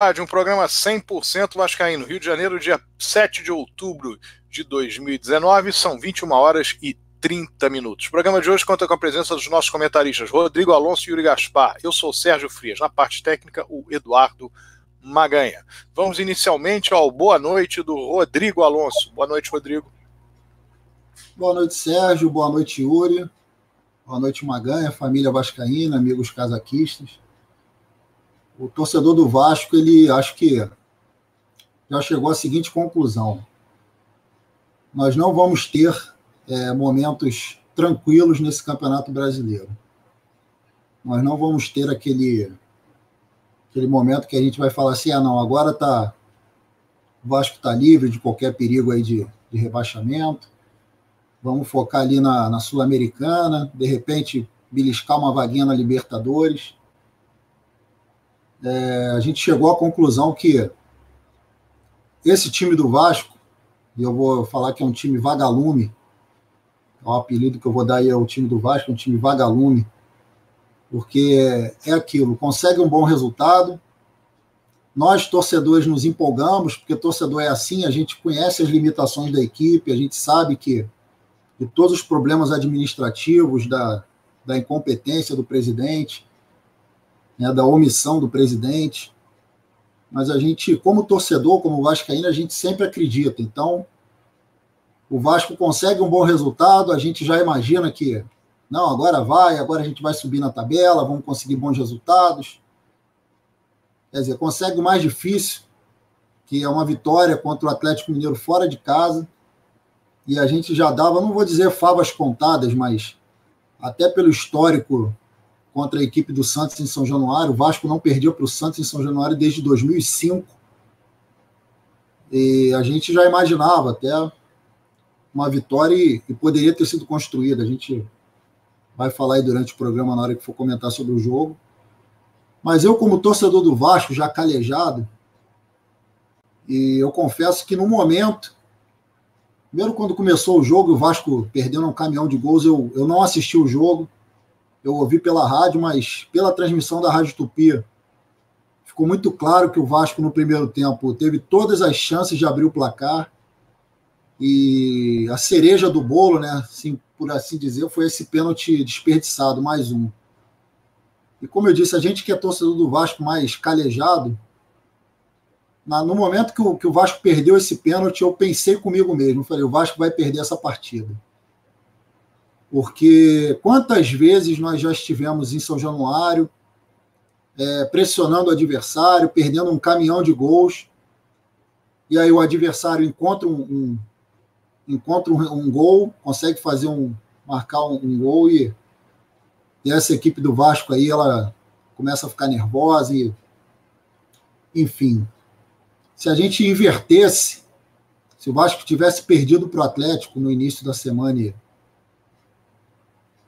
um programa 100% Vascaíno, Rio de Janeiro, dia 7 de outubro de 2019, são 21 horas e 30 minutos. O programa de hoje conta com a presença dos nossos comentaristas Rodrigo Alonso e Yuri Gaspar. Eu sou Sérgio Frias, na parte técnica, o Eduardo Maganha. Vamos inicialmente ao boa noite do Rodrigo Alonso. Boa noite, Rodrigo. Boa noite, Sérgio. Boa noite, Yuri. Boa noite, Maganha, família vascaína, amigos casaquistas o torcedor do Vasco, ele acho que já chegou à seguinte conclusão: nós não vamos ter é, momentos tranquilos nesse campeonato brasileiro. Nós não vamos ter aquele aquele momento que a gente vai falar assim, ah não, agora tá o Vasco está livre de qualquer perigo aí de, de rebaixamento. Vamos focar ali na, na Sul-Americana, de repente beliscar uma vaguinha na Libertadores é, a gente chegou à conclusão que esse time do Vasco, e eu vou falar que é um time vagalume, é o apelido que eu vou dar aí é o time do Vasco, é um time vagalume, porque é aquilo, consegue um bom resultado, nós, torcedores, nos empolgamos, porque torcedor é assim, a gente conhece as limitações da equipe, a gente sabe que, que todos os problemas administrativos, da, da incompetência do presidente, né, da omissão do presidente. Mas a gente, como torcedor, como vascaíno, a gente sempre acredita. Então, o Vasco consegue um bom resultado, a gente já imagina que não, agora vai, agora a gente vai subir na tabela, vamos conseguir bons resultados. Quer dizer, consegue o mais difícil, que é uma vitória contra o Atlético Mineiro fora de casa. E a gente já dava, não vou dizer favas contadas, mas até pelo histórico contra a equipe do Santos em São Januário. O Vasco não perdia para o Santos em São Januário desde 2005. E a gente já imaginava até uma vitória e, e poderia ter sido construída. A gente vai falar aí durante o programa na hora que for comentar sobre o jogo. Mas eu, como torcedor do Vasco, já calejado, e eu confesso que no momento, primeiro quando começou o jogo, o Vasco perdendo um caminhão de gols, eu, eu não assisti o jogo eu ouvi pela rádio, mas pela transmissão da Rádio Tupi, ficou muito claro que o Vasco no primeiro tempo teve todas as chances de abrir o placar. E a cereja do bolo, né, assim, por assim dizer, foi esse pênalti desperdiçado, mais um. E como eu disse, a gente que é torcedor do Vasco mais calejado, na, no momento que o, que o Vasco perdeu esse pênalti, eu pensei comigo mesmo, falei, o Vasco vai perder essa partida. Porque quantas vezes nós já estivemos em São Januário é, pressionando o adversário, perdendo um caminhão de gols, e aí o adversário encontra um, um encontra um, um, gol, consegue fazer um marcar um, um gol e, e, essa equipe do Vasco aí ela começa a ficar nervosa e enfim, se a gente invertesse, se o Vasco tivesse perdido para o Atlético no início da semana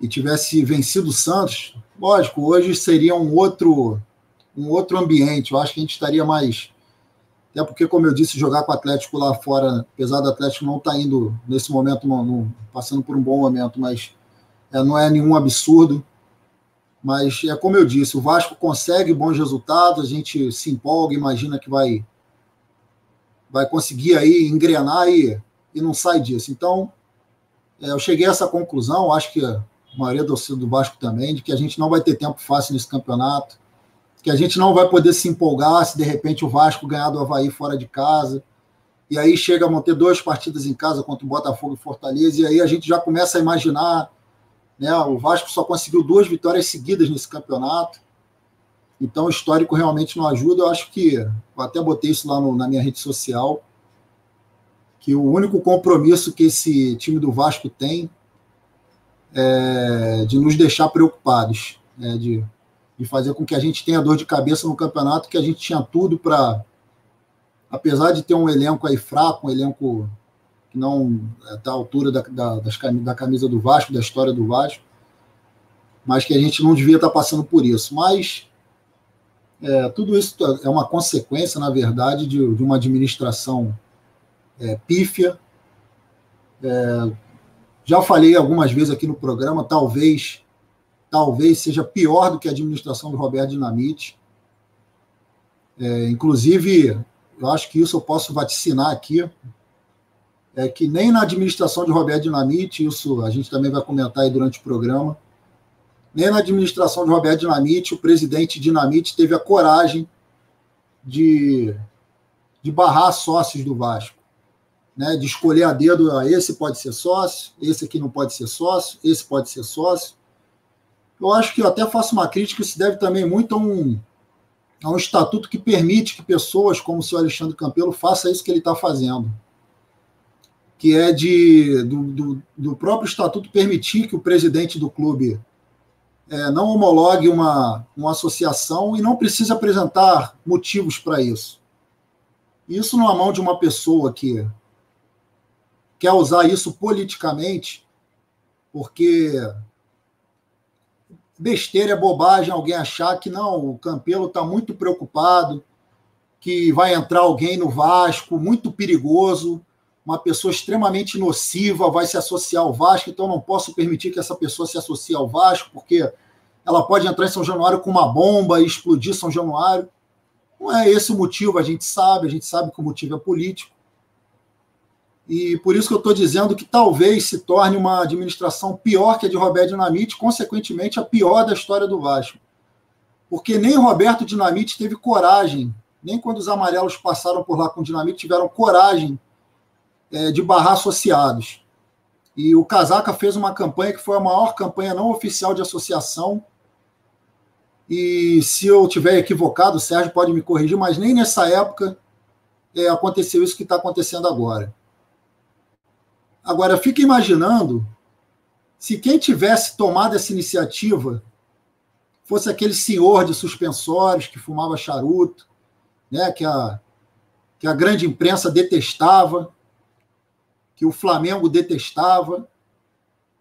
e tivesse vencido o Santos, lógico, hoje seria um outro um outro ambiente. Eu acho que a gente estaria mais até porque, como eu disse, jogar com o Atlético lá fora, apesar do Atlético não estar tá indo nesse momento, não, não, passando por um bom momento, mas é, não é nenhum absurdo. Mas é como eu disse, o Vasco consegue bons resultados, a gente se empolga, imagina que vai vai conseguir aí engrenar e, e não sai disso. Então, é, eu cheguei a essa conclusão, acho que a maioria do, do Vasco também, de que a gente não vai ter tempo fácil nesse campeonato, que a gente não vai poder se empolgar se de repente o Vasco ganhar do Havaí fora de casa, e aí chega a manter duas partidas em casa contra o Botafogo e Fortaleza, e aí a gente já começa a imaginar, né, o Vasco só conseguiu duas vitórias seguidas nesse campeonato, então o histórico realmente não ajuda, eu acho que, eu até botei isso lá no, na minha rede social, que o único compromisso que esse time do Vasco tem é, de nos deixar preocupados, né, de, de fazer com que a gente tenha dor de cabeça no campeonato, que a gente tinha tudo para, apesar de ter um elenco aí fraco, um elenco que não está à altura da, da, das, da camisa do Vasco, da história do Vasco, mas que a gente não devia estar tá passando por isso. Mas é, tudo isso é uma consequência, na verdade, de, de uma administração é, pífia, é, já falei algumas vezes aqui no programa, talvez talvez seja pior do que a administração do Roberto Dinamite. É, inclusive, eu acho que isso eu posso vaticinar aqui, é que nem na administração de Roberto Dinamite, isso a gente também vai comentar aí durante o programa, nem na administração de Roberto Dinamite, o presidente Dinamite teve a coragem de, de barrar sócios do Vasco, né, de escolher a dedo, ah, esse pode ser sócio, esse aqui não pode ser sócio, esse pode ser sócio. Eu acho que eu até faço uma crítica, isso deve também muito a um, a um estatuto que permite que pessoas como o senhor Alexandre Campelo façam isso que ele está fazendo que é de do, do, do, próprio estatuto permitir que o presidente do clube é, não homologue uma, uma associação e não precisa apresentar motivos para isso. Isso numa mão de uma pessoa que quer usar isso politicamente, porque besteira é bobagem alguém achar que não, o Campelo está muito preocupado, que vai entrar alguém no Vasco, muito perigoso, uma pessoa extremamente nociva vai se associar ao Vasco, então não posso permitir que essa pessoa se associe ao Vasco, porque ela pode entrar em São Januário com uma bomba e explodir São Januário. Não é esse o motivo, a gente sabe, a gente sabe que o motivo é político. E por isso que eu estou dizendo que talvez se torne uma administração pior que a de Roberto Dinamite, consequentemente a pior da história do Vasco. Porque nem Roberto Dinamite teve coragem, nem quando os amarelos passaram por lá com Dinamite tiveram coragem é, de barrar associados. E o Casaca fez uma campanha que foi a maior campanha não oficial de associação. E se eu tiver equivocado, o Sérgio pode me corrigir, mas nem nessa época é, aconteceu isso que está acontecendo agora. Agora, fica imaginando se quem tivesse tomado essa iniciativa fosse aquele senhor de suspensórios que fumava charuto, né, que, a, que a grande imprensa detestava, que o Flamengo detestava.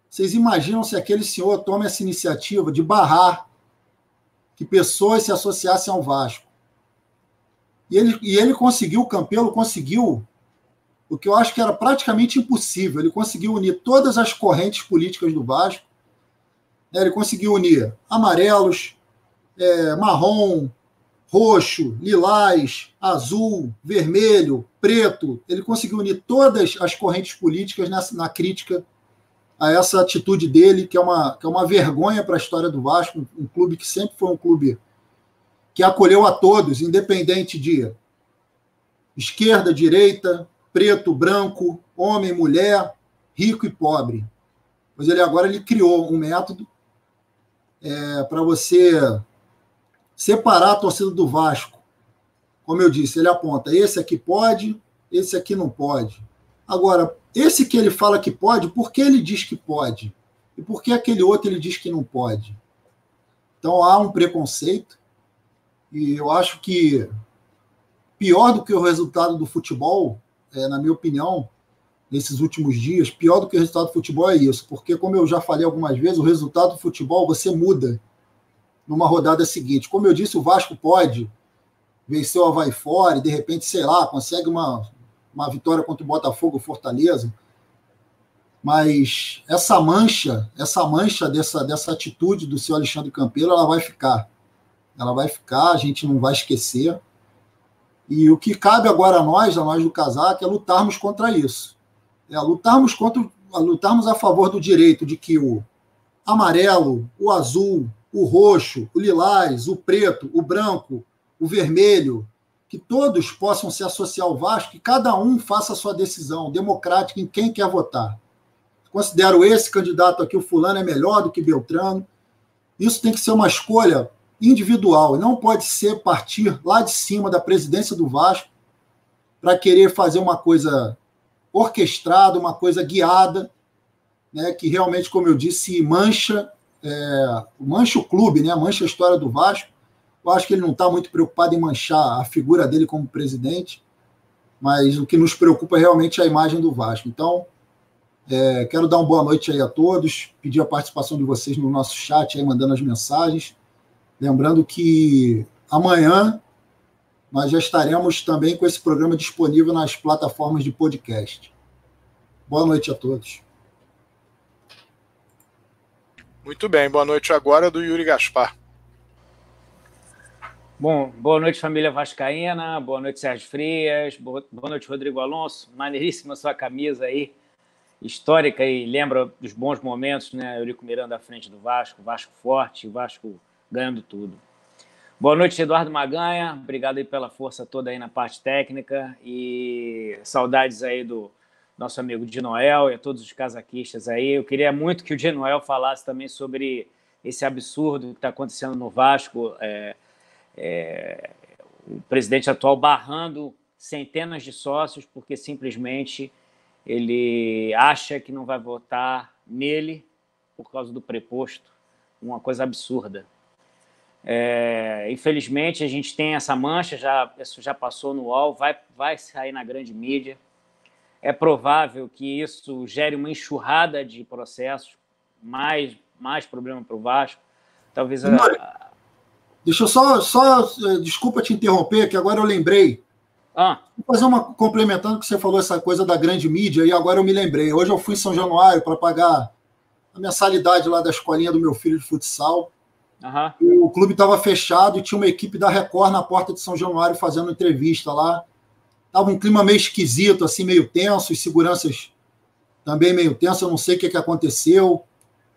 Vocês imaginam se aquele senhor toma essa iniciativa de barrar que pessoas se associassem ao Vasco? E ele, e ele conseguiu, o Campelo conseguiu o que eu acho que era praticamente impossível. Ele conseguiu unir todas as correntes políticas do Vasco. Né? Ele conseguiu unir amarelos, é, marrom, roxo, lilás, azul, vermelho, preto. Ele conseguiu unir todas as correntes políticas nessa, na crítica a essa atitude dele, que é uma, que é uma vergonha para a história do Vasco, um, um clube que sempre foi um clube que acolheu a todos, independente de esquerda, direita, preto, branco, homem, mulher, rico e pobre. Mas ele agora ele criou um método é, para você separar a torcida do Vasco. Como eu disse, ele aponta: esse aqui pode, esse aqui não pode. Agora, esse que ele fala que pode, por que ele diz que pode? E por que aquele outro ele diz que não pode? Então há um preconceito, e eu acho que pior do que o resultado do futebol, é, na minha opinião, nesses últimos dias, pior do que o resultado do futebol é isso, porque, como eu já falei algumas vezes, o resultado do futebol você muda numa rodada seguinte. Como eu disse, o Vasco pode vencer o Havaí fora e, de repente, sei lá, consegue uma, uma vitória contra o Botafogo Fortaleza. Mas essa mancha, essa mancha dessa, dessa atitude do seu Alexandre Campelo, ela vai ficar. Ela vai ficar, a gente não vai esquecer. E o que cabe agora a nós, a nós do casaco, é lutarmos contra isso. É lutarmos contra, lutarmos a favor do direito de que o amarelo, o azul, o roxo, o lilás, o preto, o branco, o vermelho, que todos possam se associar ao Vasco e cada um faça a sua decisão democrática em quem quer votar. Considero esse candidato aqui, o fulano, é melhor do que Beltrano. Isso tem que ser uma escolha individual, não pode ser partir lá de cima da presidência do Vasco para querer fazer uma coisa orquestrada, uma coisa guiada, né, que realmente, como eu disse, mancha é, mancha o clube, né? mancha a história do Vasco. Eu acho que ele não está muito preocupado em manchar a figura dele como presidente, mas o que nos preocupa realmente é a imagem do Vasco. Então, é, quero dar uma boa noite aí a todos, pedir a participação de vocês no nosso chat, aí mandando as mensagens. Lembrando que amanhã nós já estaremos também com esse programa disponível nas plataformas de podcast. Boa noite a todos. Muito bem, boa noite agora do Yuri Gaspar. Bom, boa noite, família Vascaína. Boa noite, Sérgio Frias. Boa, noite, Rodrigo Alonso. Maneiríssima sua camisa aí, histórica e lembra dos bons momentos, né? Eurico Miranda à frente do Vasco, Vasco forte, Vasco ganhando tudo. Boa noite, Eduardo Maganha. Obrigado aí pela força toda aí na parte técnica e saudades aí do nosso amigo de Noel e a todos os casaquistas aí. Eu queria muito que o de Noel falasse também sobre esse absurdo que está acontecendo no Vasco. É, é, o presidente atual barrando centenas de sócios porque simplesmente ele acha que não vai votar nele por causa do preposto. Uma coisa absurda. É, infelizmente, a gente tem essa mancha, já, isso já passou no UOL, vai, vai sair na grande mídia. É provável que isso gere uma enxurrada de processos, mais, mais problema para o Vasco. Talvez a, Deixa eu só, só. Desculpa te interromper, que agora eu lembrei. Ah. Vou fazer uma complementando que você falou essa coisa da grande mídia, e agora eu me lembrei. Hoje eu fui em São Januário para pagar a mensalidade lá da escolinha do meu filho de futsal. Uhum. O clube estava fechado e tinha uma equipe da Record na porta de São Januário fazendo entrevista lá. Tava um clima meio esquisito, assim, meio tenso, e seguranças também meio tenso. Eu não sei o que, que aconteceu.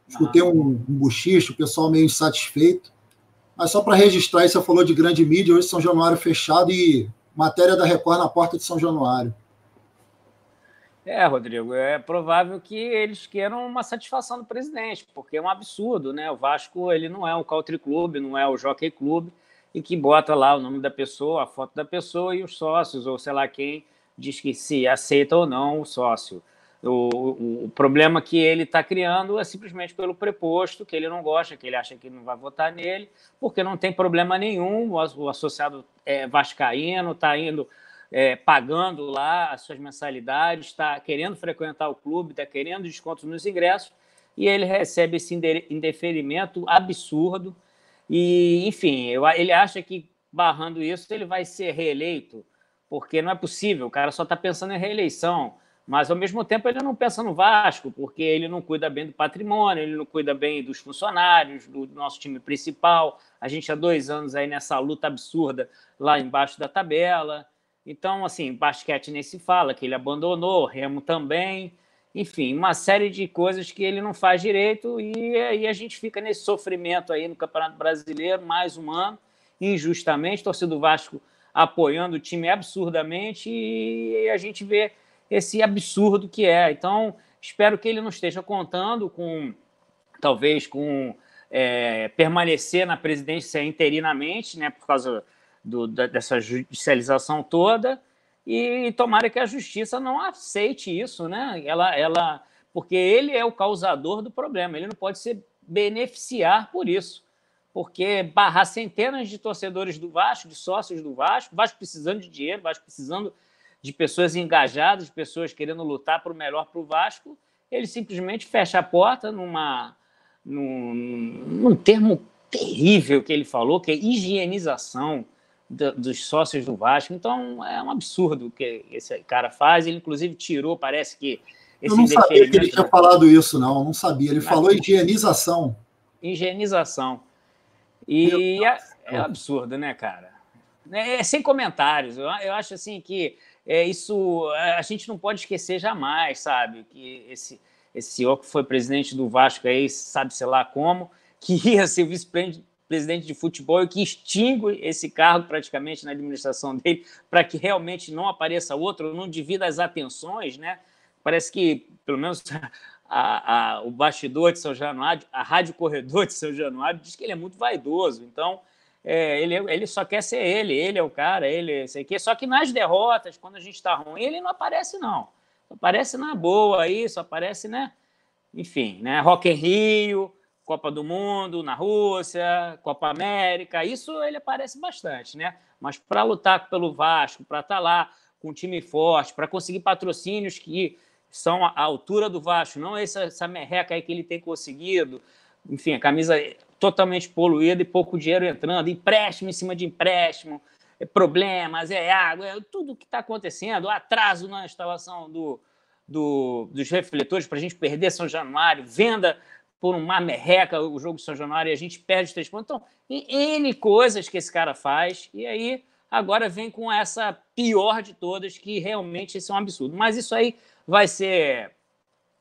Escutei um, um buchicho, o pessoal meio insatisfeito. Mas só para registrar, você falou de grande mídia, hoje São Januário fechado e matéria da Record na porta de São Januário. É, Rodrigo, é provável que eles queiram uma satisfação do presidente, porque é um absurdo, né? O Vasco ele não é um country club, não é o jockey club, e que bota lá o nome da pessoa, a foto da pessoa e os sócios, ou sei lá quem diz que se aceita ou não o sócio. O, o, o problema que ele está criando é simplesmente pelo preposto, que ele não gosta, que ele acha que não vai votar nele, porque não tem problema nenhum. O, associado é vascaíno, está indo é, pagando lá as suas mensalidades, está querendo frequentar o clube, está querendo descontos nos ingressos, e ele recebe esse indeferimento absurdo. E, enfim, eu, ele acha que barrando isso ele vai ser reeleito, porque não é possível, o cara só está pensando em reeleição mas ao mesmo tempo ele não pensa no Vasco, porque ele não cuida bem do patrimônio, ele não cuida bem dos funcionários, do nosso time principal. A gente há dois anos aí nessa luta absurda lá embaixo da tabela. Então, assim, basquete nem se fala, que ele abandonou, Remo também. Enfim, uma série de coisas que ele não faz direito e aí a gente fica nesse sofrimento aí no Campeonato Brasileiro, mais um ano, injustamente, torcida do Vasco apoiando o time absurdamente e a gente vê esse absurdo que é. Então, espero que ele não esteja contando com, talvez, com é, permanecer na presidência interinamente, né, por causa do, da, dessa judicialização toda, e tomara que a justiça não aceite isso, né? Ela, ela, porque ele é o causador do problema, ele não pode se beneficiar por isso, porque barrar centenas de torcedores do Vasco, de sócios do Vasco, Vasco precisando de dinheiro, Vasco precisando de pessoas engajadas, de pessoas querendo lutar para o melhor para o Vasco, ele simplesmente fecha a porta numa, num, num termo terrível que ele falou, que é higienização do, dos sócios do Vasco. Então, é um absurdo o que esse cara faz. Ele, inclusive, tirou, parece que. Esse Eu não sabia que ele tinha falado isso, não. Eu não sabia. Ele Mas, falou higienização. Higienização. E é, é absurdo, né, cara? É, é, sem comentários. Eu, eu acho assim que é, isso a gente não pode esquecer jamais, sabe? Que esse, esse senhor que foi presidente do Vasco aí, sabe sei lá como, que ia ser vice-presidente de futebol e que extingue esse cargo praticamente na administração dele para que realmente não apareça outro, não divida as atenções, né? Parece que, pelo menos, a, a, o bastidor de São Januário, a rádio corredor de São Januário, diz que ele é muito vaidoso. Então, é, ele, ele só quer ser ele, ele é o cara, ele sei que. Só que nas derrotas, quando a gente está ruim, ele não aparece, não. Aparece na boa só aparece, né? Enfim, né? Rock em Rio, Copa do Mundo na Rússia, Copa América, isso ele aparece bastante, né? Mas para lutar pelo Vasco, para estar tá lá com um time forte, para conseguir patrocínios que são à altura do Vasco, não essa, essa merreca aí que ele tem conseguido. Enfim, a camisa totalmente poluída e pouco dinheiro entrando, empréstimo em cima de empréstimo, é problemas, é água, é tudo que está acontecendo, atraso na instalação do, do, dos refletores para a gente perder São Januário, venda por uma merreca o jogo de São Januário e a gente perde os três pontos. Então, N coisas que esse cara faz, e aí agora vem com essa pior de todas, que realmente isso é um absurdo. Mas isso aí vai ser,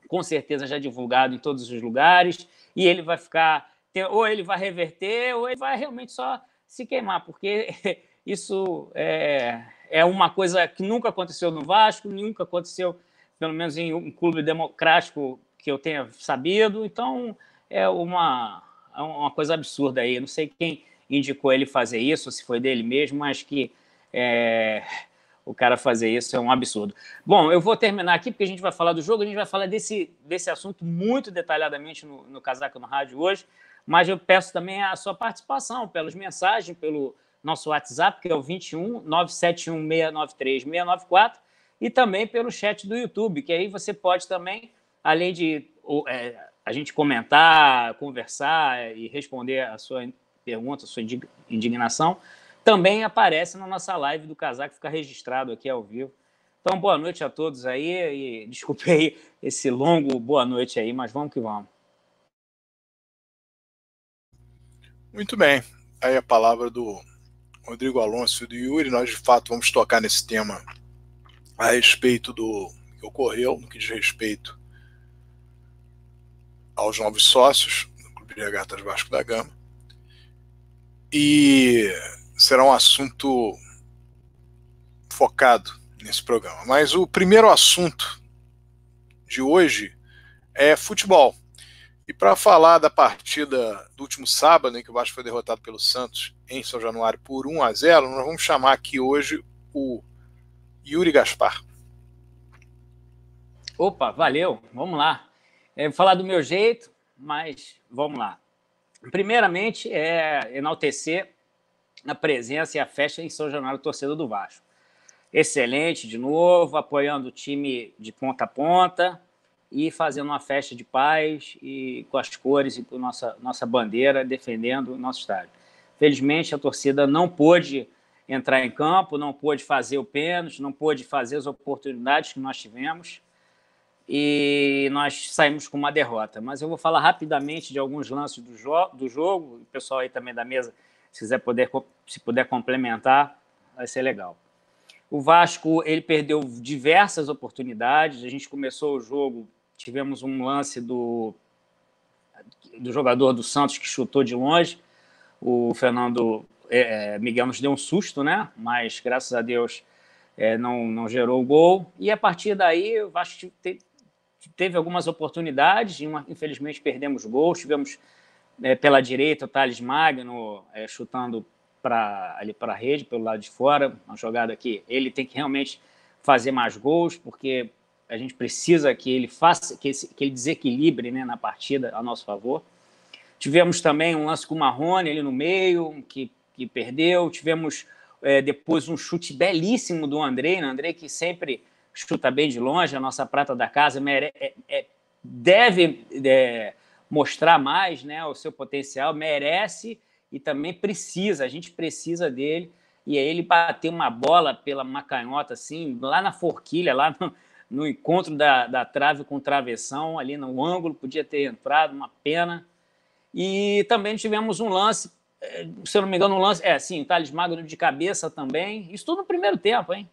com certeza, já divulgado em todos os lugares, e ele vai ficar, ou ele vai reverter, ou ele vai realmente só se queimar, porque isso é, é uma coisa que nunca aconteceu no Vasco, nunca aconteceu, pelo menos em um clube democrático que eu tenha sabido. Então, é uma, é uma coisa absurda aí. não sei quem indicou ele fazer isso, se foi dele mesmo, mas que é, o cara fazer isso é um absurdo. Bom, eu vou terminar aqui, porque a gente vai falar do jogo, a gente vai falar desse, desse assunto muito detalhadamente no, no Casaca no Rádio hoje, mas eu peço também a sua participação pelas mensagens, pelo nosso WhatsApp, que é o 21 971 693 694, e também pelo chat do YouTube, que aí você pode também além de é, a gente comentar, conversar e responder a sua pergunta, a sua indignação, também aparece na nossa live do Casaco, fica registrado aqui ao vivo. Então, boa noite a todos aí, e desculpe aí esse longo boa noite aí, mas vamos que vamos. Muito bem. Aí a palavra do Rodrigo Alonso e do Yuri. Nós, de fato, vamos tocar nesse tema a respeito do que ocorreu, no que diz respeito aos novos sócios do Clube de Regatas Vasco da Gama. E será um assunto focado nesse programa. Mas o primeiro assunto de hoje é futebol. E para falar da partida do último sábado, em que o Vasco foi derrotado pelo Santos em São Januário por 1 a 0, nós vamos chamar aqui hoje o Yuri Gaspar. Opa, valeu. Vamos lá. É, vou falar do meu jeito, mas vamos lá. Primeiramente, é enaltecer a presença e a festa em São Januário, torcedor do Vasco. Excelente, de novo, apoiando o time de ponta a ponta e fazendo uma festa de paz e com as cores e com nossa, nossa bandeira, defendendo o nosso estádio. Felizmente, a torcida não pôde entrar em campo, não pôde fazer o pênalti, não pôde fazer as oportunidades que nós tivemos e nós saímos com uma derrota. Mas eu vou falar rapidamente de alguns lances do, jo do jogo, o pessoal aí também da mesa, se quiser poder, se puder complementar, vai ser legal. O Vasco ele perdeu diversas oportunidades. A gente começou o jogo, tivemos um lance do, do jogador do Santos que chutou de longe. O Fernando é, é Miguel nos deu um susto, né? Mas graças a Deus é, não, não gerou o gol. E a partir daí o Vasco teve algumas oportunidades, infelizmente perdemos gols, tivemos é, pela direita o Thales Magno é, chutando para ali para a rede, pelo lado de fora, uma jogada que ele tem que realmente fazer mais gols, porque a gente precisa que ele faça, que, esse, que ele desequilibre né, na partida a nosso favor. Tivemos também um lance com o Marrone ali no meio, que, que perdeu. Tivemos é, depois um chute belíssimo do André, né? André que sempre chuta bem de longe, a nossa prata da casa mere, é, é, deve é, mostrar mais né, o seu potencial, merece e também precisa, a gente precisa dele. E aí ele bateu uma bola pela macanhota, assim, lá na forquilha, lá no, no encontro da, da trave com travessão, ali no ângulo, podia ter entrado, uma pena. E também tivemos um lance, é, se eu não me engano, um lance, é, sim, Thales Magno de cabeça também, isso tudo no primeiro tempo, hein?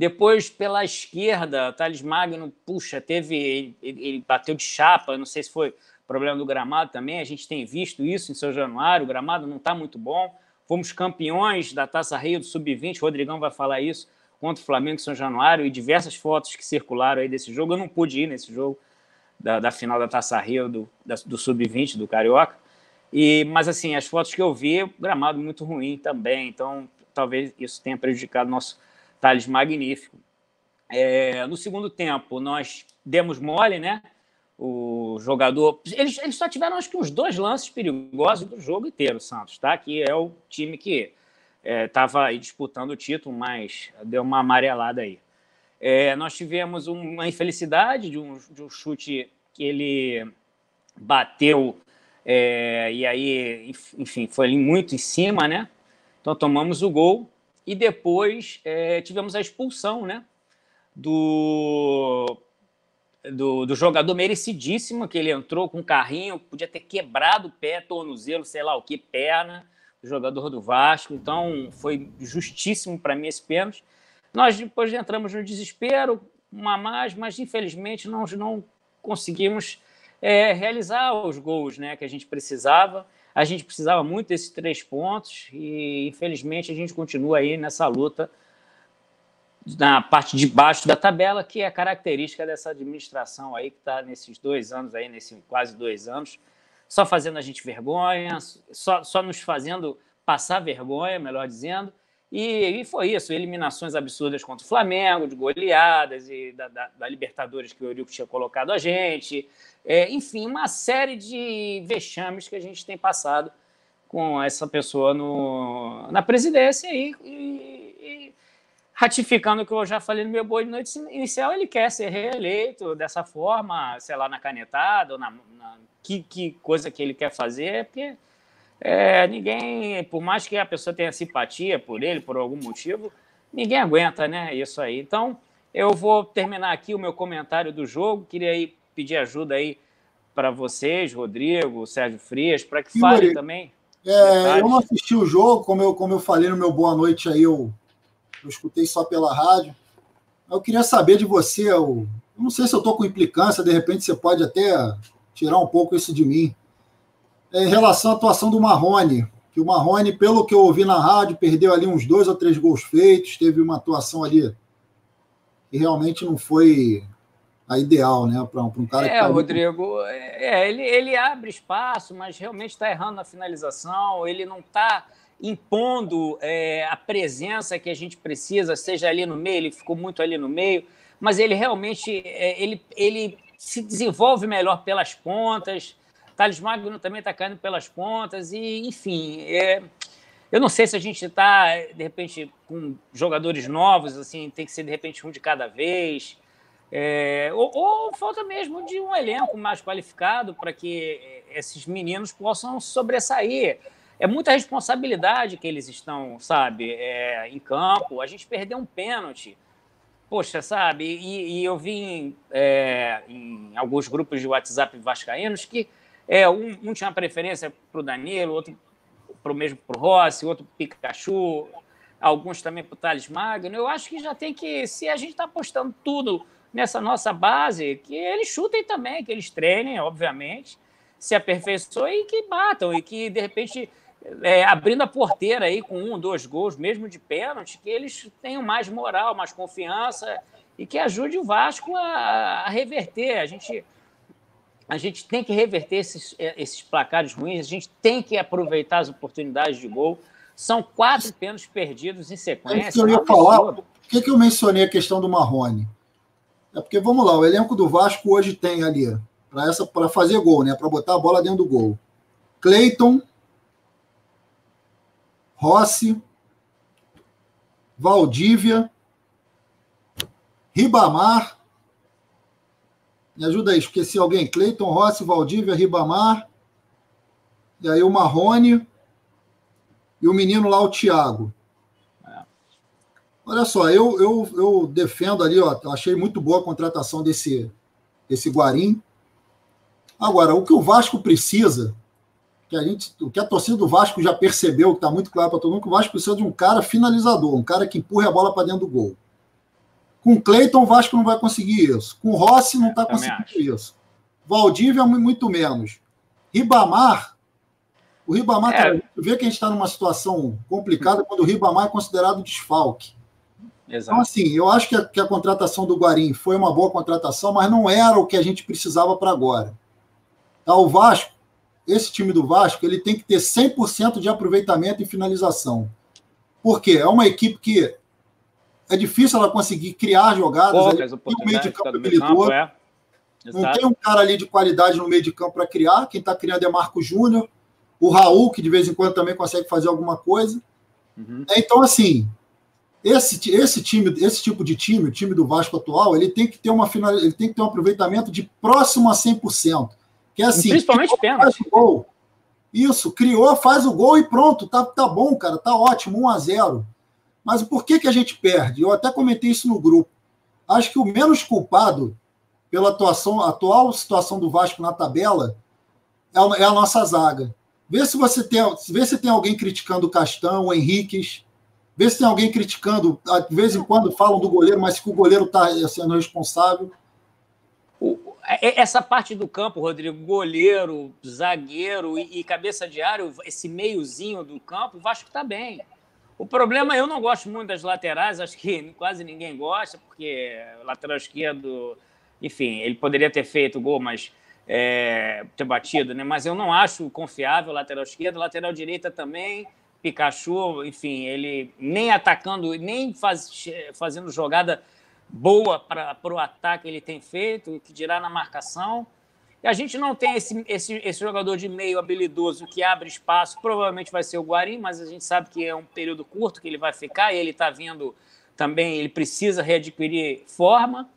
Depois, pela esquerda, Thales Magno, puxa, teve. Ele, ele, bateu de chapa, não sei se foi problema do gramado também. A gente tem visto isso em São Januário, o gramado não está muito bom. Fomos campeões da Taça Rio do Sub-20, o Rodrigão vai falar isso, contra o Flamengo em São Januário, e diversas fotos que circularam aí desse jogo. Eu não pude ir nesse jogo da, da final da Taça Rio do, do Sub-20, do Carioca. E, mas, assim, as fotos que eu vi, gramado muito ruim também. Então, talvez isso tenha prejudicado nosso Thales magnífico. É, no segundo tempo, nós demos mole, né? O jogador. Eles, eles só tiveram, acho que, uns dois lances perigosos do jogo inteiro, Santos, tá? Que é o time que estava é, disputando o título, mas deu uma amarelada aí. É, nós tivemos uma infelicidade de um, de um chute que ele bateu é, e aí, enfim, foi muito em cima, né? Então tomamos o gol e depois é, tivemos a expulsão né, do, do, do, jogador merecidíssimo, que ele entrou com um carrinho, podia ter quebrado o pé, tornozelo, sei lá o que, perna, do jogador do Vasco. Então, foi justíssimo para mim esse pênalti. Nós depois entramos no desespero, uma mais, mas infelizmente nós não conseguimos é, realizar os gols né, que a gente precisava. A gente precisava muito desses três pontos e, infelizmente, a gente continua aí nessa luta na parte de baixo da tabela, que é característica dessa administração aí que está nesses dois anos aí, nesses quase dois anos, só fazendo a gente vergonha, só, só nos fazendo passar vergonha, melhor dizendo, e, e, foi isso, eliminações absurdas contra o Flamengo, de goleadas e da, da, da Libertadores que o Eurico tinha colocado a gente. É, enfim, uma série de vexames que a gente tem passado com essa pessoa no, na presidência e, e, e ratificando o que eu já falei no meu boi de noite inicial, ele quer ser reeleito dessa forma, sei lá, na canetada, ou na, na que, que coisa que ele quer fazer, porque é, ninguém, por mais que a pessoa tenha simpatia por ele, por algum motivo, ninguém aguenta, né? Isso aí. Então, eu vou terminar aqui o meu comentário do jogo. Queria aí pedir ajuda aí para vocês, Rodrigo, Sérgio Frias, para que falem também. É, eu não assisti o jogo, como eu, como eu falei no meu Boa Noite aí, eu, eu escutei só pela rádio. Eu queria saber de você, eu, eu não sei se eu estou com implicância, de repente você pode até tirar um pouco isso de mim em relação à atuação do Marrone, que o Marrone, pelo que eu ouvi na rádio, perdeu ali uns dois ou três gols feitos, teve uma atuação ali que realmente não foi a ideal, né, para um cara é, que tá Rodrigo, é, ele, ele abre espaço, mas realmente está errando na finalização, ele não está impondo é, a presença que a gente precisa, seja ali no meio, ele ficou muito ali no meio, mas ele realmente é, ele, ele se desenvolve melhor pelas pontas, Thales Magno também está caindo pelas pontas, e, enfim, é, eu não sei se a gente está, de repente, com jogadores novos, assim, tem que ser, de repente, um de cada vez. É, ou, ou, falta mesmo de um elenco mais qualificado para que esses meninos possam sobressair. É muita responsabilidade que eles estão, sabe, é, em campo. A gente perdeu um pênalti. Poxa, sabe? E, e eu vi é, em alguns grupos de WhatsApp vascaínos que é, um, um tinha preferência para o Danilo, outro para o mesmo para o Rossi, outro para o Pikachu, alguns também para o Thales Magno. Eu acho que já tem que, se a gente está apostando tudo nessa nossa base, que eles chutem também, que eles treinem, obviamente, se aperfeiçoem e que batam, e que, de repente, é, abrindo a porteira aí com um, dois gols, mesmo de pênalti, que eles tenham mais moral, mais confiança e que ajude o Vasco a, a reverter. A gente a gente tem que reverter esses, é, esses placares ruins, a gente tem que aproveitar as oportunidades de gol. São quatro pênaltis perdidos em sequência. É que eu ia falar, por que, que eu mencionei a questão do Marrone? É porque, vamos lá, o elenco do Vasco hoje tem ali, para fazer gol, né? Para botar a bola dentro do gol. Cleiton, Rossi, Valdívia, Ribamar, me ajuda aí, esqueci alguém. Cleiton Rossi, Valdívia, Ribamar. E aí o Marrone. E o menino lá, o Thiago. Olha só, eu, eu, eu defendo ali, ó, achei muito boa a contratação desse, desse Guarim. Agora, o que o Vasco precisa, que a gente, o que a torcida do Vasco já percebeu, que está muito claro para todo mundo, que o Vasco precisa de um cara finalizador, um cara que empurre a bola para dentro do gol. Com Cleiton, o Vasco não vai conseguir isso. Com Rossi, não está conseguindo acho. isso. Valdívia, muito menos. Ribamar, o Ribamar, é. cara, vê que a gente está numa situação complicada quando o Ribamar é considerado desfalque. Exato. Então, assim, eu acho que a, que a, contratação do Guarim foi uma boa contratação, mas não era o que a gente precisava para agora. Tá, o Vasco, esse time do Vasco, ele tem que ter 100% de aproveitamento e finalização. Por quê? É uma equipe que é difícil ela conseguir criar jogadas. Poucas ali, o meio de campo habilidoso. É. Não tem um cara ali de qualidade no meio de campo para criar. Quem está criando é Marco Júnior. O Raul, que de vez em quando também consegue fazer alguma coisa. Uhum. É, então, assim, esse, esse time, esse tipo de time, o time do Vasco atual, ele tem que ter uma final, ele tem que ter um aproveitamento de próximo a 100%. Que é assim, principalmente pênalti. Isso, criou, faz o gol e pronto, tá, tá bom, cara, tá ótimo, 1 a 0. Mas por que, que a gente perde? Eu até comentei isso no grupo. Acho que o menos culpado pela atuação, atual situação do Vasco na tabela, é, é a nossa zaga. Vê se você tem, vê se tem alguém criticando o Castão, o Henriques. Vê se tem alguém criticando. De vez em quando falam do goleiro, mas que o goleiro está sendo responsável. É, essa parte do campo, Rodrigo, goleiro, zagueiro e, e cabeça de área, esse meiozinho do campo, o Vasco está bem. O problema, eu não gosto muito das laterais, acho que quase ninguém gosta, porque lateral esquerdo, enfim, ele poderia ter feito gol, mas é, ter batido, né? Mas eu não acho confiável lateral esquerdo, lateral direita também. Pikachu, enfim, ele nem atacando, nem faz, fazendo jogada boa para o ataque ele tem feito, que dirá na marcação. E a gente não tem esse, esse, esse jogador de meio habilidoso que abre espaço, provavelmente vai ser o Guarim, mas a gente sabe que é um período curto que ele vai ficar e ele está vindo também, ele precisa readquirir forma.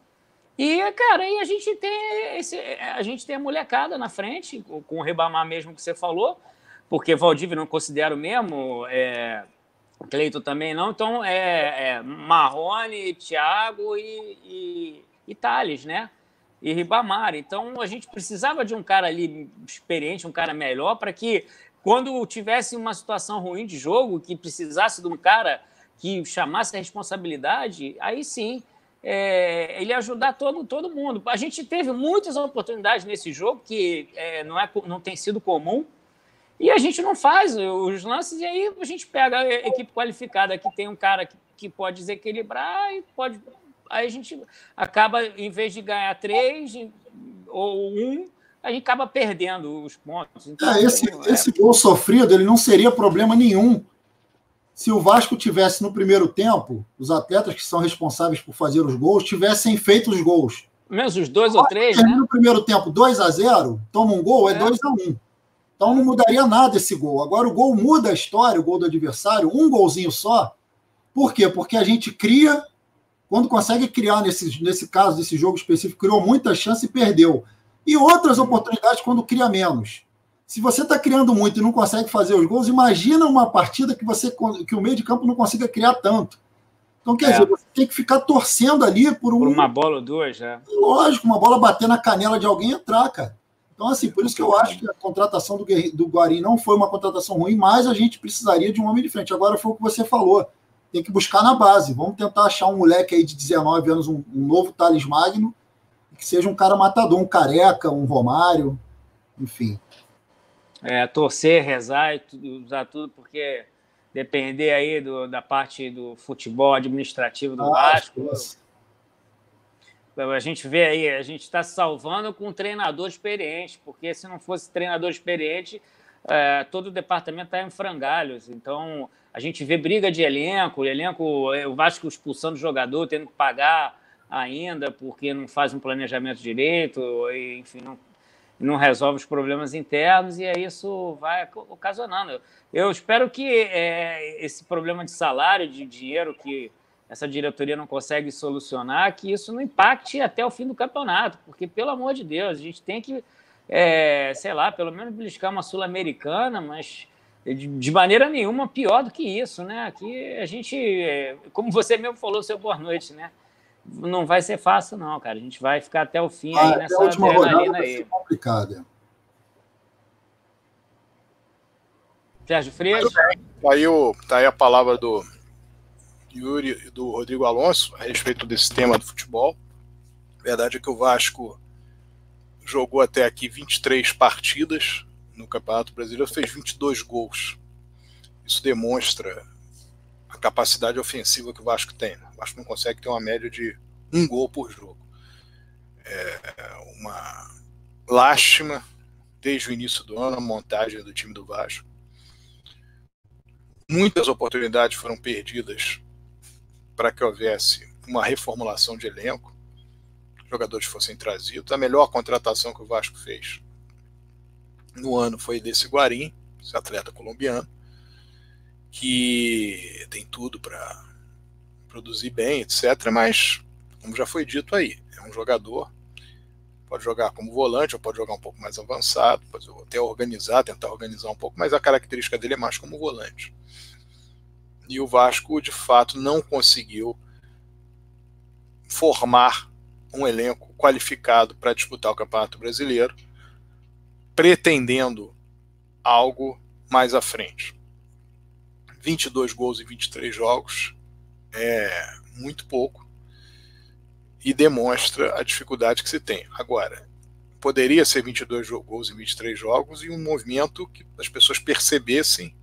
E, cara, aí a gente tem esse, a gente tem a molecada na frente, com o Ribamar mesmo que você falou, porque Valdívia não considero mesmo, é, Cleito também não, então é, é Marrone, Thiago e, e, e Thales, né? E Ribamar. Então a gente precisava de um cara ali experiente, um cara melhor, para que quando tivesse uma situação ruim de jogo, que precisasse de um cara que chamasse a responsabilidade, aí sim é, ele ajudar todo, todo mundo. A gente teve muitas oportunidades nesse jogo que é, não, é, não tem sido comum e a gente não faz os lances e aí a gente pega a equipe qualificada que tem um cara que, que pode desequilibrar e pode aí a gente acaba em vez de ganhar três ou um a gente acaba perdendo os pontos. Então, é, esse, é... esse gol sofrido ele não seria problema nenhum se o Vasco tivesse no primeiro tempo, os atletas que são responsáveis por fazer os gols tivessem feito os gols. Menos os dois ou três, né? No primeiro tempo, 2 a 0 toma um gol, é 2 é. a 1 um. Então não mudaria nada esse gol. Agora o gol muda a história, o gol do adversário, um golzinho só. Por quê? Porque a gente cria, quando consegue criar, nesse, nesse caso, desse jogo específico, criou muita chance e perdeu. E outras oportunidades quando cria menos. Se você está criando muito e não consegue fazer os gols, imagina uma partida que você que o meio de campo não consiga criar tanto. Então, quer é. dizer, você tem que ficar torcendo ali por, um, por uma bola ou duas, né? Lógico, uma bola bater na canela de alguém e entrar, cara. Então, assim, por isso que eu acho que a contratação do, do Guarim não foi uma contratação ruim, mas a gente precisaria de um homem de frente. Agora foi o que você falou. Tem que buscar na base. Vamos tentar achar um moleque aí de 19 anos, um, um novo Thales Magno, que seja um cara matador, um careca, um Romário, enfim é, torcer, rezar e usar tudo, porque depender aí do, da parte do futebol administrativo do ah, Vasco. A gente vê aí, a gente está salvando com um treinador experiente, porque se não fosse treinador experiente, é, todo o departamento está em frangalhos. Então, a gente vê briga de elenco, elenco, é, o Vasco expulsando o jogador, tendo que pagar ainda porque não faz um planejamento direito, enfim, não, não resolve os problemas internos e aí isso vai ocasionando. Eu espero que é, esse problema de salário, de dinheiro que essa diretoria não consegue solucionar, que isso não impacte até o fim do campeonato, porque, pelo amor de Deus, a gente tem que, é, sei lá, pelo menos beliscar uma Sul-Americana, mas de, maneira nenhuma pior do que isso, né? Aqui a gente, é, como você mesmo falou, seu boa noite, né? não vai ser fácil, não, cara. A gente vai ficar até o fim ah, aí nessa a última adrenalina aí. complicada. Sérgio Frias? Tá aí, o, tá aí a palavra do Yuri e do Rodrigo Alonso a respeito desse tema do futebol. A verdade é que o Vasco jogou até aqui 23 partidas no Campeonato Brasileiro, fez 22 gols. Isso demonstra a capacidade ofensiva que o Vasco tem. O Vasco não consegue ter uma média de um gol por jogo. É uma lástima desde o início do ano a montagem do time do Vasco. Muitas oportunidades foram perdidas para que houvesse uma reformulação de elenco, jogadores fossem trazidos. A melhor contratação que o Vasco fez no ano foi desse Guarim, esse atleta colombiano que tem tudo para produzir bem, etc. Mas, como já foi dito aí, é um jogador, pode jogar como volante, ou pode jogar um pouco mais avançado, pode até organizar, tentar organizar um pouco, mas a característica dele é mais como volante. E o Vasco, de fato, não conseguiu formar um elenco qualificado para disputar o Campeonato Brasileiro, pretendendo algo mais à frente. 22 gols em 23 jogos é muito pouco e demonstra a dificuldade que se tem. Agora, poderia ser 22 gols em 23 jogos e um movimento que as pessoas percebessem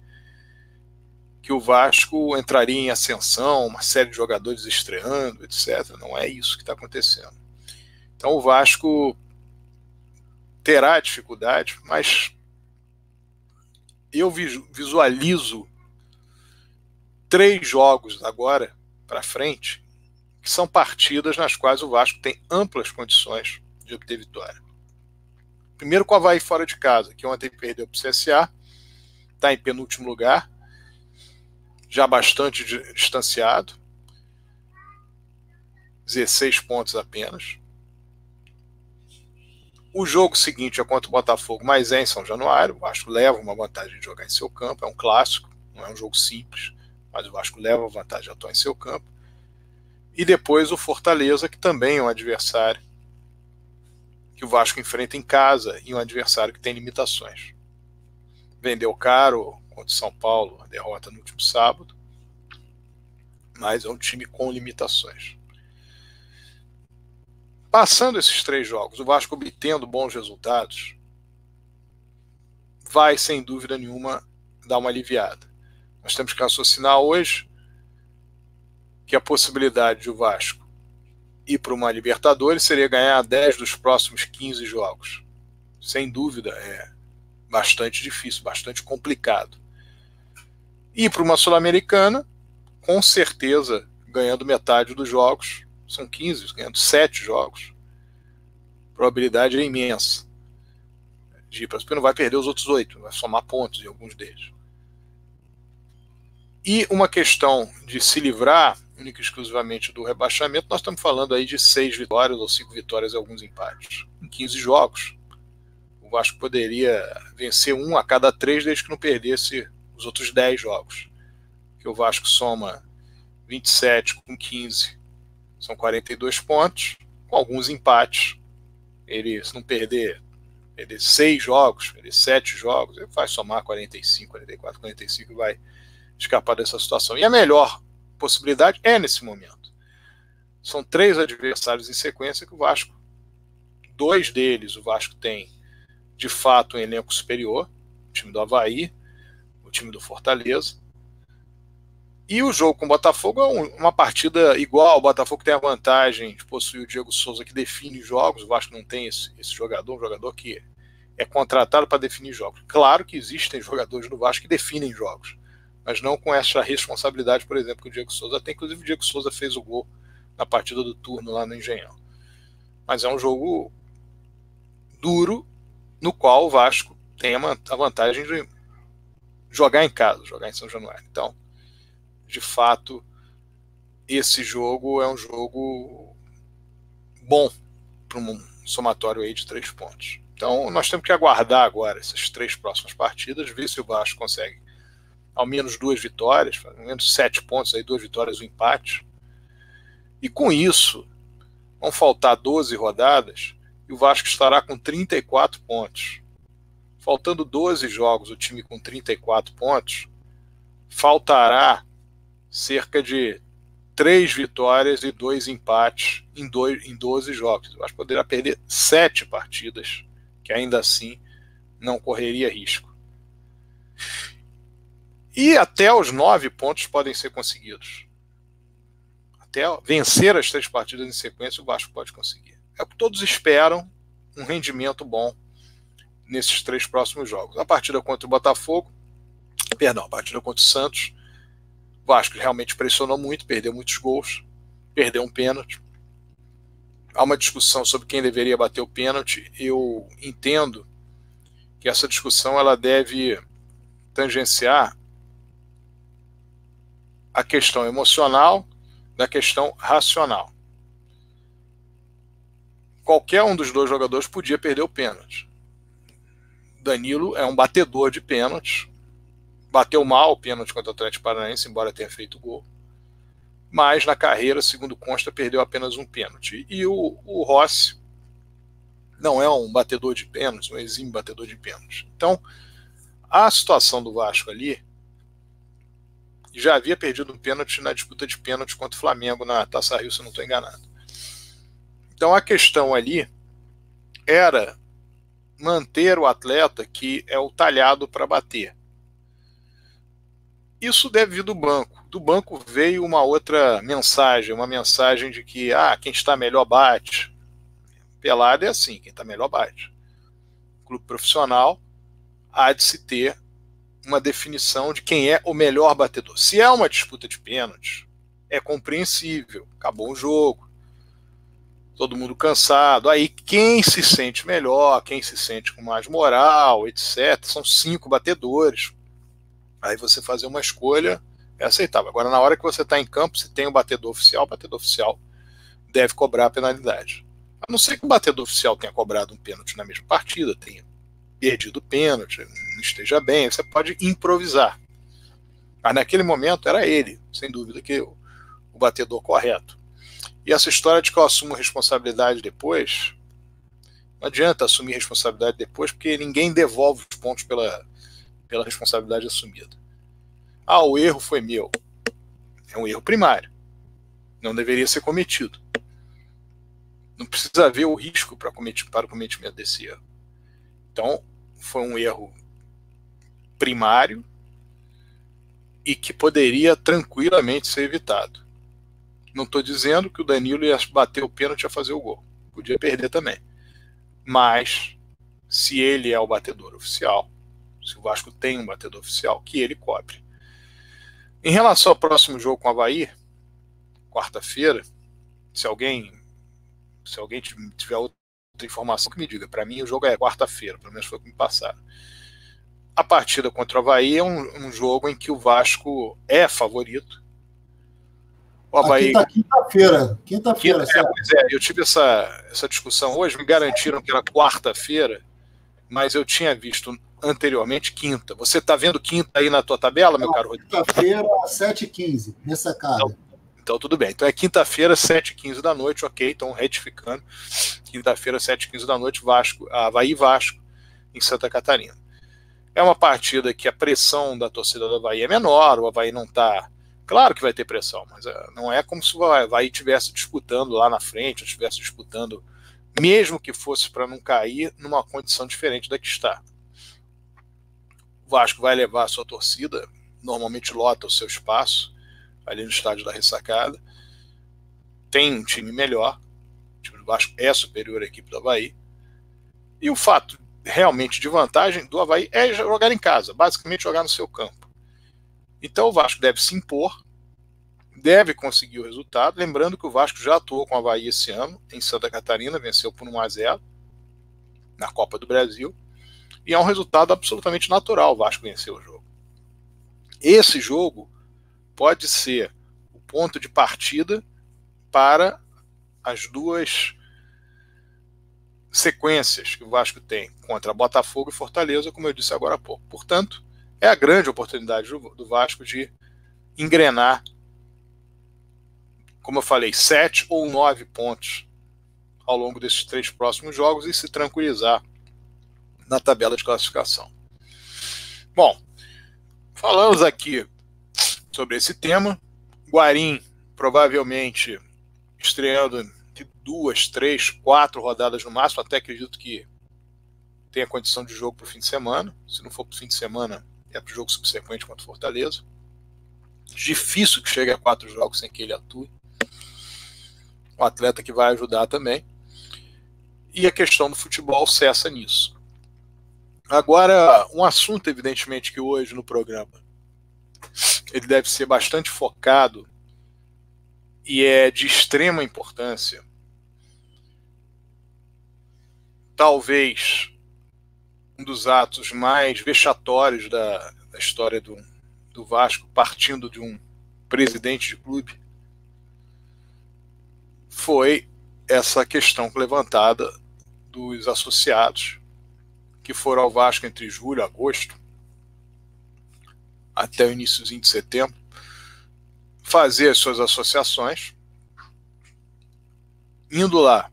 que o Vasco entraria em ascensão, uma série de jogadores estreando, etc. Não é isso que está acontecendo. Então o Vasco terá dificuldade, mas eu visualizo três jogos agora para frente que são partidas nas quais o Vasco tem amplas condições de obter vitória. Primeiro com o Havaí fora de casa, que ontem perdeu para o CSA, está em penúltimo lugar, já bastante distanciado, 16 pontos apenas. O jogo seguinte é contra o Botafogo, mas é em São Januário. O Vasco leva uma vantagem de jogar em seu campo, é um clássico, não é um jogo simples, mas o Vasco leva a vantagem de atuar em seu campo. E depois o Fortaleza, que também é um adversário que o Vasco enfrenta em casa e um adversário que tem limitações. Vendeu caro contra o São Paulo, a derrota no último sábado, mas é um time com limitações. Passando esses três jogos, o Vasco obtendo bons resultados, vai sem dúvida nenhuma dar uma aliviada. Nós temos que raciocinar hoje que a possibilidade de o Vasco ir para uma Libertadores seria ganhar 10 dos próximos 15 jogos. Sem dúvida, é bastante difícil, bastante complicado. Ir para uma Sul-Americana, com certeza, ganhando metade dos jogos, são 15, ganhando 7 jogos. A probabilidade é imensa de ir para não vai perder os outros oito, vai somar pontos em alguns deles. E uma questão de se livrar única e exclusivamente do rebaixamento, nós estamos falando aí de seis vitórias ou cinco vitórias e alguns empates. Em 15 jogos, o Vasco poderia vencer um a cada três desde que não perdesse os outros 10 jogos. Que o Vasco soma 27 com 15 são 42 pontos, com alguns empates. Ele, se não perder, perder seis jogos, perder sete jogos, ele vai somar 45, 44, 45 e vai escapar dessa situação. E a melhor possibilidade é nesse momento. São três adversários em sequência que o Vasco, dois deles o Vasco tem de fato um elenco superior, o time do Havaí, o time do Fortaleza, e o jogo com o Botafogo é uma partida igual. O Botafogo tem a vantagem de possuir o Diego Souza que define jogos. O Vasco não tem esse, esse jogador, um jogador que é contratado para definir jogos. Claro que existem jogadores no Vasco que definem jogos, mas não com essa responsabilidade, por exemplo, que o Diego Souza tem. Inclusive, o Diego Souza fez o gol na partida do turno lá no Engenhão. Mas é um jogo duro no qual o Vasco tem a vantagem de jogar em casa, jogar em São Januário. Então, de fato, esse jogo é um jogo bom para um somatório aí de três pontos. Então, nós temos que aguardar agora essas três próximas partidas, ver se o Vasco consegue ao menos duas vitórias, ao menos sete pontos, aí, duas vitórias um empate. E com isso, vão faltar 12 rodadas e o Vasco estará com 34 pontos. Faltando 12 jogos, o time com 34 pontos, faltará cerca de três vitórias e dois empates em, dois, em 12 jogos. Eu acho que poderá perder sete partidas, que ainda assim não correria risco. E até os nove pontos podem ser conseguidos. Até vencer as três partidas em sequência, o Vasco pode conseguir. É o que todos esperam um rendimento bom nesses três próximos jogos. A partida contra o Botafogo, perdão, a partida contra o Santos Vasco realmente pressionou muito, perdeu muitos gols, perdeu um pênalti. Há uma discussão sobre quem deveria bater o pênalti. Eu entendo que essa discussão ela deve tangenciar a questão emocional da questão racional. Qualquer um dos dois jogadores podia perder o pênalti. Danilo é um batedor de pênaltis, bateu mal o pênalti contra o Atlético Paranaense, embora tenha feito gol. mas na carreira, segundo consta, perdeu apenas um pênalti. E o, o Rossi não é um batedor de pênaltis, um exímio batedor de pênaltis. Então, a situação do Vasco ali já havia perdido um pênalti na disputa de pênalti contra o Flamengo na Taça Rio, se não estou enganado. Então a questão ali era manter o atleta que é o talhado para bater. Isso deve vir do banco. Do banco veio uma outra mensagem, uma mensagem de que ah, quem está melhor bate. Pelada é assim, quem está melhor bate. Clube profissional há de se ter uma definição de quem é o melhor batedor. Se é uma disputa de pênaltis, é compreensível, acabou o jogo, todo mundo cansado. Aí quem se sente melhor, quem se sente com mais moral, etc., são cinco batedores. Aí você fazer uma escolha é aceitável. Agora, na hora que você está em campo, se tem o batedor oficial, o batedor oficial deve cobrar a penalidade. A não ser que o batedor oficial tenha cobrado um pênalti na mesma partida, tenha perdido o pênalti, não esteja bem, você pode improvisar. Mas naquele momento era ele, sem dúvida, que o, o batedor correto. E essa história de que eu assumo responsabilidade depois, não adianta assumir responsabilidade depois, porque ninguém devolve os pontos pela, pela responsabilidade assumida. Ah, o erro foi meu. É um erro primário. Não deveria ser cometido. Não precisa haver o risco para, cometer, para o cometimento desse erro. Então, foi um erro primário e que poderia tranquilamente ser evitado. Não estou dizendo que o Danilo ia bater o pênalti a fazer o gol. Podia perder também. Mas, se ele é o batedor oficial, se o Vasco tem um batedor oficial, que ele cobre. Em relação ao próximo jogo com o Havaí, quarta-feira, se alguém se alguém tiver outra informação que me diga, para mim o jogo é quarta-feira, pelo menos foi o que me passaram. A partida contra o Havaí é um, um jogo em que o Vasco é favorito, o Havaí. Quinta-feira. Quinta-feira. Quinta, é, pois é, eu tive essa, essa discussão hoje, me garantiram que era quarta-feira, mas eu tinha visto anteriormente quinta. Você está vendo quinta aí na tua tabela, Não, meu caro Rodrigo? Quinta-feira, 7h15, ressacada. Então, então, tudo bem. Então é quinta-feira, 7h15 da noite, ok, então retificando. Quinta-feira, 7h15 da noite, Vasco, Havaí Vasco, em Santa Catarina. É uma partida que a pressão da torcida do Havaí é menor, o Havaí não está Claro que vai ter pressão, mas eh, não é como se o Havaí estivesse disputando lá na frente, estivesse disputando, mesmo que fosse para não cair, numa condição diferente da que está. O Vasco vai levar a sua torcida, normalmente lota o seu espaço, ali no estádio da ressacada. Tem um time melhor, o time do Vasco é superior à equipe do Havaí. E o fato realmente de vantagem do Havaí é jogar em casa, basicamente jogar no seu campo. Então o Vasco deve se impor, deve conseguir o resultado. Lembrando que o Vasco já atuou com a Havaí esse ano, em Santa Catarina, venceu por 1 a 0 na Copa do Brasil. E é um resultado absolutamente natural o Vasco vencer o jogo. Esse jogo pode ser o ponto de partida para as duas sequências que o Vasco tem contra Botafogo e Fortaleza, como eu disse agora há pouco. Portanto, é a grande oportunidade do Vasco de engrenar, como eu falei, sete ou nove pontos ao longo desses três próximos jogos e se tranquilizar na tabela de classificação. Bom, falamos aqui sobre esse tema. Guarim provavelmente estreando duas, três, quatro rodadas no máximo, até acredito que tenha condição de jogo para o fim de semana. Se não for para o fim de semana, é para o jogo subsequente contra o Fortaleza. Difícil que chegue a quatro jogos sem que ele atue. Um atleta que vai ajudar também. E a questão do futebol cessa nisso. Agora, um assunto, evidentemente, que hoje no programa ele deve ser bastante focado e é de extrema importância. Talvez um dos atos mais vexatórios da, da história do, do Vasco, partindo de um presidente de clube, foi essa questão levantada dos associados que foram ao Vasco entre julho e agosto, até o iníciozinho de setembro, fazer as suas associações, indo lá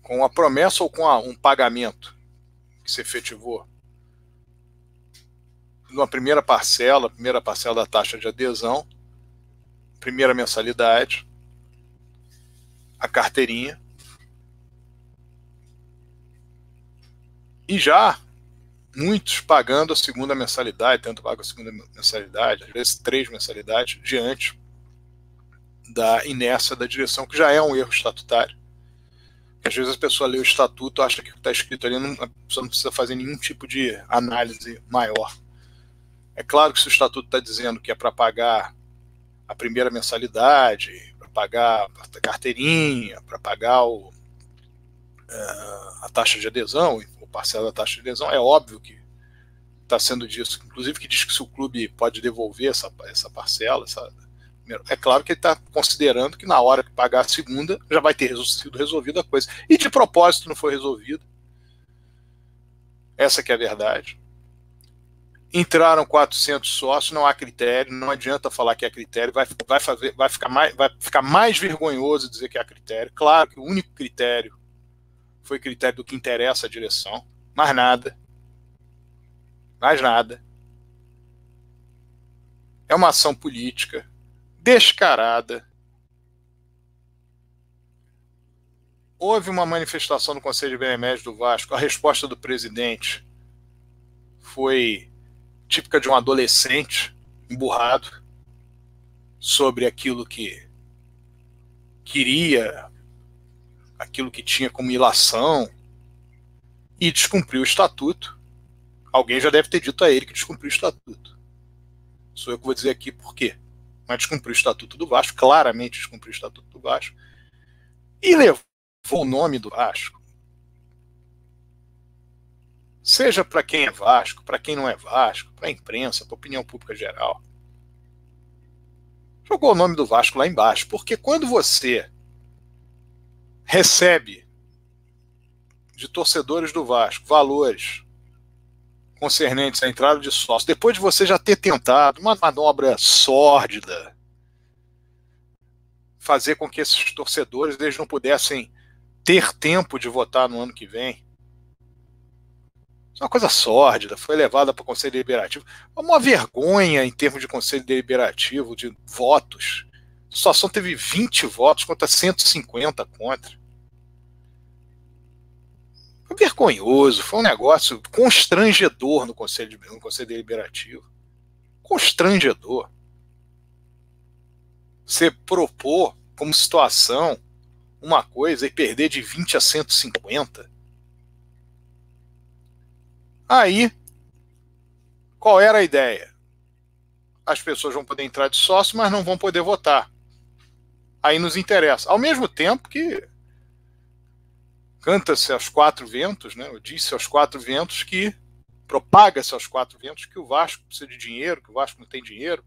com a promessa ou com a, um pagamento que se efetivou numa primeira parcela, primeira parcela da taxa de adesão, primeira mensalidade, a carteirinha. E já muitos pagando a segunda mensalidade, tanto pago a segunda mensalidade, às vezes três mensalidades, diante da inércia da direção, que já é um erro estatutário. Às vezes a pessoa lê o estatuto, acha que o que está escrito ali, não, a pessoa não precisa fazer nenhum tipo de análise maior. É claro que se o estatuto está dizendo que é para pagar a primeira mensalidade, para pagar a carteirinha, para pagar o, uh, a taxa de adesão, parcela da taxa de adesão, é óbvio que está sendo disso. Inclusive que diz que se o clube pode devolver essa, essa parcela, essa, é claro que ele está considerando que na hora que pagar a segunda já vai ter sido resolvida a coisa. E de propósito não foi resolvido. Essa que é a verdade. Entraram 400 sócios, não há critério, não adianta falar que é critério, vai, vai, fazer, vai, ficar, mais, vai ficar mais vergonhoso dizer que é critério. Claro que o único critério foi critério do que interessa à direção, mais nada. Mais nada. É uma ação política descarada. Houve uma manifestação no Conselho de Benemérito do Vasco. A resposta do presidente foi típica de um adolescente emburrado sobre aquilo que queria, aquilo que tinha como ilação e descumpriu o estatuto. Alguém já deve ter dito a ele que descumpriu o estatuto. Sou eu que vou dizer aqui por quê mas descumpriu o Estatuto do Vasco, claramente descumpriu o Estatuto do Vasco, e levou o nome do Vasco. Seja para quem é Vasco, para quem não é Vasco, para a imprensa, para a opinião pública geral. Jogou o nome do Vasco lá embaixo, porque quando você recebe de torcedores do Vasco valores concernentes à entrada de sócio, depois de você já ter tentado uma manobra sórdida, fazer com que esses torcedores eles não pudessem ter tempo de votar no ano que vem. Isso é uma coisa sórdida, foi levada para o Conselho Deliberativo. É uma vergonha em termos de Conselho Deliberativo, de votos. A situação teve 20 votos contra 150 contra. Vergonhoso, foi um negócio constrangedor no Conselho, no Conselho Deliberativo. Constrangedor. Você propor como situação uma coisa e perder de 20 a 150. Aí, qual era a ideia? As pessoas vão poder entrar de sócio, mas não vão poder votar. Aí nos interessa. Ao mesmo tempo que canta-se aos quatro ventos, né? Eu disse aos quatro ventos que propaga-se aos quatro ventos que o Vasco precisa de dinheiro, que o Vasco não tem dinheiro.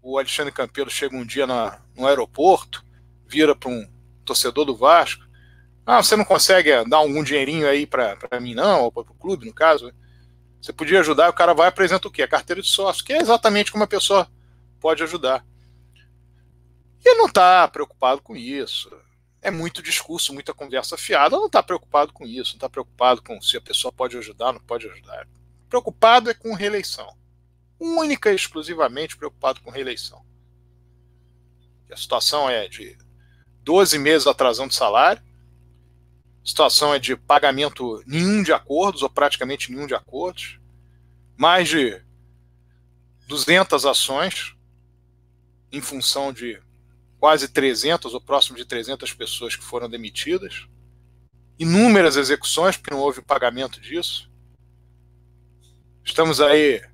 O Alexandre Campelo chega um dia na, no aeroporto, vira para um torcedor do Vasco. Ah, você não consegue dar algum dinheirinho aí para mim, não, ou para o clube, no caso? Você podia ajudar, o cara vai e apresenta o quê? A carteira de sócio, que é exatamente como a pessoa pode ajudar. E ele não está preocupado com isso é muito discurso, muita conversa fiada, não está preocupado com isso, não está preocupado com se a pessoa pode ajudar, não pode ajudar. Preocupado é com reeleição. Única e exclusivamente preocupado com reeleição. A situação é de 12 meses atrasando salário, a situação é de pagamento nenhum de acordos, ou praticamente nenhum de acordos, mais de 200 ações em função de quase 300 ou próximo de 300 pessoas que foram demitidas, inúmeras execuções, porque não houve pagamento disso. Estamos aí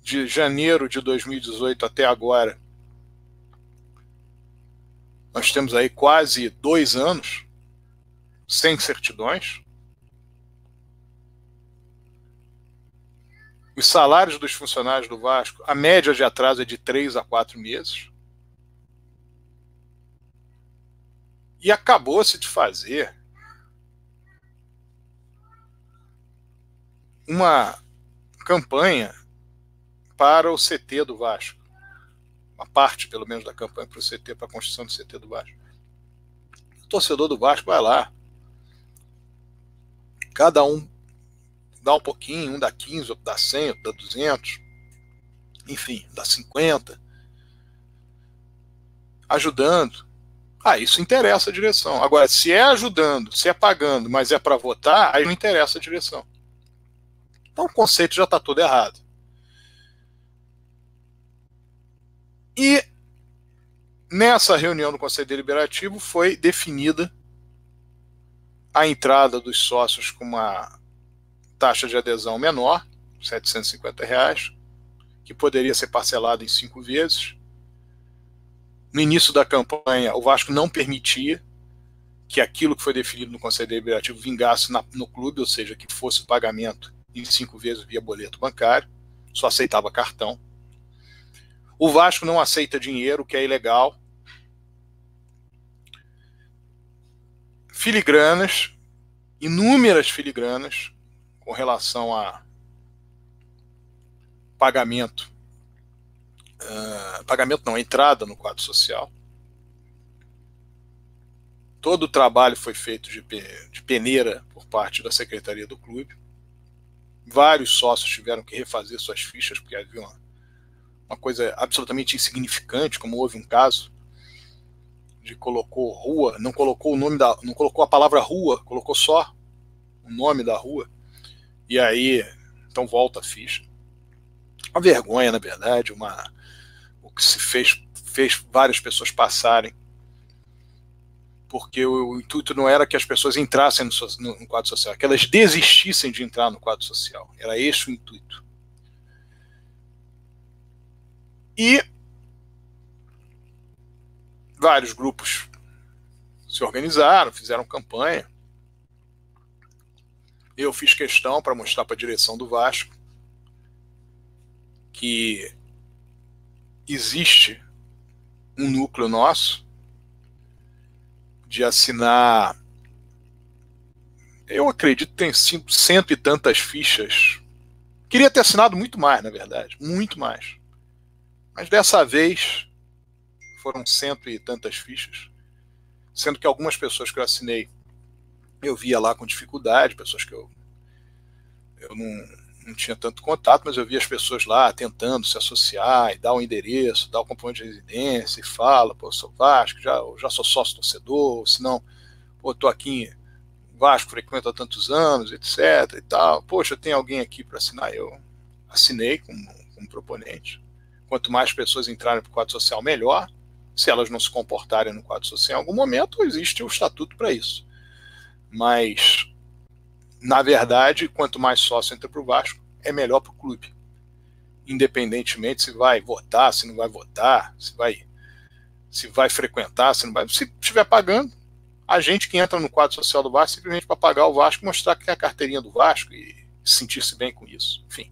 de janeiro de 2018 até agora. Nós temos aí quase dois anos sem certidões. Os salários dos funcionários do Vasco, a média de atraso é de três a quatro meses. E acabou-se de fazer uma campanha para o CT do Vasco. Uma parte, pelo menos, da campanha para o CT, para a construção do CT do Vasco. O torcedor do Vasco vai lá. Cada um dá um pouquinho, um dá 15, outro dá 100, outro dá 200, enfim, dá 50, ajudando. Ah, isso interessa a direção. Agora, se é ajudando, se é pagando, mas é para votar, aí não interessa a direção. Então o conceito já está todo errado. E nessa reunião do Conselho Deliberativo foi definida a entrada dos sócios com uma taxa de adesão menor, 750 reais, que poderia ser parcelado em cinco vezes. No início da campanha, o Vasco não permitia que aquilo que foi definido no Conselho Deliberativo vingasse na, no clube, ou seja, que fosse o pagamento em cinco vezes via boleto bancário, só aceitava cartão. O Vasco não aceita dinheiro, que é ilegal. Filigranas, inúmeras filigranas, com relação a pagamento, uh, pagamento não, entrada no quadro social. Todo o trabalho foi feito de, de peneira por parte da secretaria do clube. Vários sócios tiveram que refazer suas fichas porque havia uma, uma coisa absolutamente insignificante, como houve um caso de colocou rua, não colocou o nome da, não colocou a palavra rua, colocou só o nome da rua. E aí, então volta a ficha. Uma vergonha, na verdade, uma que se fez fez várias pessoas passarem. Porque o, o intuito não era que as pessoas entrassem no, no, no quadro social, que elas desistissem de entrar no quadro social. Era esse o intuito. E vários grupos se organizaram, fizeram campanha. Eu fiz questão para mostrar para a direção do Vasco que existe um núcleo nosso de assinar. Eu acredito que tem cento e tantas fichas. Queria ter assinado muito mais, na verdade, muito mais. Mas dessa vez foram cento e tantas fichas, sendo que algumas pessoas que eu assinei eu via lá com dificuldade, pessoas que eu, eu não, não tinha tanto contato, mas eu via as pessoas lá tentando se associar e dar o um endereço, dar o componente de residência e fala, pô, eu sou Vasco, já, já sou sócio torcedor, não, pô, tô aqui Vasco, frequento há tantos anos, etc e tal. Poxa, tem alguém aqui para assinar? Eu assinei como, como proponente. Quanto mais pessoas entrarem para o quadro social, melhor. Se elas não se comportarem no quadro social em algum momento, existe o um estatuto para isso. Mas, na verdade, quanto mais sócio entra para o Vasco, é melhor para o clube. Independentemente se vai votar, se não vai votar, se vai, se vai frequentar, se não vai. Se estiver pagando, a gente que entra no quadro social do Vasco simplesmente para pagar o Vasco, mostrar que é a carteirinha do Vasco e sentir-se bem com isso. Enfim.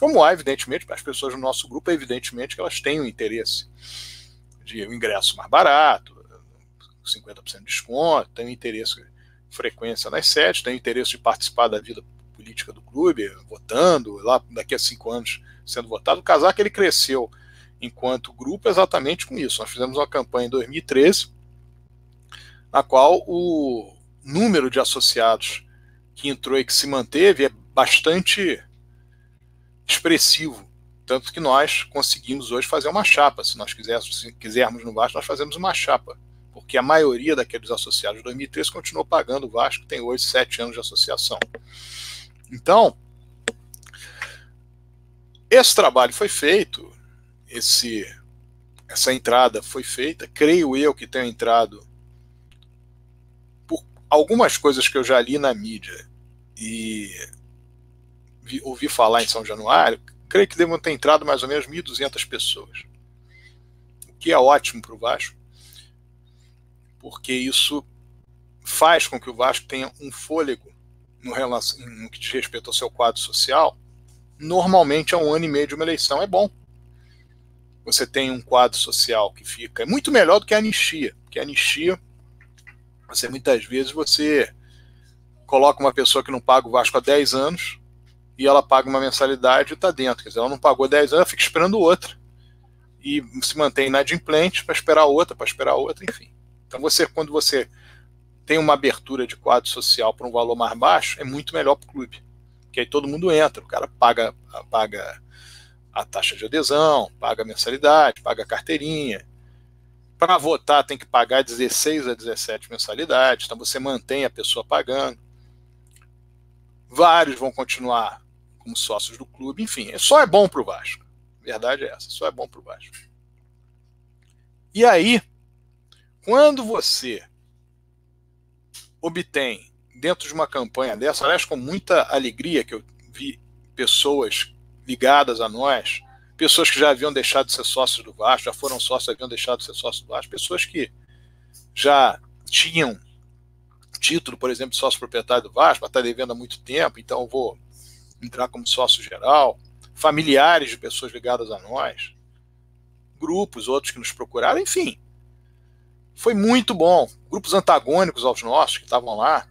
Como há, evidentemente, as pessoas do nosso grupo, evidentemente que elas têm o interesse de um ingresso mais barato, 50% de desconto, têm o interesse frequência nas sedes, tem interesse de participar da vida política do clube, votando, lá daqui a cinco anos sendo votado. O Casaco ele cresceu enquanto grupo exatamente com isso. Nós fizemos uma campanha em 2013, na qual o número de associados que entrou e que se manteve é bastante expressivo. Tanto que nós conseguimos hoje fazer uma chapa. Se nós quisermos, se quisermos no Vasco, nós fazemos uma chapa porque a maioria daqueles associados de 2003 continuou pagando. O Vasco, tem hoje sete anos de associação. Então, esse trabalho foi feito, esse, essa entrada foi feita, creio eu que tenha entrado por algumas coisas que eu já li na mídia e vi, ouvi falar em São Januário, creio que devam ter entrado mais ou menos 1.200 pessoas, o que é ótimo para o Vasco porque isso faz com que o Vasco tenha um fôlego no, relação, no que diz respeito ao seu quadro social. Normalmente, a um ano e meio de uma eleição é bom. Você tem um quadro social que fica. É muito melhor do que a anistia, porque a anistia, você muitas vezes você coloca uma pessoa que não paga o Vasco há 10 anos e ela paga uma mensalidade e está dentro. Quer dizer, ela não pagou 10 anos, ela fica esperando outra. E se mantém inadimplente para esperar outra, para esperar outra, enfim. Então, você, quando você tem uma abertura de quadro social para um valor mais baixo, é muito melhor para o clube. Porque aí todo mundo entra, o cara paga, paga a taxa de adesão, paga a mensalidade, paga a carteirinha. Para votar tem que pagar 16 a 17 mensalidades, então você mantém a pessoa pagando. Vários vão continuar como sócios do clube, enfim, só é bom para o Vasco. Verdade é essa, só é bom para o Vasco. E aí, quando você obtém, dentro de uma campanha dessa, aliás, com muita alegria que eu vi pessoas ligadas a nós, pessoas que já haviam deixado de ser sócios do Vasco, já foram sócios, haviam deixado de ser sócios do Vasco, pessoas que já tinham título, por exemplo, de sócio proprietário do Vasco, mas está devendo há muito tempo, então vou entrar como sócio geral, familiares de pessoas ligadas a nós, grupos, outros que nos procuraram, enfim. Foi muito bom. Grupos antagônicos aos nossos que estavam lá.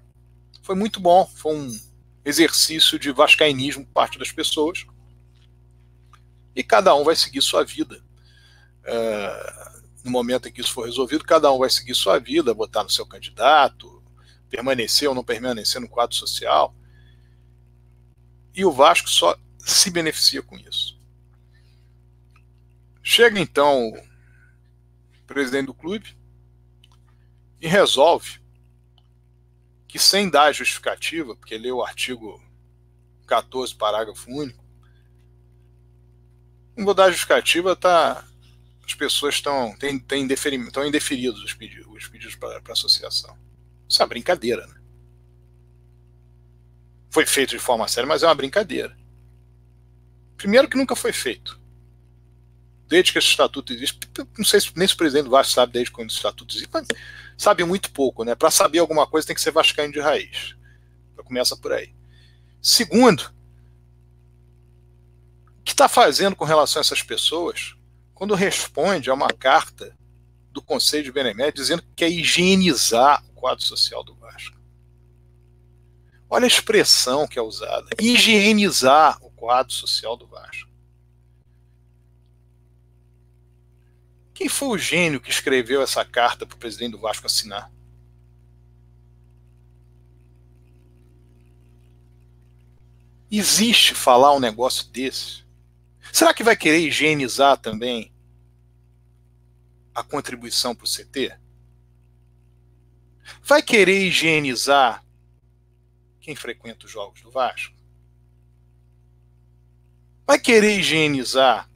Foi muito bom. Foi um exercício de vascainismo por parte das pessoas. E cada um vai seguir sua vida. É, no momento em que isso for resolvido, cada um vai seguir sua vida, votar no seu candidato, permanecer ou não permanecer no quadro social. E o Vasco só se beneficia com isso. Chega então o presidente do clube, e resolve que, sem dar justificativa, porque leu o artigo 14, parágrafo único, não vou dar justificativa, tá, as pessoas estão têm, têm estão indeferidos os pedidos, os pedidos para a associação. Isso é uma brincadeira, né? Foi feito de forma séria, mas é uma brincadeira. Primeiro que nunca foi feito desde que esse estatuto existe, não sei se nem se o presidente Vasco sabe desde quando esse estatuto existe, mas sabe muito pouco, né? Para saber alguma coisa tem que ser vascaíno de raiz. Já começa por aí. Segundo, o que está fazendo com relação a essas pessoas quando responde a uma carta do Conselho de Benemérito dizendo que quer higienizar o quadro social do Vasco? Olha a expressão que é usada: higienizar o quadro social do Vasco. Quem foi o gênio que escreveu essa carta para o presidente do Vasco assinar? Existe falar um negócio desse? Será que vai querer higienizar também a contribuição para o CT? Vai querer higienizar quem frequenta os jogos do Vasco? Vai querer higienizar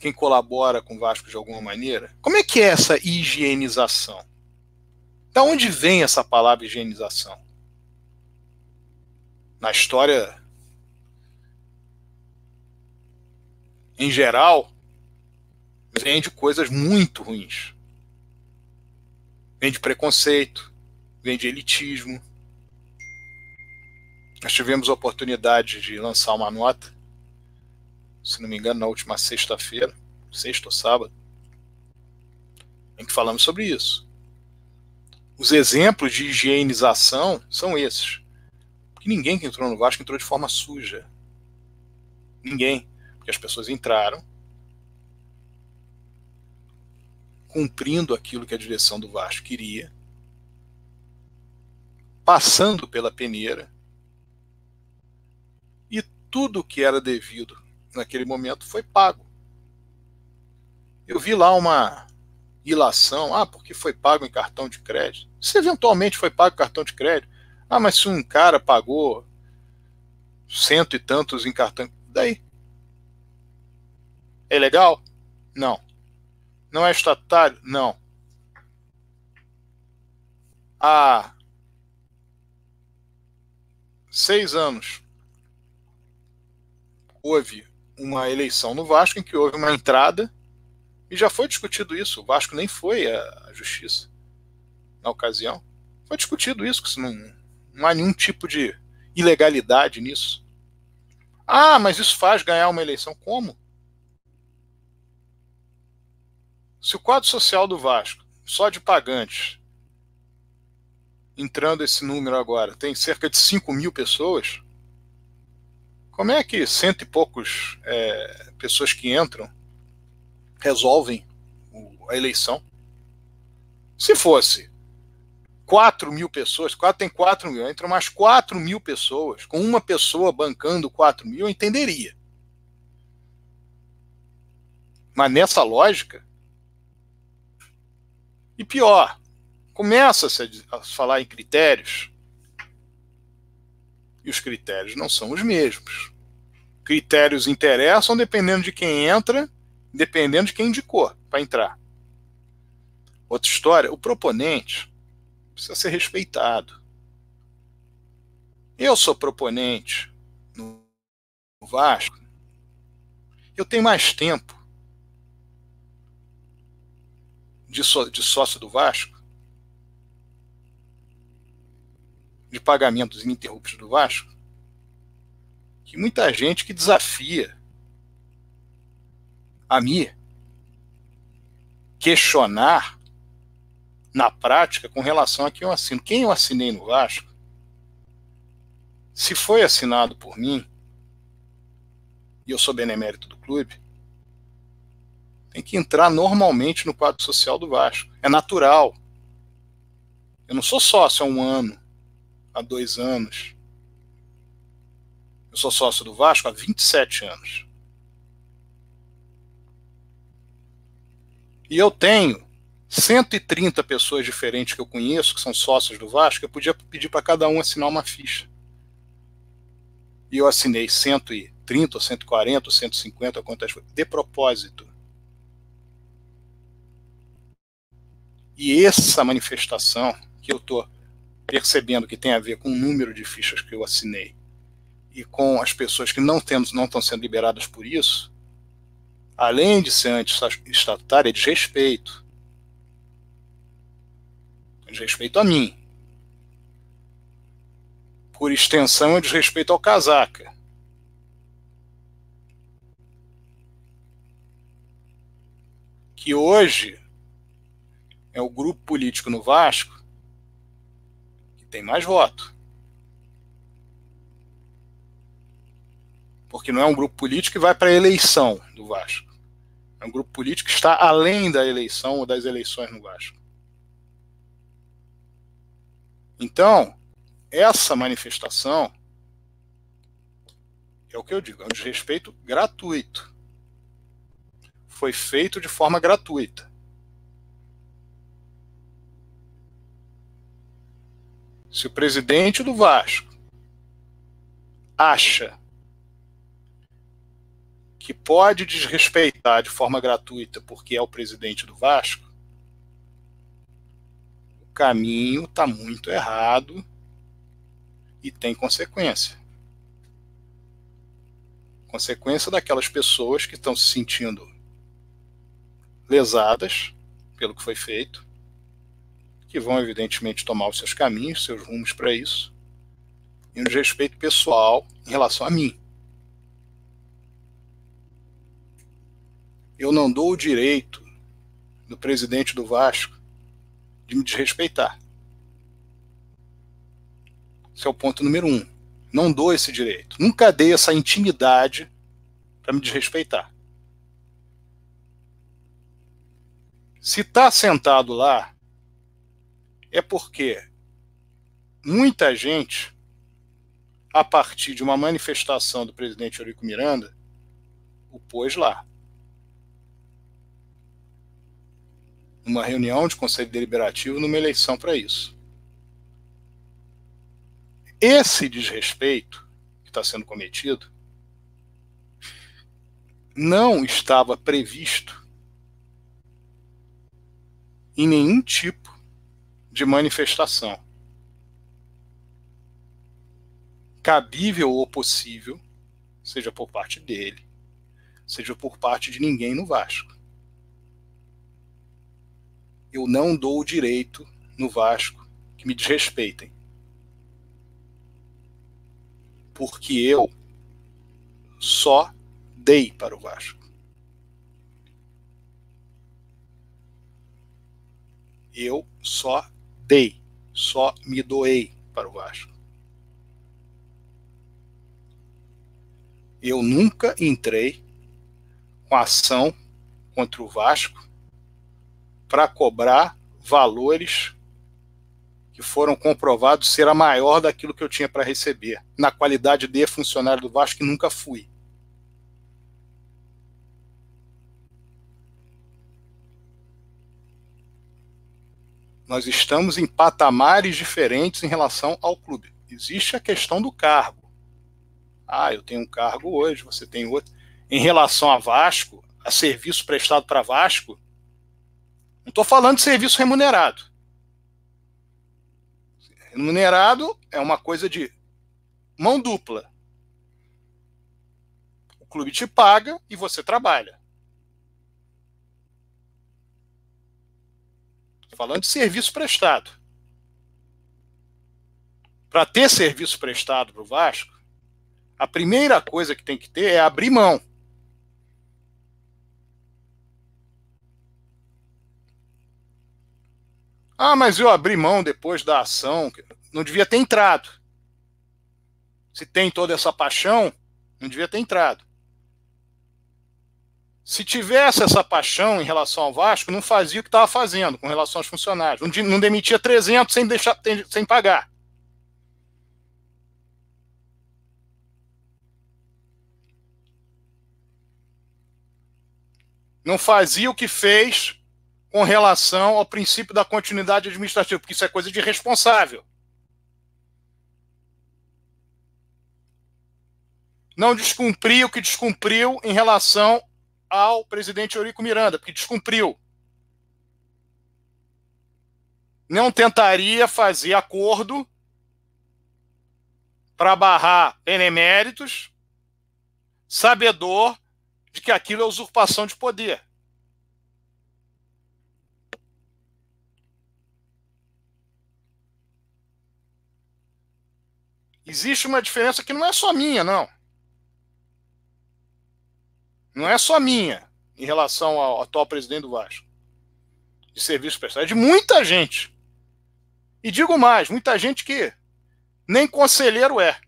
quem colabora com o Vasco de alguma maneira? Como é que é essa higienização? Da onde vem essa palavra higienização? Na história em geral, vem de coisas muito ruins. Vem de preconceito, vem de elitismo. Nós tivemos a oportunidade de lançar uma nota se não me engano, na última sexta-feira, sexta ou sábado, em que falamos sobre isso. Os exemplos de higienização são esses. Porque ninguém que entrou no Vasco entrou de forma suja. Ninguém. Porque as pessoas entraram cumprindo aquilo que a direção do Vasco queria, passando pela peneira, e tudo que era devido naquele momento foi pago. Eu vi lá uma ilação, ah, porque foi pago em cartão de crédito. Se eventualmente foi pago em cartão de crédito, ah, mas se um cara pagou cento e tantos em cartão, daí? É legal? Não. Não é estatutário? Não. Há seis anos houve uma eleição no Vasco em que houve uma entrada e já foi discutido isso. O Vasco nem foi à justiça na ocasião. Foi discutido isso, que não, não há nenhum tipo de ilegalidade nisso. Ah, mas isso faz ganhar uma eleição. Como? Se o quadro social do Vasco, só de pagantes, entrando esse número agora, tem cerca de 5 mil pessoas. Como é que cento e poucos é, pessoas que entram resolvem a eleição? Se fosse 4 mil pessoas, 4 tem 4 mil, entram mais 4 mil pessoas, com uma pessoa bancando 4 mil, eu entenderia. Mas nessa lógica. E pior, começa-se a falar em critérios. E os critérios não são os mesmos. Critérios interessam dependendo de quem entra, dependendo de quem indicou para entrar. Outra história, o proponente precisa ser respeitado. Eu sou proponente no Vasco. Eu tenho mais tempo de, de sócio do Vasco, de pagamentos ininterruptos do Vasco, que muita gente que desafia a mim questionar na prática com relação a quem eu assino. Quem eu assinei no Vasco, se foi assinado por mim, e eu sou benemérito do clube, tem que entrar normalmente no quadro social do Vasco. É natural. Eu não sou sócio há um ano, há dois anos. Eu sou sócio do Vasco há 27 anos. E eu tenho 130 pessoas diferentes que eu conheço, que são sócios do Vasco, eu podia pedir para cada um assinar uma ficha. E eu assinei 130, 140, 150, quantas de propósito. E essa manifestação que eu estou percebendo que tem a ver com o número de fichas que eu assinei e com as pessoas que não, temos, não estão sendo liberadas por isso, além de ser anti-estatutária, é desrespeito. É desrespeito a mim. Por extensão, é desrespeito ao casaca. Que hoje é o grupo político no Vasco que tem mais voto. Porque não é um grupo político que vai para a eleição do Vasco. É um grupo político que está além da eleição ou das eleições no Vasco. Então, essa manifestação é o que eu digo, é um desrespeito gratuito. Foi feito de forma gratuita. Se o presidente do Vasco acha que pode desrespeitar de forma gratuita porque é o presidente do Vasco, o caminho está muito errado e tem consequência. Consequência daquelas pessoas que estão se sentindo lesadas pelo que foi feito que vão, evidentemente, tomar os seus caminhos, seus rumos para isso, e um respeito pessoal em relação a mim. Eu não dou o direito do presidente do Vasco de me desrespeitar. Esse é o ponto número um. Não dou esse direito. Nunca dei essa intimidade para me desrespeitar. Se está sentado lá é porque muita gente, a partir de uma manifestação do presidente Eurico Miranda, o pôs lá. Numa reunião de conselho deliberativo, numa eleição para isso. Esse desrespeito que está sendo cometido não estava previsto em nenhum tipo de manifestação. Cabível ou possível, seja por parte dele, seja por parte de ninguém no Vasco. Eu não dou o direito no Vasco que me desrespeitem. Porque eu só dei para o Vasco. Eu só dei. só me doei para o Vasco. Eu nunca entrei com ação contra o Vasco para cobrar valores que foram comprovados ser a maior daquilo que eu tinha para receber, na qualidade de funcionário do Vasco, que nunca fui. Nós estamos em patamares diferentes em relação ao clube. Existe a questão do cargo. Ah, eu tenho um cargo hoje, você tem outro. Em relação a Vasco, a serviço prestado para Vasco, estou falando de serviço remunerado. Remunerado é uma coisa de mão dupla. O clube te paga e você trabalha. falando de serviço prestado. Para ter serviço prestado para o Vasco, a primeira coisa que tem que ter é abrir mão. Ah, mas eu abri mão depois da ação. Não devia ter entrado. Se tem toda essa paixão, não devia ter entrado. Se tivesse essa paixão em relação ao Vasco, não fazia o que estava fazendo com relação aos funcionários. Não demitia 300 sem, deixar, sem pagar. Não fazia o que fez com relação ao princípio da continuidade administrativa, porque isso é coisa de responsável. Não descumpriu o que descumpriu em relação ao presidente Eurico Miranda, porque descumpriu. Não tentaria fazer acordo para barrar beneméritos, sabedor de que aquilo é usurpação de poder. Existe uma diferença que não é só minha, não. Não é só minha em relação ao atual presidente do Vasco. De serviço prestado. É de muita gente. E digo mais, muita gente que nem conselheiro é.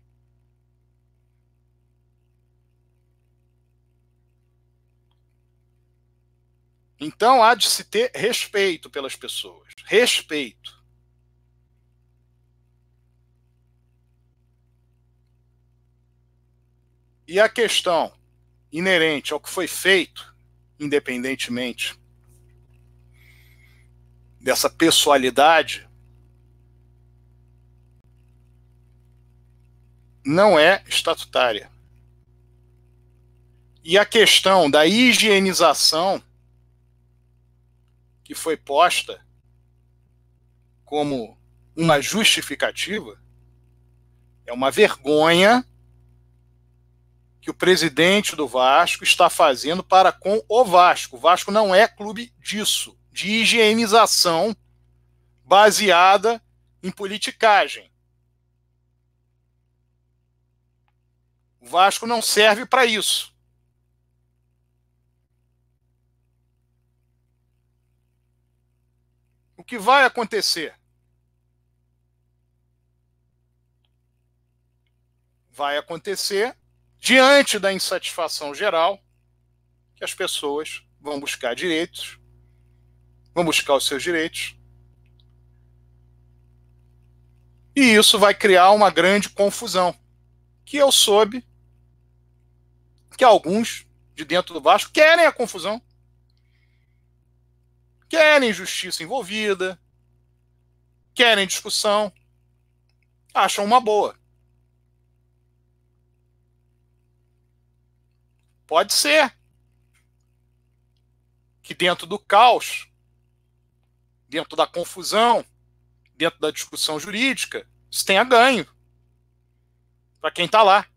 Então há de se ter respeito pelas pessoas. Respeito. E a questão inerente ao que foi feito, independentemente dessa pessoalidade, não é estatutária. E a questão da higienização que foi posta como uma justificativa é uma vergonha que o presidente do Vasco está fazendo para com o Vasco. O Vasco não é clube disso, de higienização baseada em politicagem. O Vasco não serve para isso. O que vai acontecer? Vai acontecer diante da insatisfação geral, que as pessoas vão buscar direitos, vão buscar os seus direitos. E isso vai criar uma grande confusão, que eu soube que alguns de dentro do Vasco querem a confusão, querem justiça envolvida, querem discussão, acham uma boa. Pode ser que dentro do caos, dentro da confusão, dentro da discussão jurídica, isso tenha ganho para quem está lá.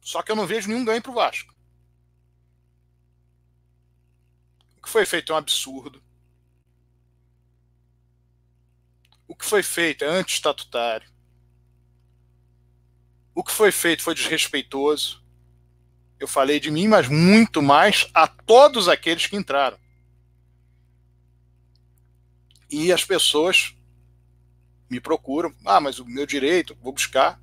Só que eu não vejo nenhum ganho para o Vasco. O que foi feito é um absurdo. O que foi feito é anti-estatutário. O que foi feito foi desrespeitoso. Eu falei de mim, mas muito mais a todos aqueles que entraram. E as pessoas me procuram. Ah, mas o meu direito, vou buscar.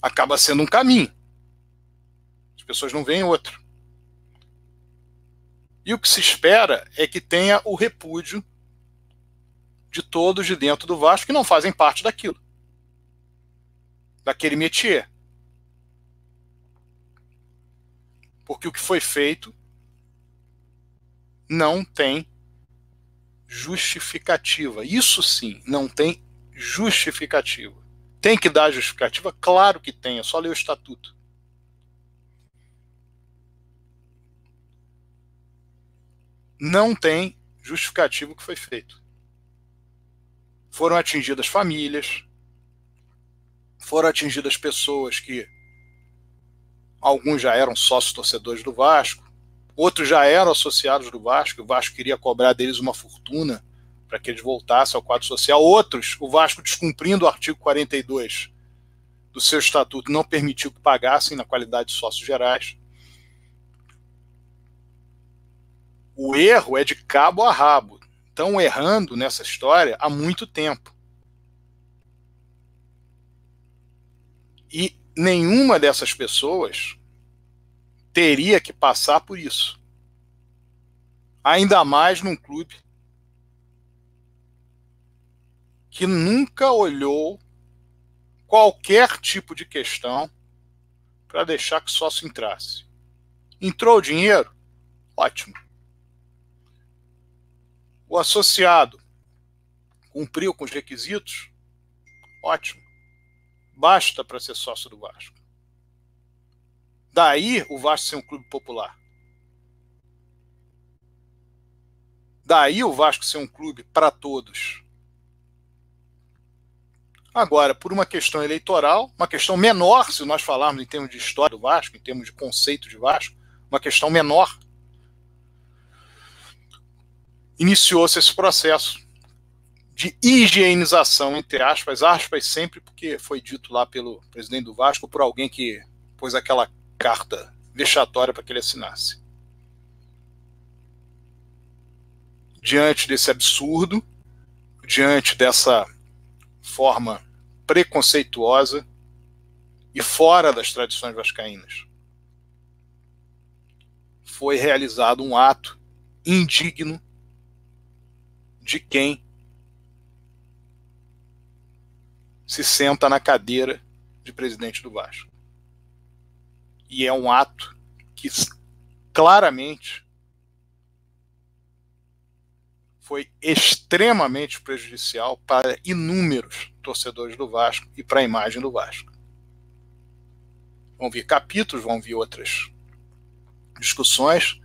Acaba sendo um caminho. As pessoas não veem outro. E o que se espera é que tenha o repúdio de todos de dentro do Vasco que não fazem parte daquilo. Daquele métier. Porque o que foi feito não tem justificativa. Isso sim, não tem justificativa. Tem que dar justificativa? Claro que tem, é só ler o estatuto. Não tem justificativo o que foi feito. Foram atingidas famílias, foram atingidas pessoas que alguns já eram sócios torcedores do Vasco, Outros já eram associados do Vasco, o Vasco queria cobrar deles uma fortuna para que eles voltassem ao quadro social. Outros, o Vasco descumprindo o artigo 42 do seu estatuto, não permitiu que pagassem na qualidade de sócios gerais. O erro é de cabo a rabo. Estão errando nessa história há muito tempo. E nenhuma dessas pessoas teria que passar por isso. Ainda mais num clube que nunca olhou qualquer tipo de questão para deixar que sócio entrasse. Entrou o dinheiro? Ótimo. O associado cumpriu com os requisitos? Ótimo. Basta para ser sócio do Vasco. Daí o Vasco ser um clube popular. Daí o Vasco ser um clube para todos. Agora, por uma questão eleitoral, uma questão menor, se nós falarmos em termos de história do Vasco, em termos de conceito de Vasco, uma questão menor, iniciou-se esse processo de higienização, entre aspas, aspas sempre porque foi dito lá pelo presidente do Vasco, por alguém que pôs aquela carta vexatória para que ele assinasse. Diante desse absurdo, diante dessa forma preconceituosa e fora das tradições vascaínas, foi realizado um ato indigno de quem se senta na cadeira de presidente do Vasco e é um ato que claramente foi extremamente prejudicial para inúmeros torcedores do Vasco e para a imagem do Vasco. Vão vir capítulos, vão vir outras discussões,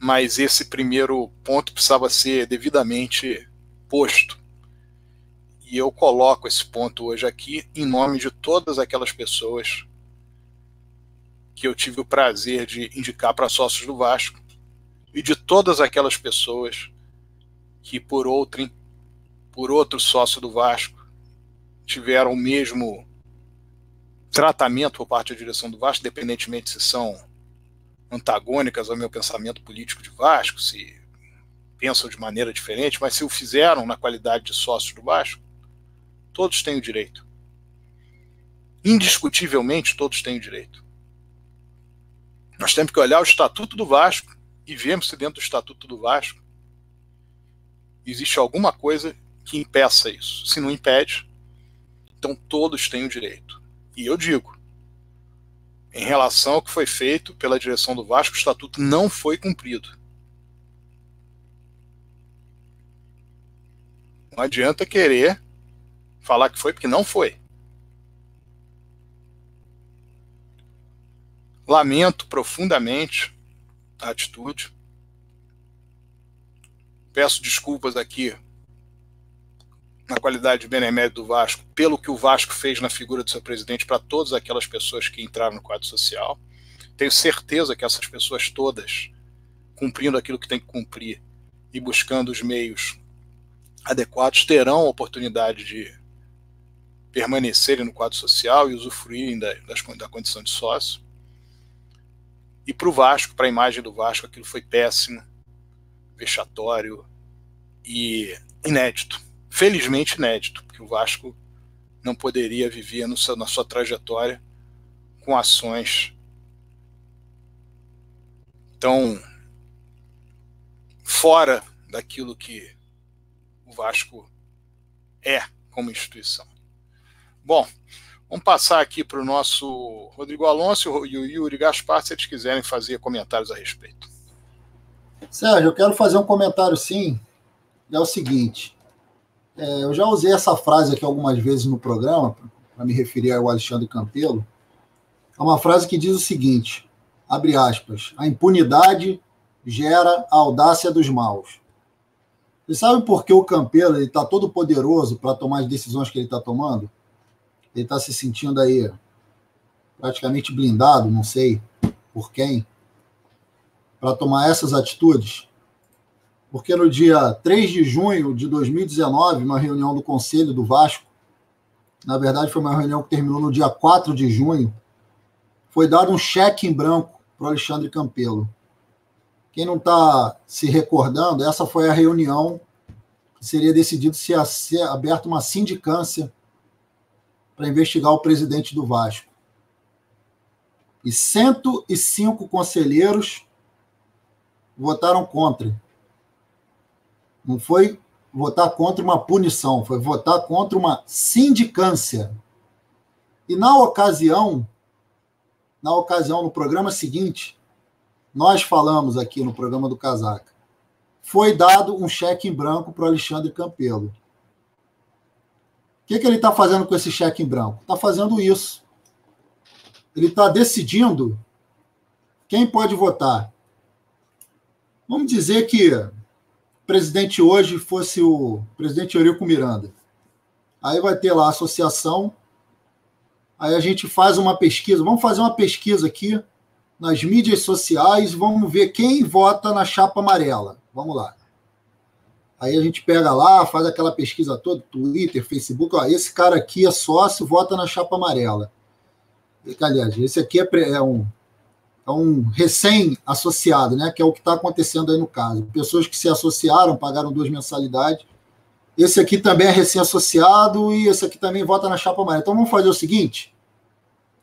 mas esse primeiro ponto precisava ser devidamente posto. E eu coloco esse ponto hoje aqui em nome de todas aquelas pessoas que eu tive o prazer de indicar para sócios do Vasco e de todas aquelas pessoas que por outrem, por outro sócio do Vasco, tiveram o mesmo tratamento por parte da direção do Vasco, independentemente se são antagônicas ao meu pensamento político de Vasco, se pensam de maneira diferente, mas se o fizeram na qualidade de sócios do Vasco, todos têm o direito. Indiscutivelmente, todos têm o direito. Nós temos que olhar o Estatuto do Vasco e vermos se dentro do Estatuto do Vasco existe alguma coisa que impeça isso. Se não impede, então todos têm o direito. E eu digo, em relação ao que foi feito pela direção do Vasco, o Estatuto não foi cumprido. Não adianta querer falar que foi, porque não foi. Lamento profundamente a atitude. Peço desculpas aqui na qualidade de benemérito do Vasco pelo que o Vasco fez na figura do seu presidente para todas aquelas pessoas que entraram no quadro social. Tenho certeza que essas pessoas todas, cumprindo aquilo que tem que cumprir e buscando os meios adequados, terão a oportunidade de permanecerem no quadro social e usufruírem da, das, da condição de sócio. E para o Vasco, para a imagem do Vasco, aquilo foi péssimo, vexatório, e inédito. Felizmente inédito, porque o Vasco não poderia viver no seu, na sua trajetória com ações tão fora daquilo que o Vasco é como instituição. Bom, vamos passar aqui para o nosso Rodrigo Alonso e o Yuri Gaspar, se eles quiserem fazer comentários a respeito. Sérgio, eu quero fazer um comentário sim. É o seguinte: é, eu já usei essa frase aqui algumas vezes no programa, para me referir ao Alexandre Campelo. É uma frase que diz o seguinte: abre aspas, a impunidade gera a audácia dos maus. Vocês sabem por que o Campelo está todo poderoso para tomar as decisões que ele está tomando? Ele está se sentindo aí praticamente blindado, não sei por quem, para tomar essas atitudes? Porque no dia 3 de junho de 2019, uma reunião do Conselho do Vasco, na verdade foi uma reunião que terminou no dia 4 de junho, foi dado um cheque em branco para Alexandre Campelo. Quem não está se recordando, essa foi a reunião que seria decidido se ia ser aberta uma sindicância para investigar o presidente do Vasco. E 105 conselheiros votaram contra. Não foi votar contra uma punição, foi votar contra uma sindicância. E na ocasião, na ocasião, no programa seguinte, nós falamos aqui no programa do Casaca, foi dado um cheque em branco para Alexandre Campelo. O que, que ele está fazendo com esse cheque em branco? Está fazendo isso. Ele está decidindo quem pode votar. Vamos dizer que o presidente hoje fosse o presidente Eurico Miranda. Aí vai ter lá a associação. Aí a gente faz uma pesquisa. Vamos fazer uma pesquisa aqui nas mídias sociais, vamos ver quem vota na chapa amarela. Vamos lá. Aí a gente pega lá, faz aquela pesquisa toda, Twitter, Facebook, ó, esse cara aqui é sócio, vota na chapa amarela. Aliás, esse aqui é, é um, é um recém-associado, né? Que é o que está acontecendo aí no caso. Pessoas que se associaram, pagaram duas mensalidades. Esse aqui também é recém-associado e esse aqui também vota na chapa amarela. Então vamos fazer o seguinte: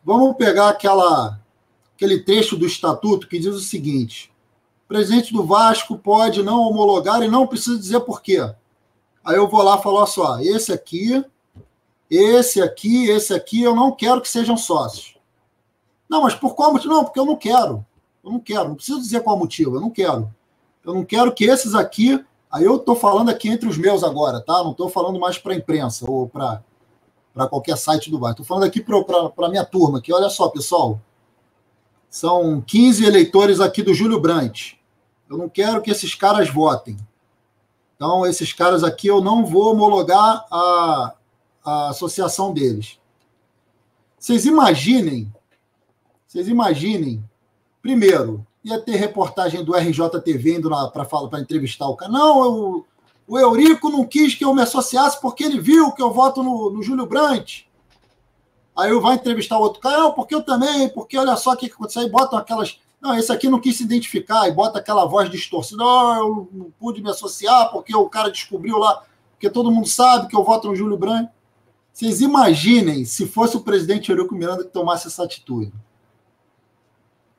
vamos pegar aquela aquele trecho do estatuto que diz o seguinte: presidente do Vasco pode não homologar e não precisa dizer por quê. Aí eu vou lá falo só, esse aqui, esse aqui, esse aqui, eu não quero que sejam sócios. Não, mas por qual motivo? Não, porque eu não quero. Eu não quero, não preciso dizer qual motivo, eu não quero. Eu não quero que esses aqui. Aí eu estou falando aqui entre os meus agora, tá? Não estou falando mais para a imprensa ou para qualquer site do Vasco. Estou falando aqui para a minha turma, que olha só, pessoal. São 15 eleitores aqui do Júlio Brandt. Eu não quero que esses caras votem. Então, esses caras aqui eu não vou homologar a, a associação deles. Vocês imaginem, vocês imaginem, primeiro, ia ter reportagem do RJTV indo para entrevistar o cara. Não, eu, o Eurico não quis que eu me associasse porque ele viu que eu voto no, no Júlio Brandt. Aí eu vou entrevistar o outro cara, não, porque eu também, porque olha só o que aconteceu. Aí botam aquelas. Não, esse aqui não quis se identificar, e bota aquela voz distorcida. Oh, eu não pude me associar porque o cara descobriu lá, porque todo mundo sabe que eu voto no Júlio Branco. Vocês imaginem se fosse o presidente Eurico Miranda que tomasse essa atitude.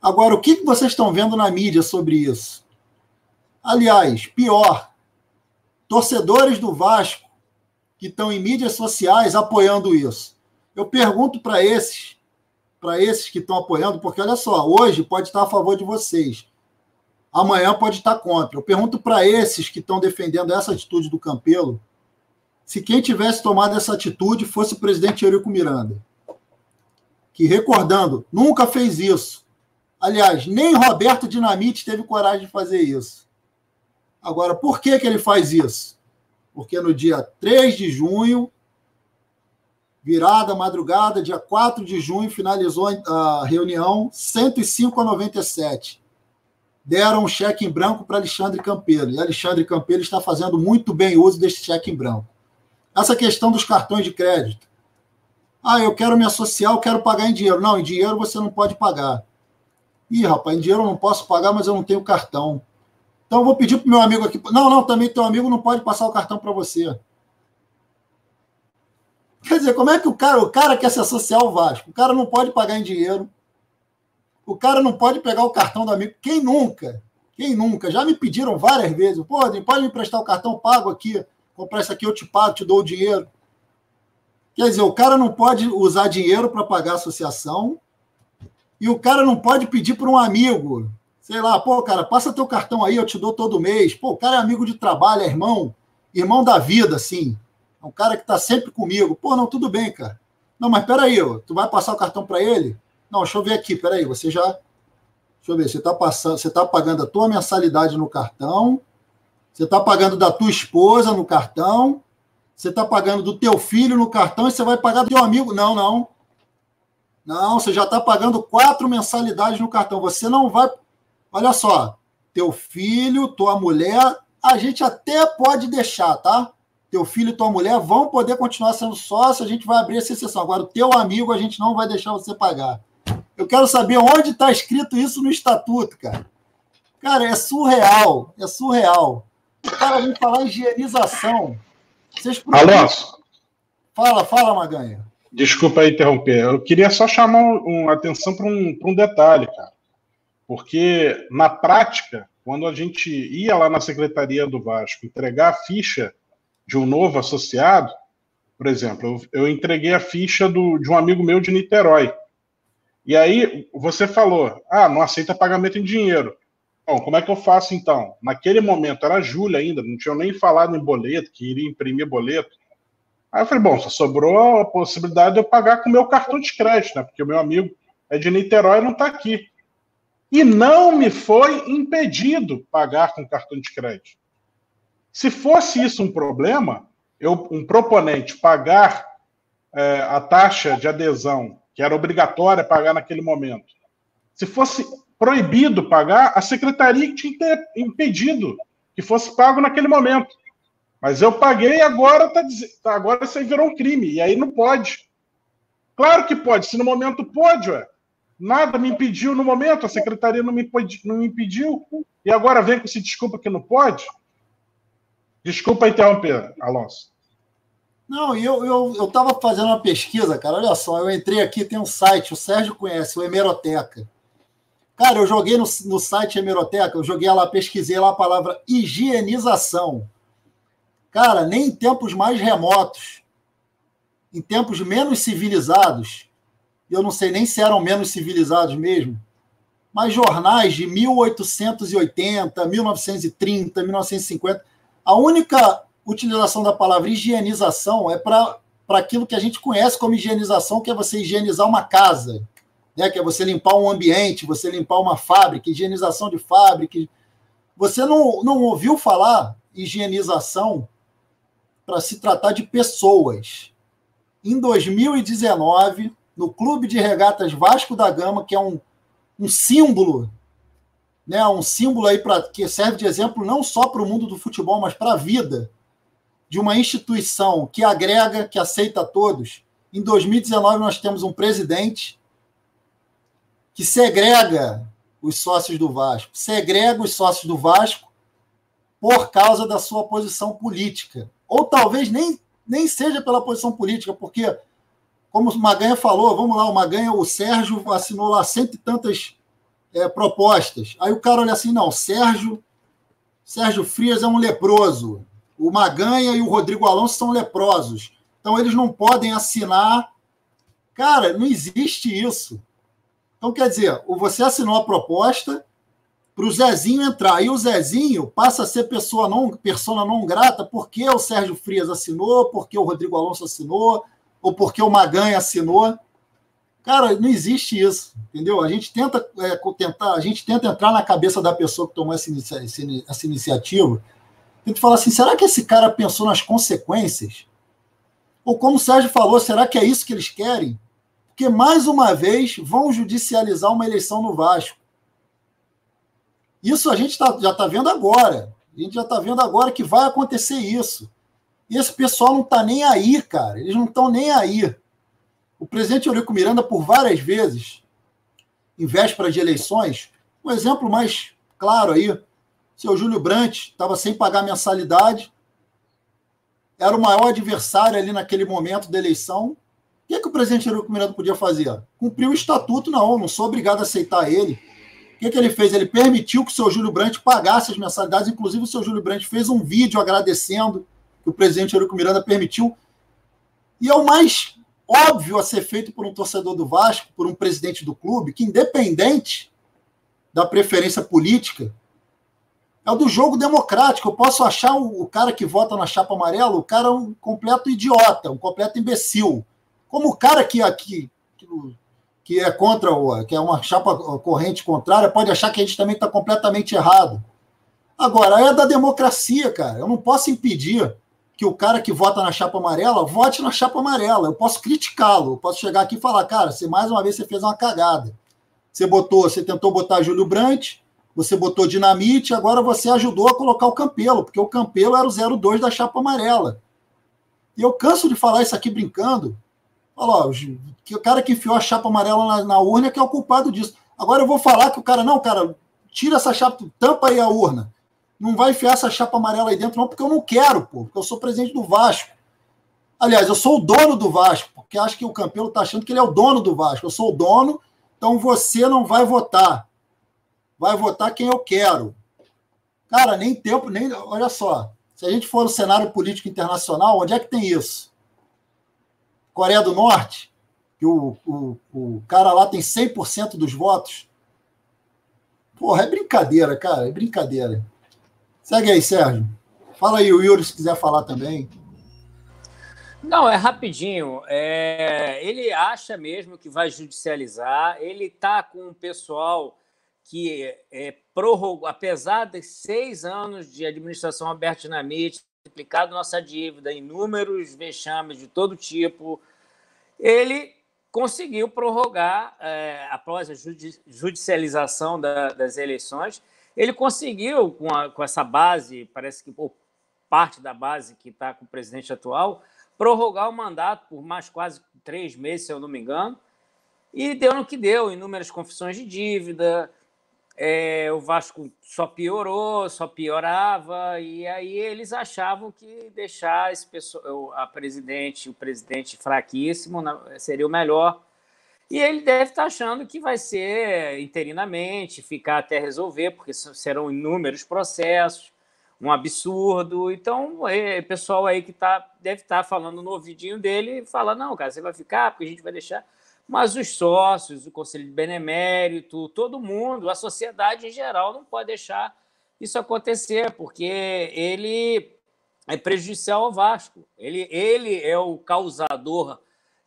Agora, o que vocês estão vendo na mídia sobre isso? Aliás, pior, torcedores do Vasco que estão em mídias sociais apoiando isso. Eu pergunto para esses, para esses que estão apoiando, porque olha só, hoje pode estar a favor de vocês, amanhã pode estar contra. Eu pergunto para esses que estão defendendo essa atitude do Campelo, se quem tivesse tomado essa atitude fosse o presidente Eurico Miranda, que recordando, nunca fez isso. Aliás, nem Roberto Dinamite teve coragem de fazer isso. Agora, por que, que ele faz isso? Porque no dia 3 de junho Virada, madrugada, dia 4 de junho, finalizou a reunião 105 a 97. Deram um cheque em branco para Alexandre Campelo. E Alexandre Campelo está fazendo muito bem uso desse cheque em branco. Essa questão dos cartões de crédito. Ah, eu quero me associar, eu quero pagar em dinheiro. Não, em dinheiro você não pode pagar. Ih, rapaz, em dinheiro eu não posso pagar, mas eu não tenho cartão. Então eu vou pedir para meu amigo aqui. Não, não, também teu amigo não pode passar o cartão para você. Quer dizer, como é que o cara, o cara quer se associar ao Vasco? O cara não pode pagar em dinheiro. O cara não pode pegar o cartão do amigo. Quem nunca? Quem nunca? Já me pediram várias vezes. Pô, pode me emprestar o cartão pago aqui. Comprar isso aqui, eu te pago, te dou o dinheiro. Quer dizer, o cara não pode usar dinheiro para pagar a associação e o cara não pode pedir para um amigo, sei lá, pô, cara, passa teu cartão aí, eu te dou todo mês. Pô, o cara é amigo de trabalho, é irmão, irmão da vida, assim. É um cara que está sempre comigo. Pô, não, tudo bem, cara. Não, mas peraí, tu vai passar o cartão para ele? Não, deixa eu ver aqui, peraí, você já. Deixa eu ver, você está passando, você está pagando a tua mensalidade no cartão, você está pagando da tua esposa no cartão, você está pagando do teu filho no cartão e você vai pagar do teu amigo. Não, não. Não, você já está pagando quatro mensalidades no cartão. Você não vai. Olha só, teu filho, tua mulher, a gente até pode deixar, tá? Teu filho e tua mulher vão poder continuar sendo sócio, a gente vai abrir essa exceção. Agora, o teu amigo, a gente não vai deixar você pagar. Eu quero saber onde está escrito isso no estatuto, cara. Cara, é surreal, é surreal. O cara vem falar higienização. Vocês Alonso. Fala, fala, Maganha. Desculpa aí interromper. Eu queria só chamar um, atenção para um, um detalhe, cara. Porque, na prática, quando a gente ia lá na Secretaria do Vasco entregar a ficha de um novo associado, por exemplo, eu, eu entreguei a ficha do, de um amigo meu de Niterói. E aí você falou, ah, não aceita pagamento em dinheiro. Bom, como é que eu faço então? Naquele momento era Júlia ainda, não tinha nem falado em boleto, que iria imprimir boleto. Aí eu falei, bom, só sobrou a possibilidade de eu pagar com o meu cartão de crédito, né? Porque o meu amigo é de Niterói e não está aqui. E não me foi impedido pagar com cartão de crédito. Se fosse isso um problema, eu, um proponente pagar é, a taxa de adesão, que era obrigatória pagar naquele momento, se fosse proibido pagar, a secretaria tinha que ter impedido que fosse pago naquele momento. Mas eu paguei agora tá, agora isso aí virou um crime, e aí não pode. Claro que pode, se no momento pode, ué. Nada me impediu no momento, a secretaria não me, não me impediu, e agora vem com esse desculpa que não pode. Desculpa interromper, Alonso. Não, eu eu estava fazendo uma pesquisa, cara. Olha só, eu entrei aqui, tem um site, o Sérgio conhece, o Hemeroteca. Cara, eu joguei no, no site Hemeroteca, eu joguei lá, pesquisei lá a palavra higienização. Cara, nem em tempos mais remotos, em tempos menos civilizados, eu não sei nem se eram menos civilizados mesmo, mas jornais de 1880, 1930, 1950 a única utilização da palavra higienização é para aquilo que a gente conhece como higienização, que é você higienizar uma casa, né? que é você limpar um ambiente, você limpar uma fábrica, higienização de fábrica. Você não, não ouviu falar higienização para se tratar de pessoas. Em 2019, no Clube de Regatas Vasco da Gama, que é um, um símbolo né, um símbolo aí para que serve de exemplo não só para o mundo do futebol, mas para a vida de uma instituição que agrega, que aceita todos. Em 2019 nós temos um presidente que segrega os sócios do Vasco, segrega os sócios do Vasco por causa da sua posição política, ou talvez nem nem seja pela posição política, porque como o Maganha falou, vamos lá, o Maganha, o Sérgio assinou lá cento e tantas é, propostas. Aí o cara olha assim, não, Sérgio, Sérgio Frias é um leproso. O Maganha e o Rodrigo Alonso são leprosos. Então eles não podem assinar. Cara, não existe isso. Então, quer dizer, você assinou a proposta para o Zezinho entrar. Aí o Zezinho passa a ser pessoa não, persona não grata porque o Sérgio Frias assinou, porque o Rodrigo Alonso assinou, ou porque o Maganha assinou. Cara, não existe isso, entendeu? A gente tenta é, tentar, a gente tenta entrar na cabeça da pessoa que tomou essa, inicia, essa iniciativa, tenta falar assim: será que esse cara pensou nas consequências? Ou como o Sérgio falou, será que é isso que eles querem? Porque mais uma vez vão judicializar uma eleição no Vasco. Isso a gente tá, já está vendo agora. A gente já está vendo agora que vai acontecer isso. E esse pessoal não está nem aí, cara. Eles não estão nem aí. O presidente Eurico Miranda, por várias vezes, em véspera de eleições, um exemplo mais claro aí, seu Júlio Brandt estava sem pagar mensalidade, era o maior adversário ali naquele momento da eleição. O que, é que o presidente Eurico Miranda podia fazer? Cumprir o estatuto, não, não sou obrigado a aceitar ele. O que, é que ele fez? Ele permitiu que o seu Júlio Brandt pagasse as mensalidades, inclusive o seu Júlio Brandt fez um vídeo agradecendo que o presidente Eurico Miranda permitiu. E é o mais óbvio a ser feito por um torcedor do Vasco, por um presidente do clube, que independente da preferência política, é o do jogo democrático. Eu posso achar o, cara que vota na chapa amarela, o cara é um completo idiota, um completo imbecil. Como o cara que aqui que, que é contra que é uma chapa corrente contrária, pode achar que a gente também está completamente errado. Agora, é da democracia, cara. Eu não posso impedir que o cara que vota na chapa amarela vote na chapa amarela. Eu posso criticá-lo, eu posso chegar aqui e falar, cara, você mais uma vez você fez uma cagada. Você botou, você tentou botar Júlio Brandt, você botou dinamite, agora você ajudou a colocar o Campelo, porque o Campelo era o 02 da chapa amarela. E eu canso de falar isso aqui brincando. Olha o cara que enfiou a chapa amarela na, na urna é que é o culpado disso. Agora eu vou falar que o cara, não, cara, tira essa chapa, tampa aí a urna. Não vai enfiar essa chapa amarela aí dentro, não, porque eu não quero, pô, porque eu sou presidente do Vasco. Aliás, eu sou o dono do Vasco, porque acho que o Campelo está achando que ele é o dono do Vasco. Eu sou o dono, então você não vai votar vai votar quem eu quero. Cara, nem tempo, nem. Olha só. Se a gente for no cenário político internacional, onde é que tem isso? Coreia do Norte, que o, o, o cara lá tem 100% dos votos. Porra, é brincadeira, cara, é brincadeira. Segue aí, Sérgio. Fala aí, o Yuri, se quiser falar também. Não, é rapidinho. É, ele acha mesmo que vai judicializar. Ele está com o pessoal que é, prorrogou, apesar de seis anos de administração aberta dinamite, aplicado nossa dívida, inúmeros vexames de todo tipo, ele conseguiu prorrogar, é, após a judicialização da, das eleições, ele conseguiu, com, a, com essa base, parece que ou parte da base que está com o presidente atual, prorrogar o mandato por mais quase três meses, se eu não me engano, e deu no que deu, inúmeras confissões de dívida, é, o Vasco só piorou, só piorava, e aí eles achavam que deixar esse pessoa, a presidente, o presidente fraquíssimo seria o melhor. E ele deve estar achando que vai ser interinamente, ficar até resolver, porque serão inúmeros processos, um absurdo. Então, é, o pessoal aí que tá, deve estar falando no ouvidinho dele, fala: não, cara, você vai ficar, porque a gente vai deixar mas os sócios, o Conselho de Benemérito, todo mundo, a sociedade em geral, não pode deixar isso acontecer, porque ele é prejudicial ao Vasco. Ele, ele é o causador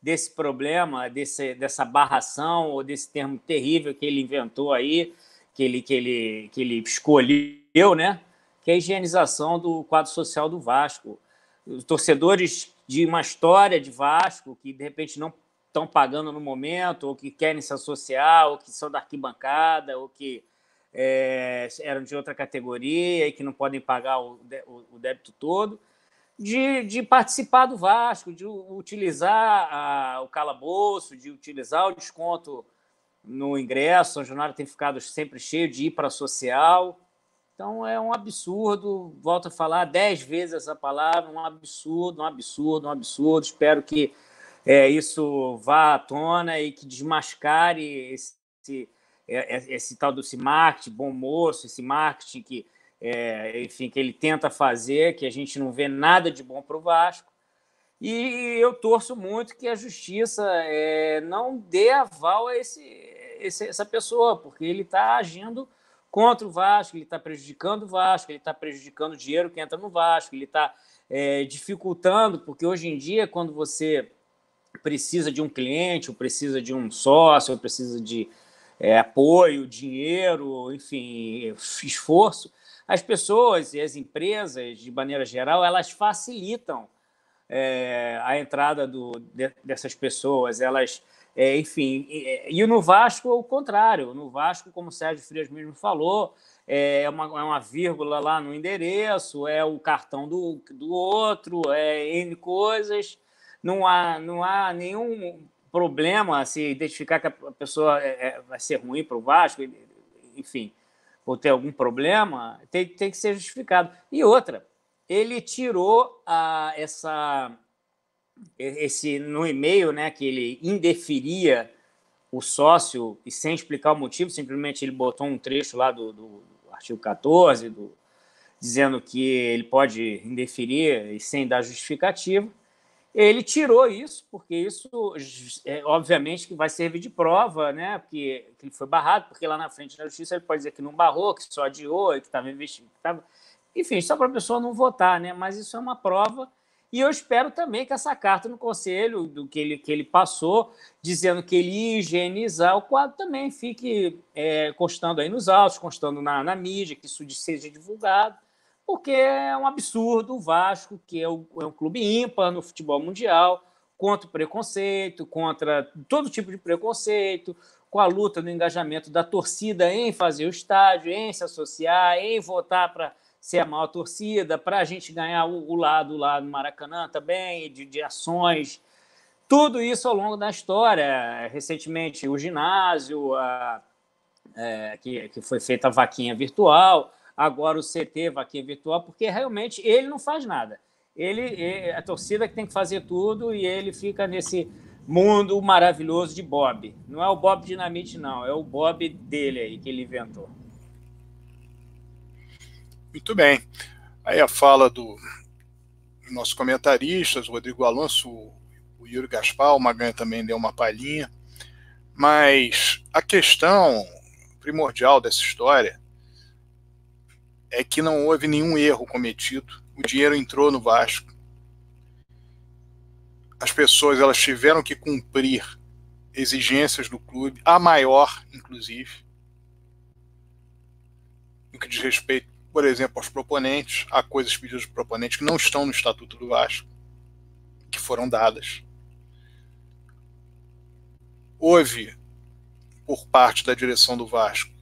desse problema, desse, dessa barração, ou desse termo terrível que ele inventou aí, que ele, que ele, que ele escolheu, né? que é a higienização do quadro social do Vasco. Os torcedores de uma história de Vasco, que de repente não estão pagando no momento, ou que querem se associar, ou que são da arquibancada, ou que é, eram de outra categoria e que não podem pagar o, o, débito todo, de, de, participar do Vasco, de utilizar a, o calabouço, de utilizar o desconto no ingresso. São Januário tem ficado sempre cheio de ir para social. Então é um absurdo, volto a falar dez vezes essa palavra, um absurdo, um absurdo, um absurdo. Espero que é, isso vá à tona e que desmascare esse, esse, é, é, esse tal desse marketing, bom moço, esse marketing que, é, enfim, que ele tenta fazer, que a gente não vê nada de bom para o Vasco. E eu torço muito que a justiça é, não dê aval a esse, esse, essa pessoa, porque ele está agindo contra o Vasco, ele está prejudicando o Vasco, ele está prejudicando o dinheiro que entra no Vasco, ele está é, dificultando, porque hoje em dia, quando você precisa de um cliente, ou precisa de um sócio, ou precisa de é, apoio, dinheiro, enfim, esforço, as pessoas e as empresas, de maneira geral, elas facilitam é, a entrada do, de, dessas pessoas, elas, é, enfim, e, e, no Vasco o contrário, no Vasco, como o Sérgio Frias mesmo falou, é uma, é uma vírgula lá no endereço, é o cartão do, do outro, é N coisas, não há, não há nenhum problema se identificar que a pessoa é, é, vai ser ruim para o Vasco, enfim. Ou ter algum problema, tem, tem que ser justificado. E outra, ele tirou a, essa, esse no e-mail, né, que ele indeferia o sócio e sem explicar o motivo, simplesmente ele botou um trecho lá do, do artigo 14, do, dizendo que ele pode indeferir e sem dar justificativa. Ele tirou isso, porque isso, é, obviamente, que vai servir de prova, né? Porque que ele foi barrado, porque lá na frente da justiça ele pode dizer que não barrou, que só adiou, que estava investindo. Tava... Enfim, só para a pessoa não votar, né? Mas isso é uma prova. E eu espero também que essa carta no conselho, do que ele, que ele passou, dizendo que ele ia higienizar o quadro, também fique é, constando aí nos autos, constando na, na mídia, que isso seja divulgado porque é um absurdo o Vasco, que é, o, é um clube ímpar no futebol mundial, contra o preconceito, contra todo tipo de preconceito, com a luta no engajamento da torcida em fazer o estádio, em se associar, em votar para ser a maior torcida, para a gente ganhar o, o, lado lá no Maracanã também, de, de ações. Tudo isso ao longo da história. Recentemente, o ginásio, a, é, que, que foi feita a vaquinha virtual agora o CT, vaquinha virtual, porque realmente ele não faz nada. Ele, a torcida que tem que fazer tudo e ele fica nesse mundo maravilhoso de Bob. Não é o Bob Dinamite, não, é o Bob dele aí que ele inventou. Muito bem. Aí a fala do nossos comentaristas, Rodrigo Alonso, o Yuri Gaspar, o Maganha também deu uma palhinha. Mas a questão primordial dessa história é que não houve nenhum erro cometido. O dinheiro entrou no Vasco. As pessoas elas tiveram que cumprir exigências do clube, a maior, inclusive, no que diz respeito, por exemplo, aos proponentes, a coisas pedidas dos proponentes que não estão no Estatuto do Vasco, que foram dadas. Houve, por parte da direção do Vasco,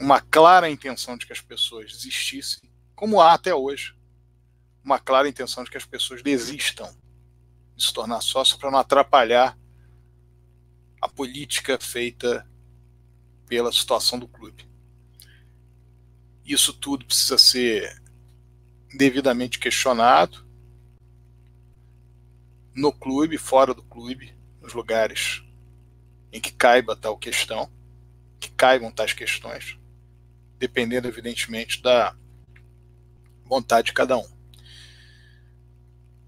uma clara intenção de que as pessoas desistissem, como há até hoje, uma clara intenção de que as pessoas desistam de se tornar sócio para não atrapalhar a política feita pela situação do clube. Isso tudo precisa ser devidamente questionado no clube, fora do clube, nos lugares em que caiba tal questão, que caibam tais questões dependendo, evidentemente, da vontade de cada um.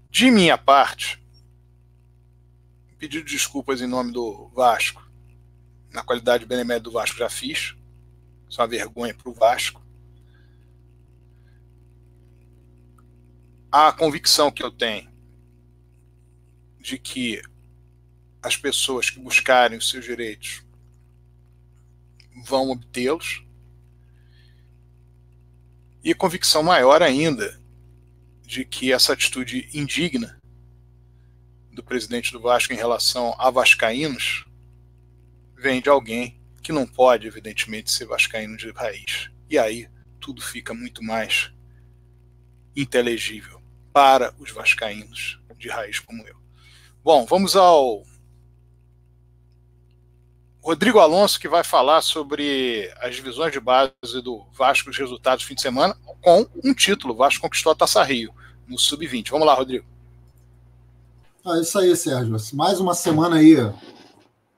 De minha parte, pedido de desculpas em nome do Vasco, na qualidade de benemérito do Vasco já fiz, isso é uma vergonha para o Vasco. A convicção que eu tenho de que as pessoas que buscarem os seus direitos vão obtê-los, e convicção maior ainda de que essa atitude indigna do presidente do Vasco em relação a vascaínos vem de alguém que não pode, evidentemente, ser vascaíno de raiz. E aí tudo fica muito mais inteligível para os vascaínos de raiz como eu. Bom, vamos ao Rodrigo Alonso, que vai falar sobre as divisões de base do Vasco, os resultados do fim de semana, com um título. O Vasco conquistou a Taça Rio, no Sub-20. Vamos lá, Rodrigo. Ah, isso aí, Sérgio. Mais uma semana aí,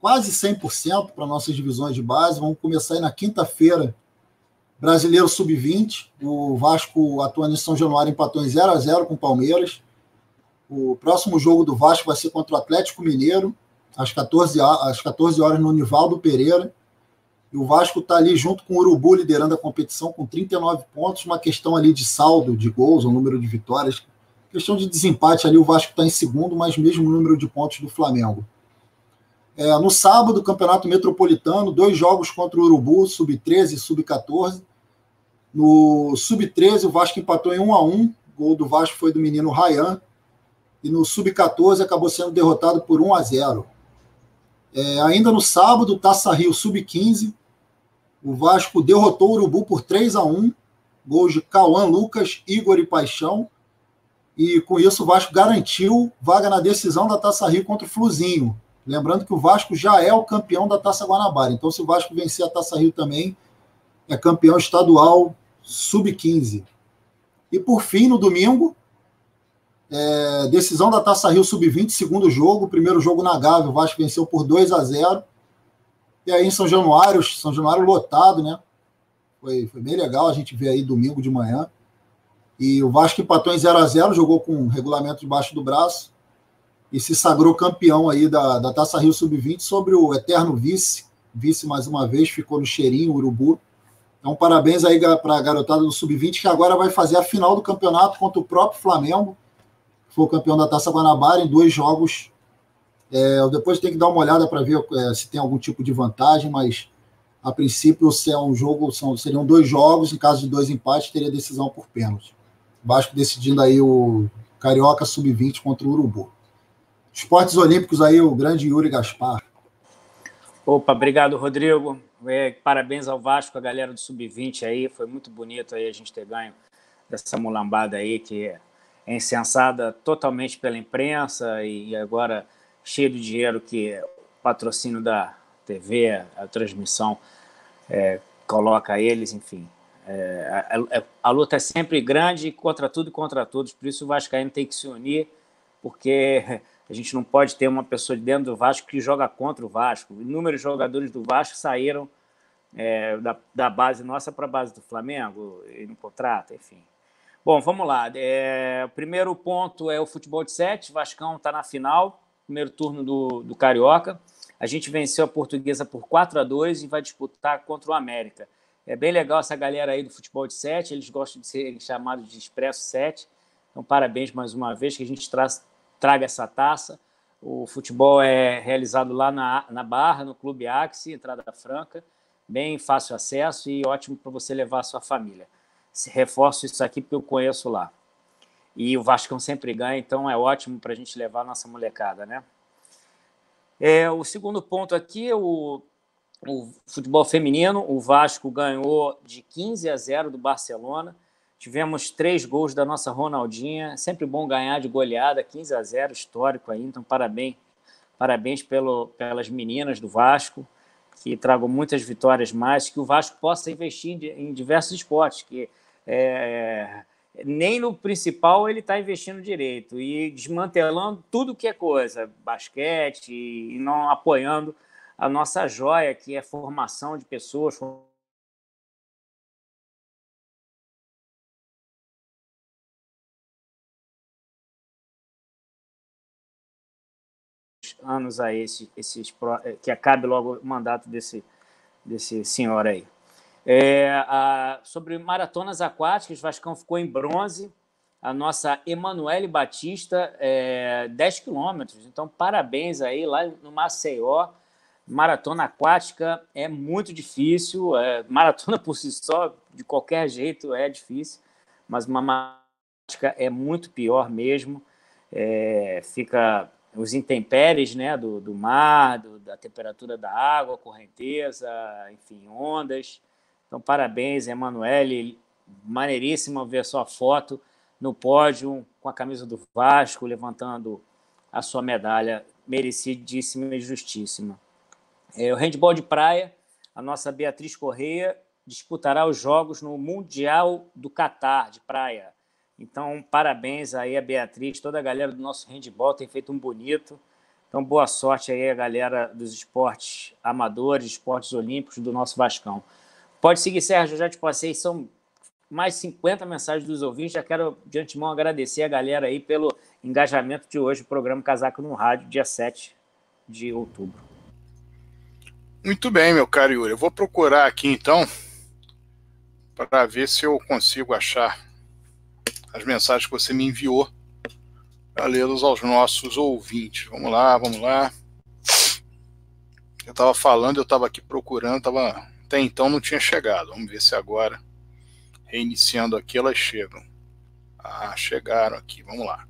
quase 100% para nossas divisões de base. Vamos começar aí na quinta-feira, Brasileiro Sub-20. O Vasco atuando em São Januário empatou em 0 a 0 com o Palmeiras. O próximo jogo do Vasco vai ser contra o Atlético Mineiro às 14, às 14 horas no Nivaldo Pereira. E o Vasco está ali junto com o Urubu liderando a competição com 39 pontos, uma questão ali de saldo de gols, o um número de vitórias. Questão de desempate ali, o Vasco está em segundo, mas mesmo número de pontos do Flamengo. É, no sábado, Campeonato Metropolitano, dois jogos contra o Urubu, sub-13 e sub-14. No sub-13, o Vasco empatou em 1 a 1 O gol do Vasco foi do menino Rayan. E no sub-14 acabou sendo derrotado por 1 a 0 é, ainda no sábado, Taça Rio Sub-15, o Vasco derrotou o Urubu por 3 a 1 gols de Cauã Lucas, Igor e Paixão. E com isso o Vasco garantiu vaga na decisão da Taça Rio contra o Fluzinho. Lembrando que o Vasco já é o campeão da Taça Guanabara. Então, se o Vasco vencer a Taça Rio também, é campeão estadual sub-15. E por fim, no domingo, é, decisão da Taça Rio Sub-20, segundo jogo, primeiro jogo na Gávea, o Vasco venceu por 2 a 0 E aí em São Januário, São Januário lotado, né? Foi, foi bem legal a gente ver aí domingo de manhã. E o Vasco empatou em 0 a 0 jogou com um regulamento debaixo do braço e se sagrou campeão aí da, da Taça Rio Sub-20 sobre o eterno vice. Vice mais uma vez, ficou no cheirinho, Urubu. Então, parabéns aí para a garotada do Sub-20, que agora vai fazer a final do campeonato contra o próprio Flamengo, foi o campeão da Taça Guanabara, em dois jogos. É, depois tem que dar uma olhada para ver é, se tem algum tipo de vantagem, mas a princípio, se é um jogo, são, seriam dois jogos, em caso de dois empates, teria decisão por pênalti. Vasco decidindo aí o Carioca Sub-20 contra o Urubu. Esportes Olímpicos aí, o grande Yuri Gaspar. Opa, obrigado, Rodrigo. É, parabéns ao Vasco, a galera do Sub-20 aí. Foi muito bonito aí a gente ter ganho dessa mulambada aí, que é incensada totalmente pela imprensa e agora cheio de dinheiro que é o patrocínio da TV, a transmissão é, coloca eles, enfim. É, a, a, a, luta é sempre grande contra tudo e contra todos, por isso o Vascaíno tem que se unir, porque a gente não pode ter uma pessoa de dentro do Vasco que joga contra o Vasco. Inúmeros jogadores do Vasco saíram é, da, da, base nossa para a base do Flamengo e não contrata, enfim. Bom, vamos lá. É, o primeiro ponto é o futebol de sete. Vascão está na final, primeiro turno do, do Carioca. A gente venceu a Portuguesa por 4 a 2 e vai disputar contra o América. É bem legal essa galera aí do futebol de sete. Eles gostam de ser chamados de Expresso 7. Então, parabéns mais uma vez que a gente traz, traga essa taça. O futebol é realizado lá na, na Barra, no Clube Axi, entrada franca, bem fácil acesso e ótimo para você levar a sua família. Reforço isso aqui porque eu conheço lá. E o Vascão sempre ganha, então é ótimo para a gente levar a nossa molecada, né? É, o segundo ponto aqui, o, o futebol feminino, o Vasco ganhou de 15 a 0 do Barcelona. Tivemos três gols da nossa Ronaldinha. Sempre bom ganhar de goleada, 15 a 0, histórico aí. Então, parabéns, parabéns pelo, pelas meninas do Vasco, que tragam muitas vitórias mais, que o Vasco possa investir em, diversos esportes, que é, nem no principal ele está investindo direito e desmantelando tudo que é coisa, basquete, e não apoiando a nossa joia, que é formação de pessoas, anos aí, esse, esses, eh, que acabe logo o mandato desse, desse senhor aí. É, a, sobre maratonas aquáticas, Vascão ficou em bronze. A nossa Emanuele Batista, é, 10 quilômetros. Então, parabéns aí lá no Maceió. Maratona aquática é muito difícil. É, maratona por si só, de qualquer jeito, é difícil. Mas uma maratona é muito pior mesmo. É, fica os intempéries né, do, do mar, do, da temperatura da água, correnteza, enfim, ondas. Então, parabéns, Emanuele. Maneiríssimo ver sua foto no pódio com a camisa do Vasco, levantando a sua medalha, merecidíssima e justíssima. É, o handball de praia, a nossa Beatriz Correia disputará os jogos no Mundial do Catar de praia. Então, parabéns aí a Beatriz, toda a galera do nosso handball tem feito um bonito. Então, boa sorte aí a galera dos esportes amadores, esportes olímpicos do nosso Vascão. Pode seguir, Sérgio, eu já te passei, são mais 50 mensagens dos ouvintes. Já quero de antemão agradecer a galera aí pelo engajamento de hoje, o programa Casaco no Rádio, dia 7 de outubro. Muito bem, meu caro Yuri. Eu vou procurar aqui então para ver se eu consigo achar as mensagens que você me enviou para lê-las aos nossos ouvintes. Vamos lá, vamos lá. Eu estava falando, eu estava aqui procurando, tava, até então não tinha chegado. Vamos ver se agora, reiniciando aqui, elas chegam. Ah, chegaram aqui, vamos lá.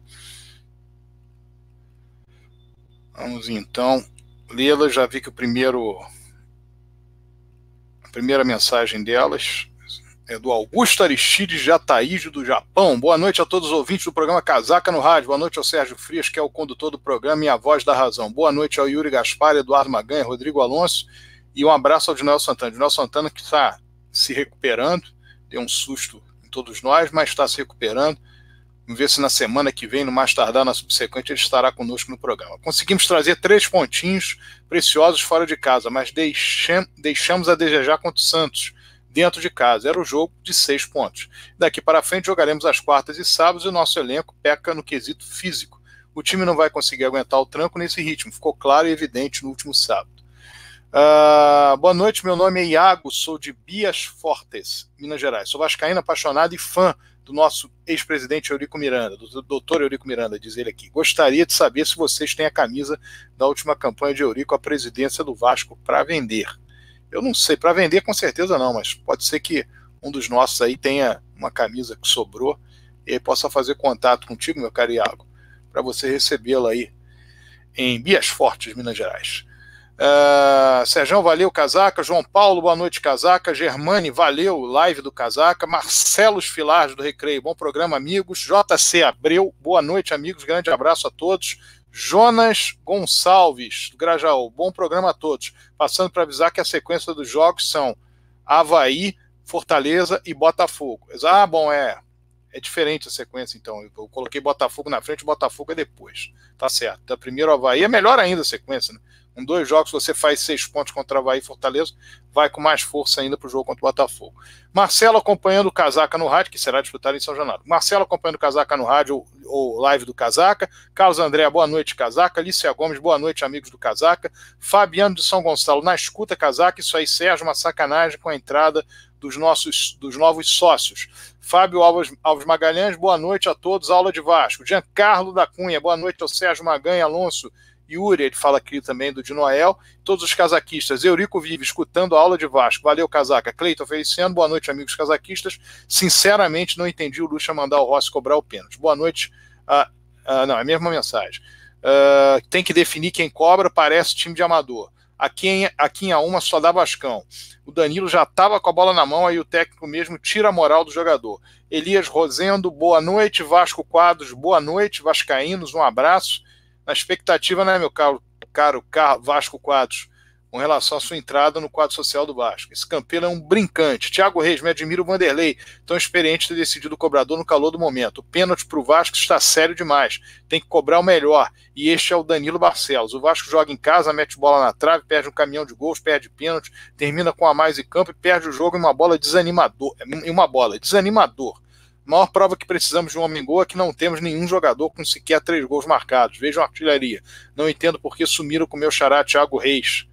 Vamos então lê-las. Já vi que o primeiro. A primeira mensagem delas é do Augusto Aristides de Ataíde, do Japão. Boa noite a todos os ouvintes do programa Casaca no Rádio. Boa noite ao Sérgio Frias, que é o condutor do programa e a voz da razão. Boa noite ao Yuri Gaspar, Eduardo Maganha, Rodrigo Alonso e um abraço ao Dinel Santana. Dinel Santana que está se recuperando, deu um susto em todos nós, mas está se recuperando. Vamos ver se na semana que vem, no mais tardar, na subsequente, ele estará conosco no programa. Conseguimos trazer três pontinhos preciosos fora de casa, mas deixamos a desejar contra o Santos dentro de casa. Era o jogo de seis pontos. Daqui para frente jogaremos as quartas e sábados e o nosso elenco peca no quesito físico. O time não vai conseguir aguentar o tranco nesse ritmo. Ficou claro e evidente no último sábado. Uh, boa noite, meu nome é Iago, sou de Bias Fortes, Minas Gerais. Sou vascaíno apaixonado e fã do nosso ex-presidente Eurico Miranda, do doutor Eurico Miranda, diz ele aqui. Gostaria de saber se vocês têm a camisa da última campanha de Eurico à presidência do Vasco para vender. Eu não sei, para vender com certeza não, mas pode ser que um dos nossos aí tenha uma camisa que sobrou e possa fazer contato contigo, meu caro Iago, para você recebê-la aí em Bias Fortes, Minas Gerais. Uh, Sérgio, valeu, Casaca. João Paulo, boa noite, Casaca. Germane, valeu, live do Casaca. Marcelo Filarge, do Recreio, bom programa, amigos. JC Abreu, boa noite, amigos. Grande abraço a todos. Jonas Gonçalves, do Grajaú, bom programa a todos. Passando para avisar que a sequência dos jogos são Havaí, Fortaleza e Botafogo. Ah, bom, é. É diferente a sequência, então. Eu coloquei Botafogo na frente, Botafogo é depois. Tá certo. Então, primeiro Havaí é melhor ainda a sequência, né? Com dois jogos, você faz seis pontos contra Havaí e Fortaleza, vai com mais força ainda para o jogo contra o Botafogo. Marcelo acompanhando o Casaca no rádio, que será disputado em São Januário. Marcelo acompanhando o Casaca no rádio, ou live do Casaca. Carlos André, boa noite, Casaca. Alicia Gomes, boa noite, amigos do Casaca. Fabiano de São Gonçalo, na escuta, Casaca. Isso aí, Sérgio, uma sacanagem com a entrada dos nossos dos novos sócios. Fábio Alves, Alves Magalhães, boa noite a todos. Aula de Vasco. Giancarlo da Cunha, boa noite ao Sérgio Maganha Alonso Yuri, ele fala aqui também do de Noel, todos os casaquistas. Eurico Vive, escutando a aula de Vasco. Valeu, casaca. Cleiton Feliciano, boa noite, amigos casaquistas. Sinceramente, não entendi o Lucha mandar o Rossi cobrar o pênalti. Boa noite. Ah, ah, não, é a mesma mensagem. Ah, tem que definir quem cobra, parece time de amador. Aqui em, aqui em A1 só dá Vascão. O Danilo já estava com a bola na mão, aí o técnico mesmo tira a moral do jogador. Elias Rosendo, boa noite. Vasco Quadros, boa noite. Vascaínos, um abraço na expectativa, né, meu caro, caro, Vasco Quadros, com relação à sua entrada no quadro social do Vasco. Esse Campelo é um brincante. Tiago Reis, me admira o Vanderlei, tão experiente ter decidido o cobrador no calor do momento. O pênalti para o Vasco está sério demais. Tem que cobrar o melhor. E este é o Danilo Barcelos. O Vasco joga em casa, mete bola na trave, perde um caminhão de gols, perde pênalti, termina com a mais em campo e perde o jogo em uma bola desanimador. Em uma bola desanimador. Maior prova que precisamos de um homem-gol é que não temos nenhum jogador com sequer três gols marcados. Vejam a artilharia. Não entendo por que sumiram com meu xará Thiago Reis.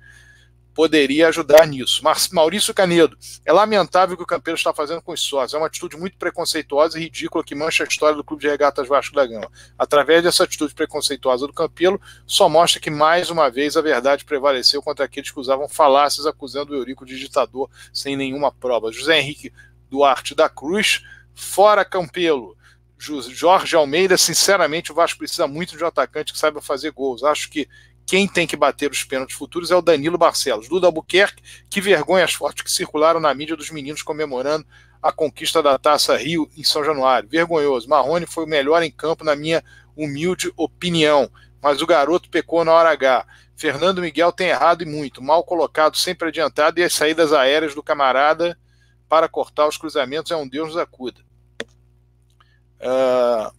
Poderia ajudar nisso. Mas Maurício Canedo. É lamentável o que o Campeiro está fazendo com os sócios. É uma atitude muito preconceituosa e ridícula que mancha a história do Clube de Regatas Vasco da Gama. Através dessa atitude preconceituosa do Campelo, só mostra que mais uma vez a verdade prevaleceu contra aqueles que usavam falácias acusando o Eurico de ditador sem nenhuma prova. José Henrique Duarte da Cruz Fora Campelo. Jorge Almeida, sinceramente, o Vasco precisa muito de um atacante que saiba fazer gols. Acho que quem tem que bater os pênaltis futuros é o Danilo Barcelos. Duda Albuquerque, que vergonha as fotos que circularam na mídia dos meninos comemorando a conquista da Taça Rio em São Januário. Vergonhoso. Marrone foi o melhor em campo, na minha humilde opinião. Mas o garoto pecou na hora H. Fernando Miguel tem errado e muito. Mal colocado, sempre adiantado, e as saídas aéreas do camarada para cortar os cruzamentos é um Deus nos acuda. Uh,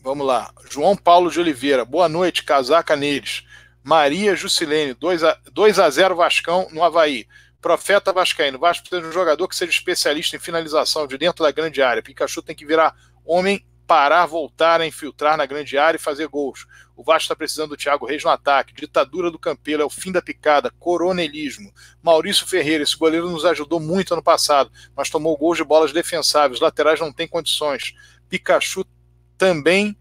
vamos lá. João Paulo de Oliveira. Boa noite, casaca neles. Maria Jusilene, 2 a, 2 a 0 Vascão no Havaí. Profeta Vascaíno. Vasco precisa de um jogador que seja especialista em finalização de dentro da grande área. Pikachu tem que virar homem parar, voltar a infiltrar na grande área e fazer gols. O Vasco está precisando do Thiago Reis no ataque. Ditadura do Campelo é o fim da picada. Coronelismo. Maurício Ferreira, esse goleiro nos ajudou muito ano passado, mas tomou gols de bolas defensáveis. Laterais não têm condições. Pikachu também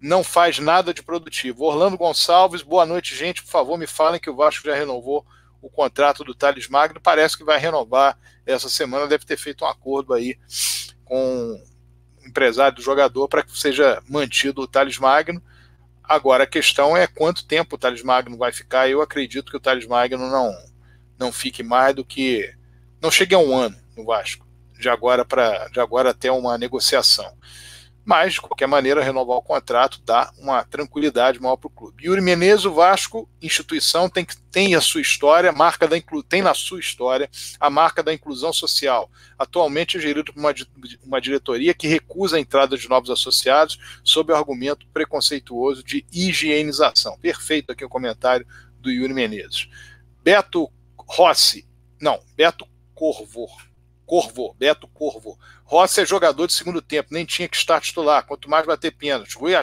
não faz nada de produtivo. Orlando Gonçalves, boa noite, gente. Por favor, me falem que o Vasco já renovou o contrato do Thales Magno. Parece que vai renovar essa semana. Deve ter feito um acordo aí com empresário do jogador para que seja mantido o Thales Magno. Agora a questão é quanto tempo o Thales Magno vai ficar. Eu acredito que o Thales Magno não, não fique mais do que. não chegue a um ano no Vasco, de agora, pra, de agora até uma negociação. Mas, de qualquer maneira, renovar o contrato dá uma tranquilidade maior para o clube. Yuri Menezes, o Vasco, instituição, tem, tem a sua história, marca da inclu, tem na sua história a marca da inclusão social. Atualmente é gerido por uma, uma diretoria que recusa a entrada de novos associados sob o argumento preconceituoso de higienização. Perfeito aqui o comentário do Yuri Menezes. Beto Rossi, não, Beto Corvo, Corvo, Beto Corvo. Rossi é jogador de segundo tempo, nem tinha que estar titular, quanto mais bater pênalti. Rui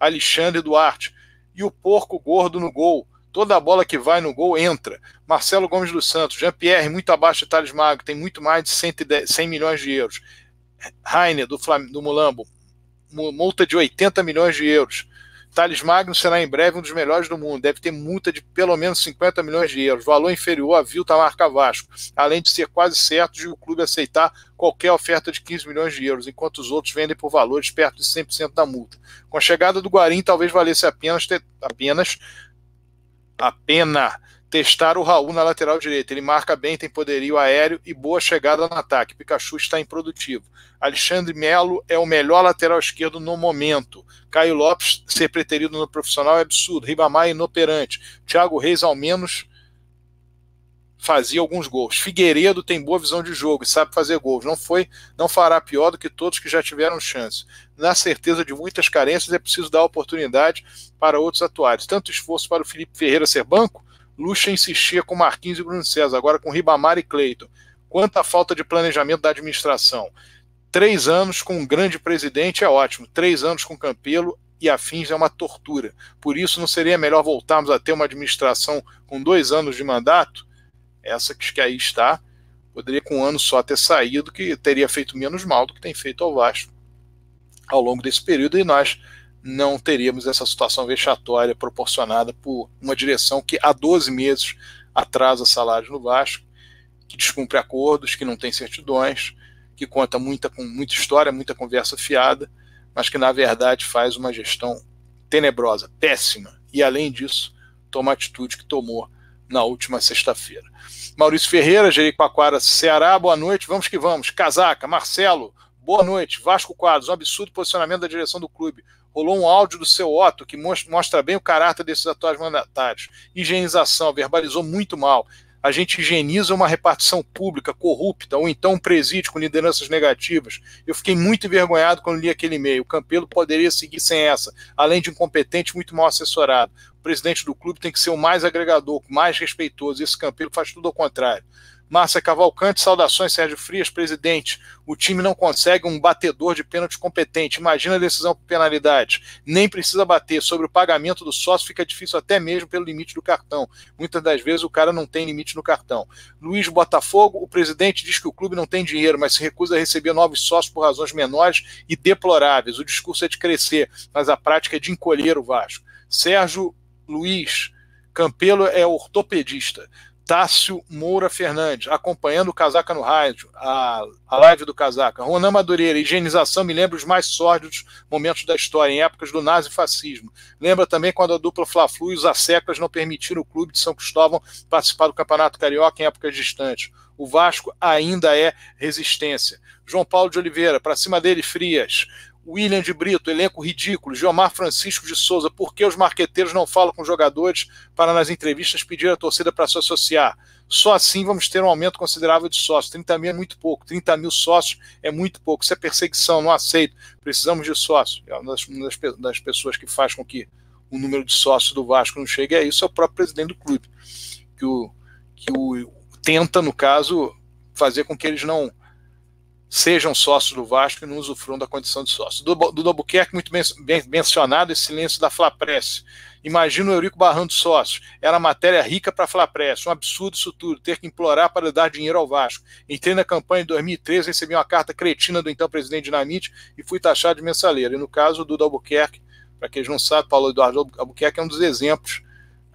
Alexandre Duarte. E o porco gordo no gol. Toda a bola que vai no gol entra. Marcelo Gomes dos Santos. Jean-Pierre, muito abaixo de Thales Magro, tem muito mais de 110, 100 milhões de euros. Rainer, do, Flam do Mulambo, multa de 80 milhões de euros. Thales Magno será em breve um dos melhores do mundo. Deve ter multa de pelo menos 50 milhões de euros, valor inferior à Vilta Marca Vasco, além de ser quase certo de o clube aceitar qualquer oferta de 15 milhões de euros, enquanto os outros vendem por valores perto de 100% da multa. Com a chegada do Guarim, talvez valesse apenas, ter, apenas a pena testar o Raul na lateral direita. Ele marca bem, tem poderio aéreo e boa chegada no ataque. Pikachu está improdutivo. Alexandre Melo é o melhor lateral esquerdo no momento. Caio Lopes ser preterido no profissional é absurdo. Ribamar é inoperante. Thiago Reis, ao menos, fazia alguns gols. Figueiredo tem boa visão de jogo e sabe fazer gols. Não foi, não fará pior do que todos que já tiveram chance. Na certeza de muitas carências, é preciso dar oportunidade para outros atuários. Tanto esforço para o Felipe Ferreira ser banco, Lucha insistia com Marquinhos e Bruno César, agora com Ribamar e Cleiton. Quanta falta de planejamento da administração. Três anos com um grande presidente é ótimo, três anos com Campelo e afins é uma tortura. Por isso, não seria melhor voltarmos a ter uma administração com dois anos de mandato? Essa que aí está, poderia com um ano só ter saído, que teria feito menos mal do que tem feito ao Vasco ao longo desse período, e nós não teríamos essa situação vexatória proporcionada por uma direção que há 12 meses atrasa salários no Vasco, que descumpre acordos, que não tem certidões, que conta muita, com muita história, muita conversa fiada, mas que na verdade faz uma gestão tenebrosa, péssima, e além disso, toma a atitude que tomou na última sexta-feira. Maurício Ferreira, Jericoacoara, Ceará, boa noite, vamos que vamos. Casaca, Marcelo, boa noite. Vasco Quadros, um absurdo posicionamento da direção do clube rolou um áudio do seu Otto que mostra bem o caráter desses atuais mandatários. Higienização, verbalizou muito mal. A gente higieniza uma repartição pública corrupta ou então um presídio com lideranças negativas. Eu fiquei muito envergonhado quando li aquele e-mail. O Campelo poderia seguir sem essa, além de incompetente, muito mal assessorado. O presidente do clube tem que ser o mais agregador, mais respeitoso. Esse Campelo faz tudo ao contrário. Márcia Cavalcante, saudações, Sérgio Frias, presidente. O time não consegue um batedor de pênalti competente. Imagina a decisão por penalidade. Nem precisa bater. Sobre o pagamento do sócio fica difícil até mesmo pelo limite do cartão. Muitas das vezes o cara não tem limite no cartão. Luiz Botafogo, o presidente diz que o clube não tem dinheiro, mas se recusa a receber novos sócios por razões menores e deploráveis. O discurso é de crescer, mas a prática é de encolher o Vasco. Sérgio Luiz Campelo é ortopedista. Tássio Moura Fernandes, acompanhando o Casaca no rádio, a, a live do Casaca. Ronan Madureira, higienização me lembra os mais sórdidos momentos da história, em épocas do nazifascismo. Lembra também quando a dupla Fla-Flu e os Asseclas não permitiram o clube de São Cristóvão participar do Campeonato Carioca em épocas distantes. O Vasco ainda é resistência. João Paulo de Oliveira, para cima dele, Frias. William de Brito, elenco ridículo, Geomar Francisco de Souza, por que os marqueteiros não falam com os jogadores para nas entrevistas pedir a torcida para se associar? Só assim vamos ter um aumento considerável de sócios. 30 mil é muito pouco, 30 mil sócios é muito pouco. Isso é perseguição, não aceito. Precisamos de sócios. É uma das, das pessoas que faz com que o número de sócios do Vasco não chegue é isso, é o próprio presidente do clube, que o, que o tenta, no caso, fazer com que eles não sejam sócios do Vasco e não usufruam da condição de sócio. Do, Albuquerque, muito bem, bem mencionado, esse silêncio da Flapress. Imagina o Eurico barrando sócios. Era matéria rica para a Flapress. Um absurdo isso tudo, ter que implorar para dar dinheiro ao Vasco. Entrei na campanha em 2013, recebi uma carta cretina do então presidente Dinamite e fui taxado de mensaleiro. E no caso do Albuquerque, para quem não sabe, Paulo Eduardo Albuquerque é um dos exemplos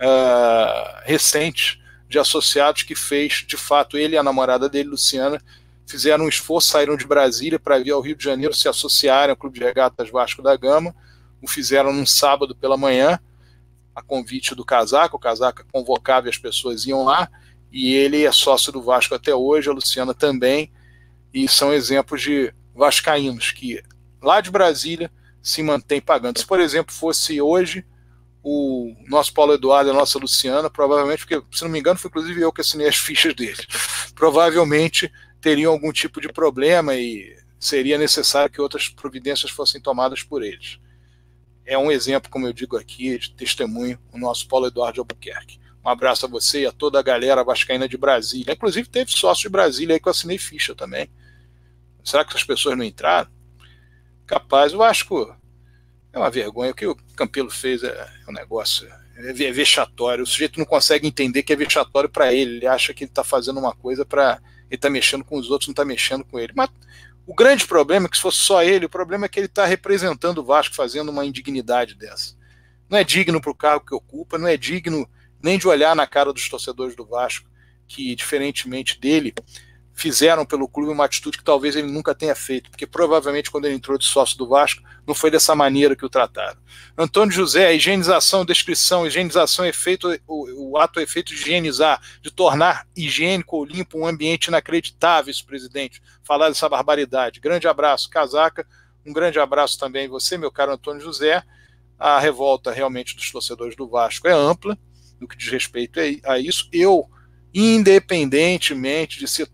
uh, recentes de associados que fez, de fato, ele e a namorada dele, Luciana, fizeram um esforço, saíram de Brasília para vir ao Rio de Janeiro se associarem ao Clube de Regatas Vasco da Gama. O fizeram num sábado pela manhã, a convite do Casaca. O Casaca convocava e as pessoas iam lá. E ele é sócio do Vasco até hoje, a Luciana também. E são exemplos de vascaínos que lá de Brasília se mantém pagando. Se, por exemplo, fosse hoje o nosso Paulo Eduardo e a nossa Luciana, provavelmente, porque, se não me engano, foi inclusive eu que assinei as fichas dele, provavelmente teriam algum tipo de problema e seria necessário que outras providências fossem tomadas por eles. É um exemplo, como eu digo aqui, de testemunho, o nosso Paulo Eduardo Albuquerque. Um abraço a você e a toda a galera vascaína de Brasília. Inclusive, teve sócio de Brasília aí que eu assinei ficha também. Será que as pessoas não entraram? Capaz, o Vasco é uma vergonha. O que o Campelo fez é, um negócio é vexatório. O sujeito não consegue entender que é vexatório para ele. Ele acha que ele está fazendo uma coisa para. Ele está mexendo com os outros, não está mexendo com ele. Mas o grande problema é que se fosse só ele, o problema é que ele está representando o Vasco, fazendo uma indignidade dessa. Não é digno para o cargo que ocupa, não é digno nem de olhar na cara dos torcedores do Vasco, que, diferentemente dele, fizeram pelo clube uma atitude que talvez ele nunca tenha feito, porque provavelmente quando ele entrou de sócio do Vasco, não foi dessa maneira que o trataram. Antônio José, higienização, descrição, higienização é feito, o, o ato é feito de higienizar, de tornar higiênico ou limpo um ambiente inacreditável, isso, presidente. Falar dessa barbaridade. Grande abraço, casaca. Um grande abraço também a você, meu caro Antônio José. A revolta realmente dos torcedores do Vasco é ampla, no que diz respeito a isso. Eu, independentemente de ser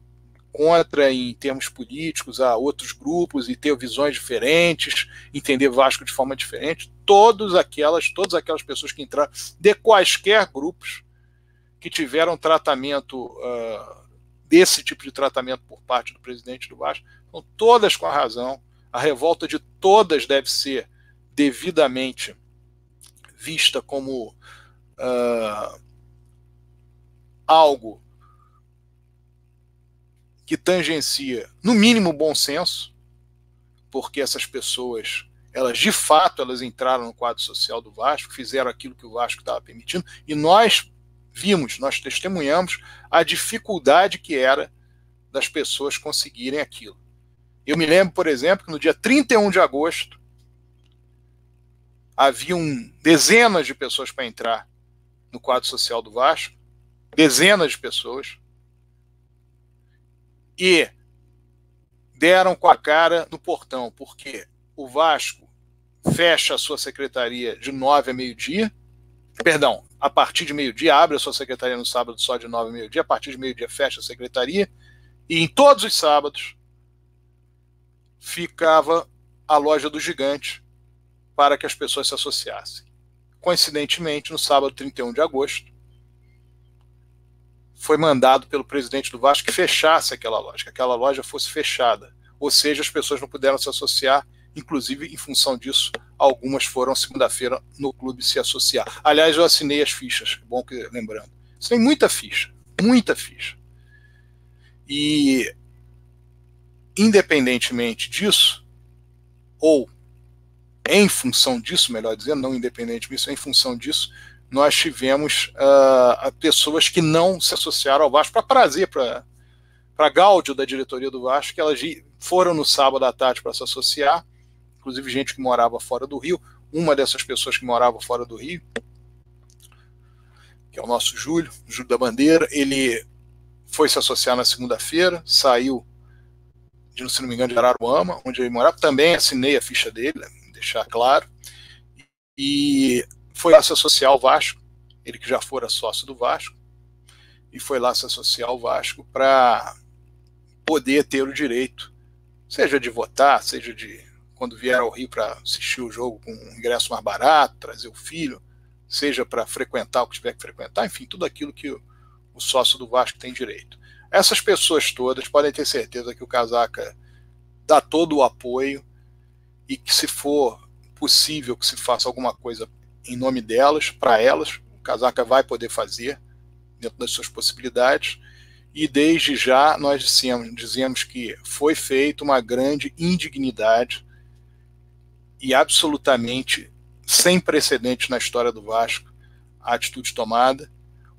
contra em termos políticos a outros grupos e ter visões diferentes, entender Vasco de forma diferente, todas aquelas, todas aquelas pessoas que entraram de quaisquer grupos que tiveram tratamento uh, desse tipo de tratamento por parte do presidente do Vasco, estão todas com a razão. A revolta de todas deve ser devidamente vista como uh, algo que tangencia, no mínimo, bom senso, porque essas pessoas, elas de fato, elas entraram no quadro social do Vasco, fizeram aquilo que o Vasco estava permitindo, e nós vimos, nós testemunhamos a dificuldade que era das pessoas conseguirem aquilo. Eu me lembro, por exemplo, que no dia 31 de agosto haviam dezenas de pessoas para entrar no quadro social do Vasco, dezenas de pessoas, e deram com a cara no portão, porque o Vasco fecha a sua secretaria de nove a meio-dia, perdão, a partir de meio-dia, abre a sua secretaria no sábado só de nove a meio-dia, a partir de meio-dia fecha a secretaria, e em todos os sábados ficava a loja do gigante para que as pessoas se associassem. Coincidentemente, no sábado 31 de agosto, foi mandado pelo presidente do Vasco que fechasse aquela loja, que aquela loja fosse fechada. Ou seja, as pessoas não puderam se associar, inclusive em função disso, algumas foram segunda-feira no clube se associar. Aliás, eu assinei as fichas, bom que lembrando. Tem muita ficha, muita ficha. E independentemente disso, ou em função disso, melhor dizendo, não independente disso, em função disso, nós tivemos uh, pessoas que não se associaram ao Vasco para prazer, para gáudio da diretoria do Vasco, que elas foram no sábado à tarde para se associar, inclusive gente que morava fora do Rio. Uma dessas pessoas que morava fora do Rio, que é o nosso Júlio, Júlio da Bandeira, ele foi se associar na segunda-feira, saiu, de, se não me engano, de Araruama, onde ele morava. Também assinei a ficha dele, deixar claro. E foi lá se associar ao Vasco, ele que já fora sócio do Vasco, e foi lá se associar ao Vasco para poder ter o direito, seja de votar, seja de quando vier ao Rio para assistir o jogo com um ingresso mais barato, trazer o filho, seja para frequentar o que tiver que frequentar, enfim, tudo aquilo que o, o sócio do Vasco tem direito. Essas pessoas todas podem ter certeza que o Casaca dá todo o apoio e que se for possível que se faça alguma coisa em nome delas, para elas. O Casaca vai poder fazer dentro das suas possibilidades. E desde já nós dissemos, dizemos que foi feita uma grande indignidade e absolutamente sem precedentes na história do Vasco a atitude tomada.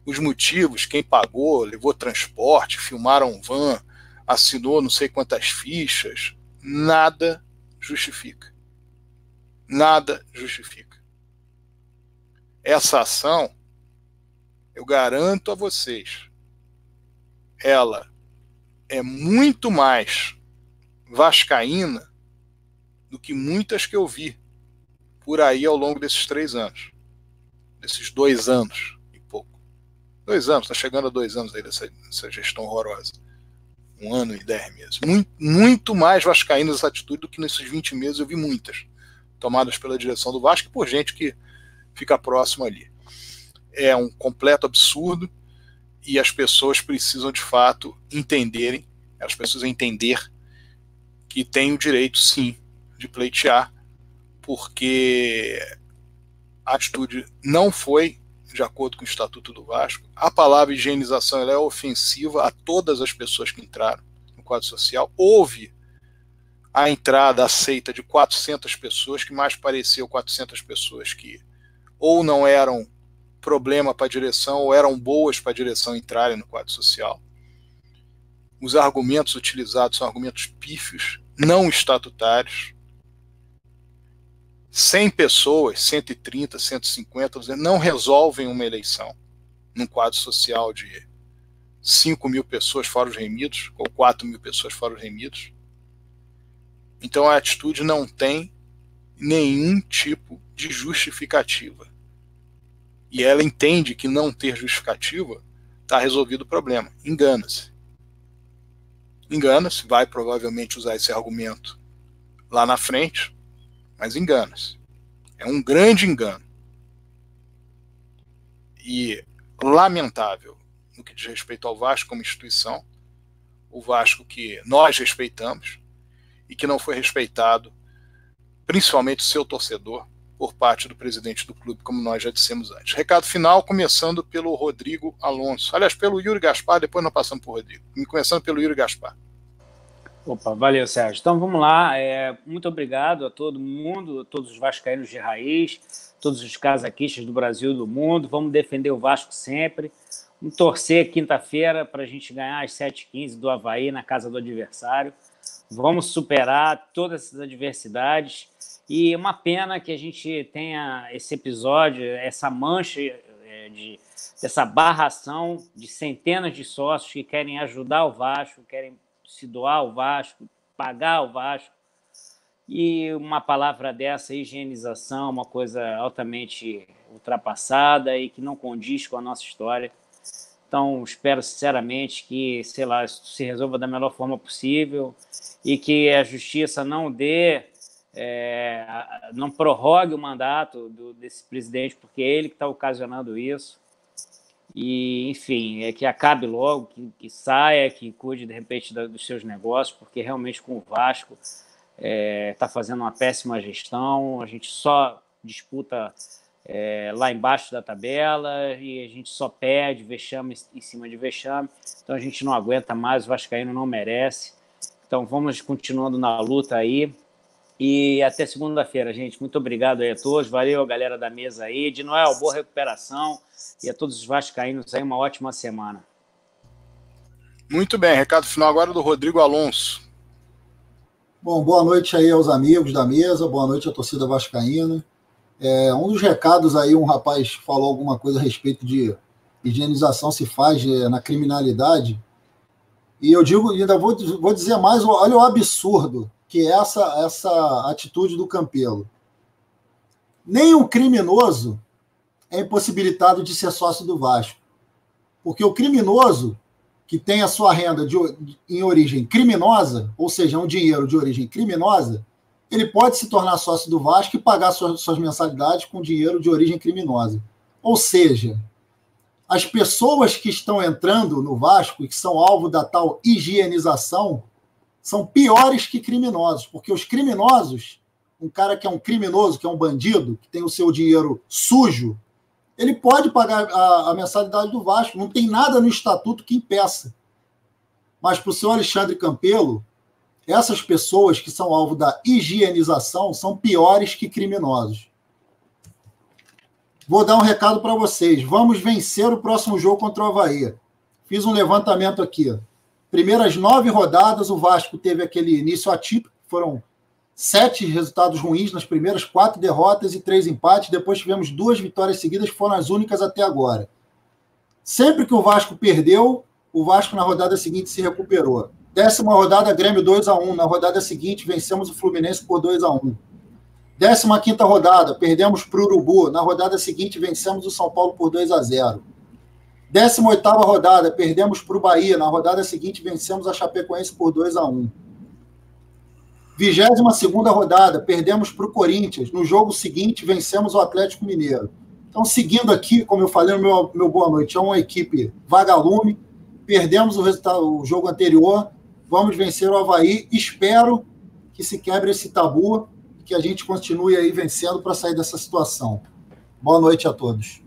Os motivos, quem pagou, levou transporte, filmaram um van, assinou não sei quantas fichas, nada justifica. Nada justifica essa ação, eu garanto a vocês, ela é muito mais vascaína do que muitas que eu vi por aí ao longo desses três anos, desses dois anos e pouco. Dois anos, está chegando a dois anos aí dessa, dessa, gestão horrorosa. Um ano e dez meses. Muito, muito mais vascaíno essa atitude do que nesses 20 meses eu vi muitas tomadas pela direção do Vasco por gente que fica próximo ali. É um completo absurdo e as pessoas precisam de fato entenderem, elas precisam entender que tem o direito sim de pleitear, porque a atitude não foi de acordo com o Estatuto do Vasco. A palavra higienização é ofensiva a todas as pessoas que entraram no quadro social. Houve a entrada aceita de 400 pessoas, que mais pareceu 400 pessoas que ou não eram problema para a direção ou eram boas para a direção entrarem no quadro social. Os argumentos utilizados são argumentos pífios, não estatutários. 100 pessoas, 130, 150, não resolvem uma eleição num quadro social de 5 mil pessoas fora os remidos, ou 4 mil pessoas fora os remidos. Então a atitude não tem nenhum tipo de justificativa e ela entende que não ter justificativa está resolvido o problema. Engana-se. Engana-se, vai provavelmente usar esse argumento lá na frente, mas engana-se. É um grande engano. E lamentável no que diz respeito ao Vasco como instituição, o Vasco que nós respeitamos e que não foi respeitado, principalmente o seu torcedor, por parte do presidente do clube, como nós já dissemos antes. Recado final, começando pelo Rodrigo Alonso. Aliás, pelo Yuri Gaspar, depois nós passamos para o Rodrigo. Começando pelo Yuri Gaspar. Opa, valeu, Sérgio. Então vamos lá. É, muito obrigado a todo mundo, a todos os vascaínos de raiz, todos os casaquistas do Brasil e do mundo. Vamos defender o Vasco sempre. Vamos torcer quinta-feira para a gente ganhar às 7h15 do Havaí na casa do adversário. Vamos superar todas essas adversidades e uma pena que a gente tenha esse episódio, essa mancha é, de dessa barração de centenas de sócios que querem ajudar o Vasco, querem se doar ao Vasco, pagar o Vasco. E uma palavra dessa, higienização, uma coisa altamente ultrapassada e que não condiz com a nossa história. Então, espero sinceramente que, sei lá, isso se resolva da melhor forma possível e que a justiça não dê é, não prorrogue o mandato do, desse presidente, porque é ele que está ocasionando isso. E, enfim, é que acabe logo, que, que saia, que cuide, de repente, da, dos seus negócios, porque realmente com o Vasco está é, tá fazendo uma péssima gestão, a gente só disputa é, lá embaixo da tabela e a gente só perde vexame em cima de vexame, então a gente não aguenta mais, o Vascaíno não merece. Então vamos continuando na luta aí, e até segunda-feira, gente. Muito obrigado aí a todos. Valeu, a galera da mesa aí. De Noel, boa recuperação. E a todos os vascaínos aí, uma ótima semana. Muito bem. Recado final agora do Rodrigo Alonso. Bom, boa noite aí aos amigos da mesa. Boa noite à torcida vascaína. É, um dos recados aí, um rapaz falou alguma coisa a respeito de higienização se faz é, na criminalidade. E eu digo, ainda vou, vou dizer mais, olha o absurdo que é essa, essa atitude do Campelo. Nem um criminoso é impossibilitado de ser sócio do Vasco. Porque o criminoso que tem a sua renda de, em origem criminosa, ou seja, um dinheiro de origem criminosa, ele pode se tornar sócio do Vasco e pagar suas, suas mensalidades com dinheiro de origem criminosa. Ou seja, as pessoas que estão entrando no Vasco e que são alvo da tal higienização são piores que criminosos, porque os criminosos, um cara que é um criminoso, que é um bandido, que tem o seu dinheiro sujo, ele pode pagar a, a mensalidade do Vasco, não tem nada no estatuto que impeça. Mas para o senhor Alexandre Campelo, essas pessoas que são alvo da higienização são piores que criminosos. Vou dar um recado para vocês. Vamos vencer o próximo jogo contra o Havaí. Fiz um levantamento aqui primeiras nove rodadas, o Vasco teve aquele início atípico, foram sete resultados ruins nas primeiras, quatro derrotas e três empates. Depois tivemos duas vitórias seguidas, que foram as únicas até agora. Sempre que o Vasco perdeu, o Vasco na rodada seguinte se recuperou. Décima rodada, Grêmio 2 a 1 Na rodada seguinte, vencemos o Fluminense por 2 a 1 Décima quinta rodada, perdemos para o Urubu. Na rodada seguinte, vencemos o São Paulo por 2 a 0 Décima oitava rodada, perdemos para o Bahia. Na rodada seguinte, vencemos a Chapecoense por 2 a 1 Vigésima segunda rodada, perdemos para o Corinthians. No jogo seguinte, vencemos o Atlético Mineiro. Então, seguindo aqui, como eu falei no meu, meu boa noite, é uma equipe vagalume. Perdemos o resultado, o jogo anterior. Vamos vencer o Havaí. Espero que se quebre esse tabu que a gente continue aí vencendo para sair dessa situação. Boa noite a todos.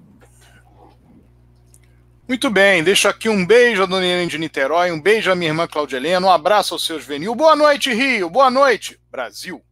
Muito bem, deixo aqui um beijo à Dona Helena de Niterói, um beijo à minha irmã Claudia Helena, um abraço ao seu Juvenil. Boa noite, Rio. Boa noite, Brasil.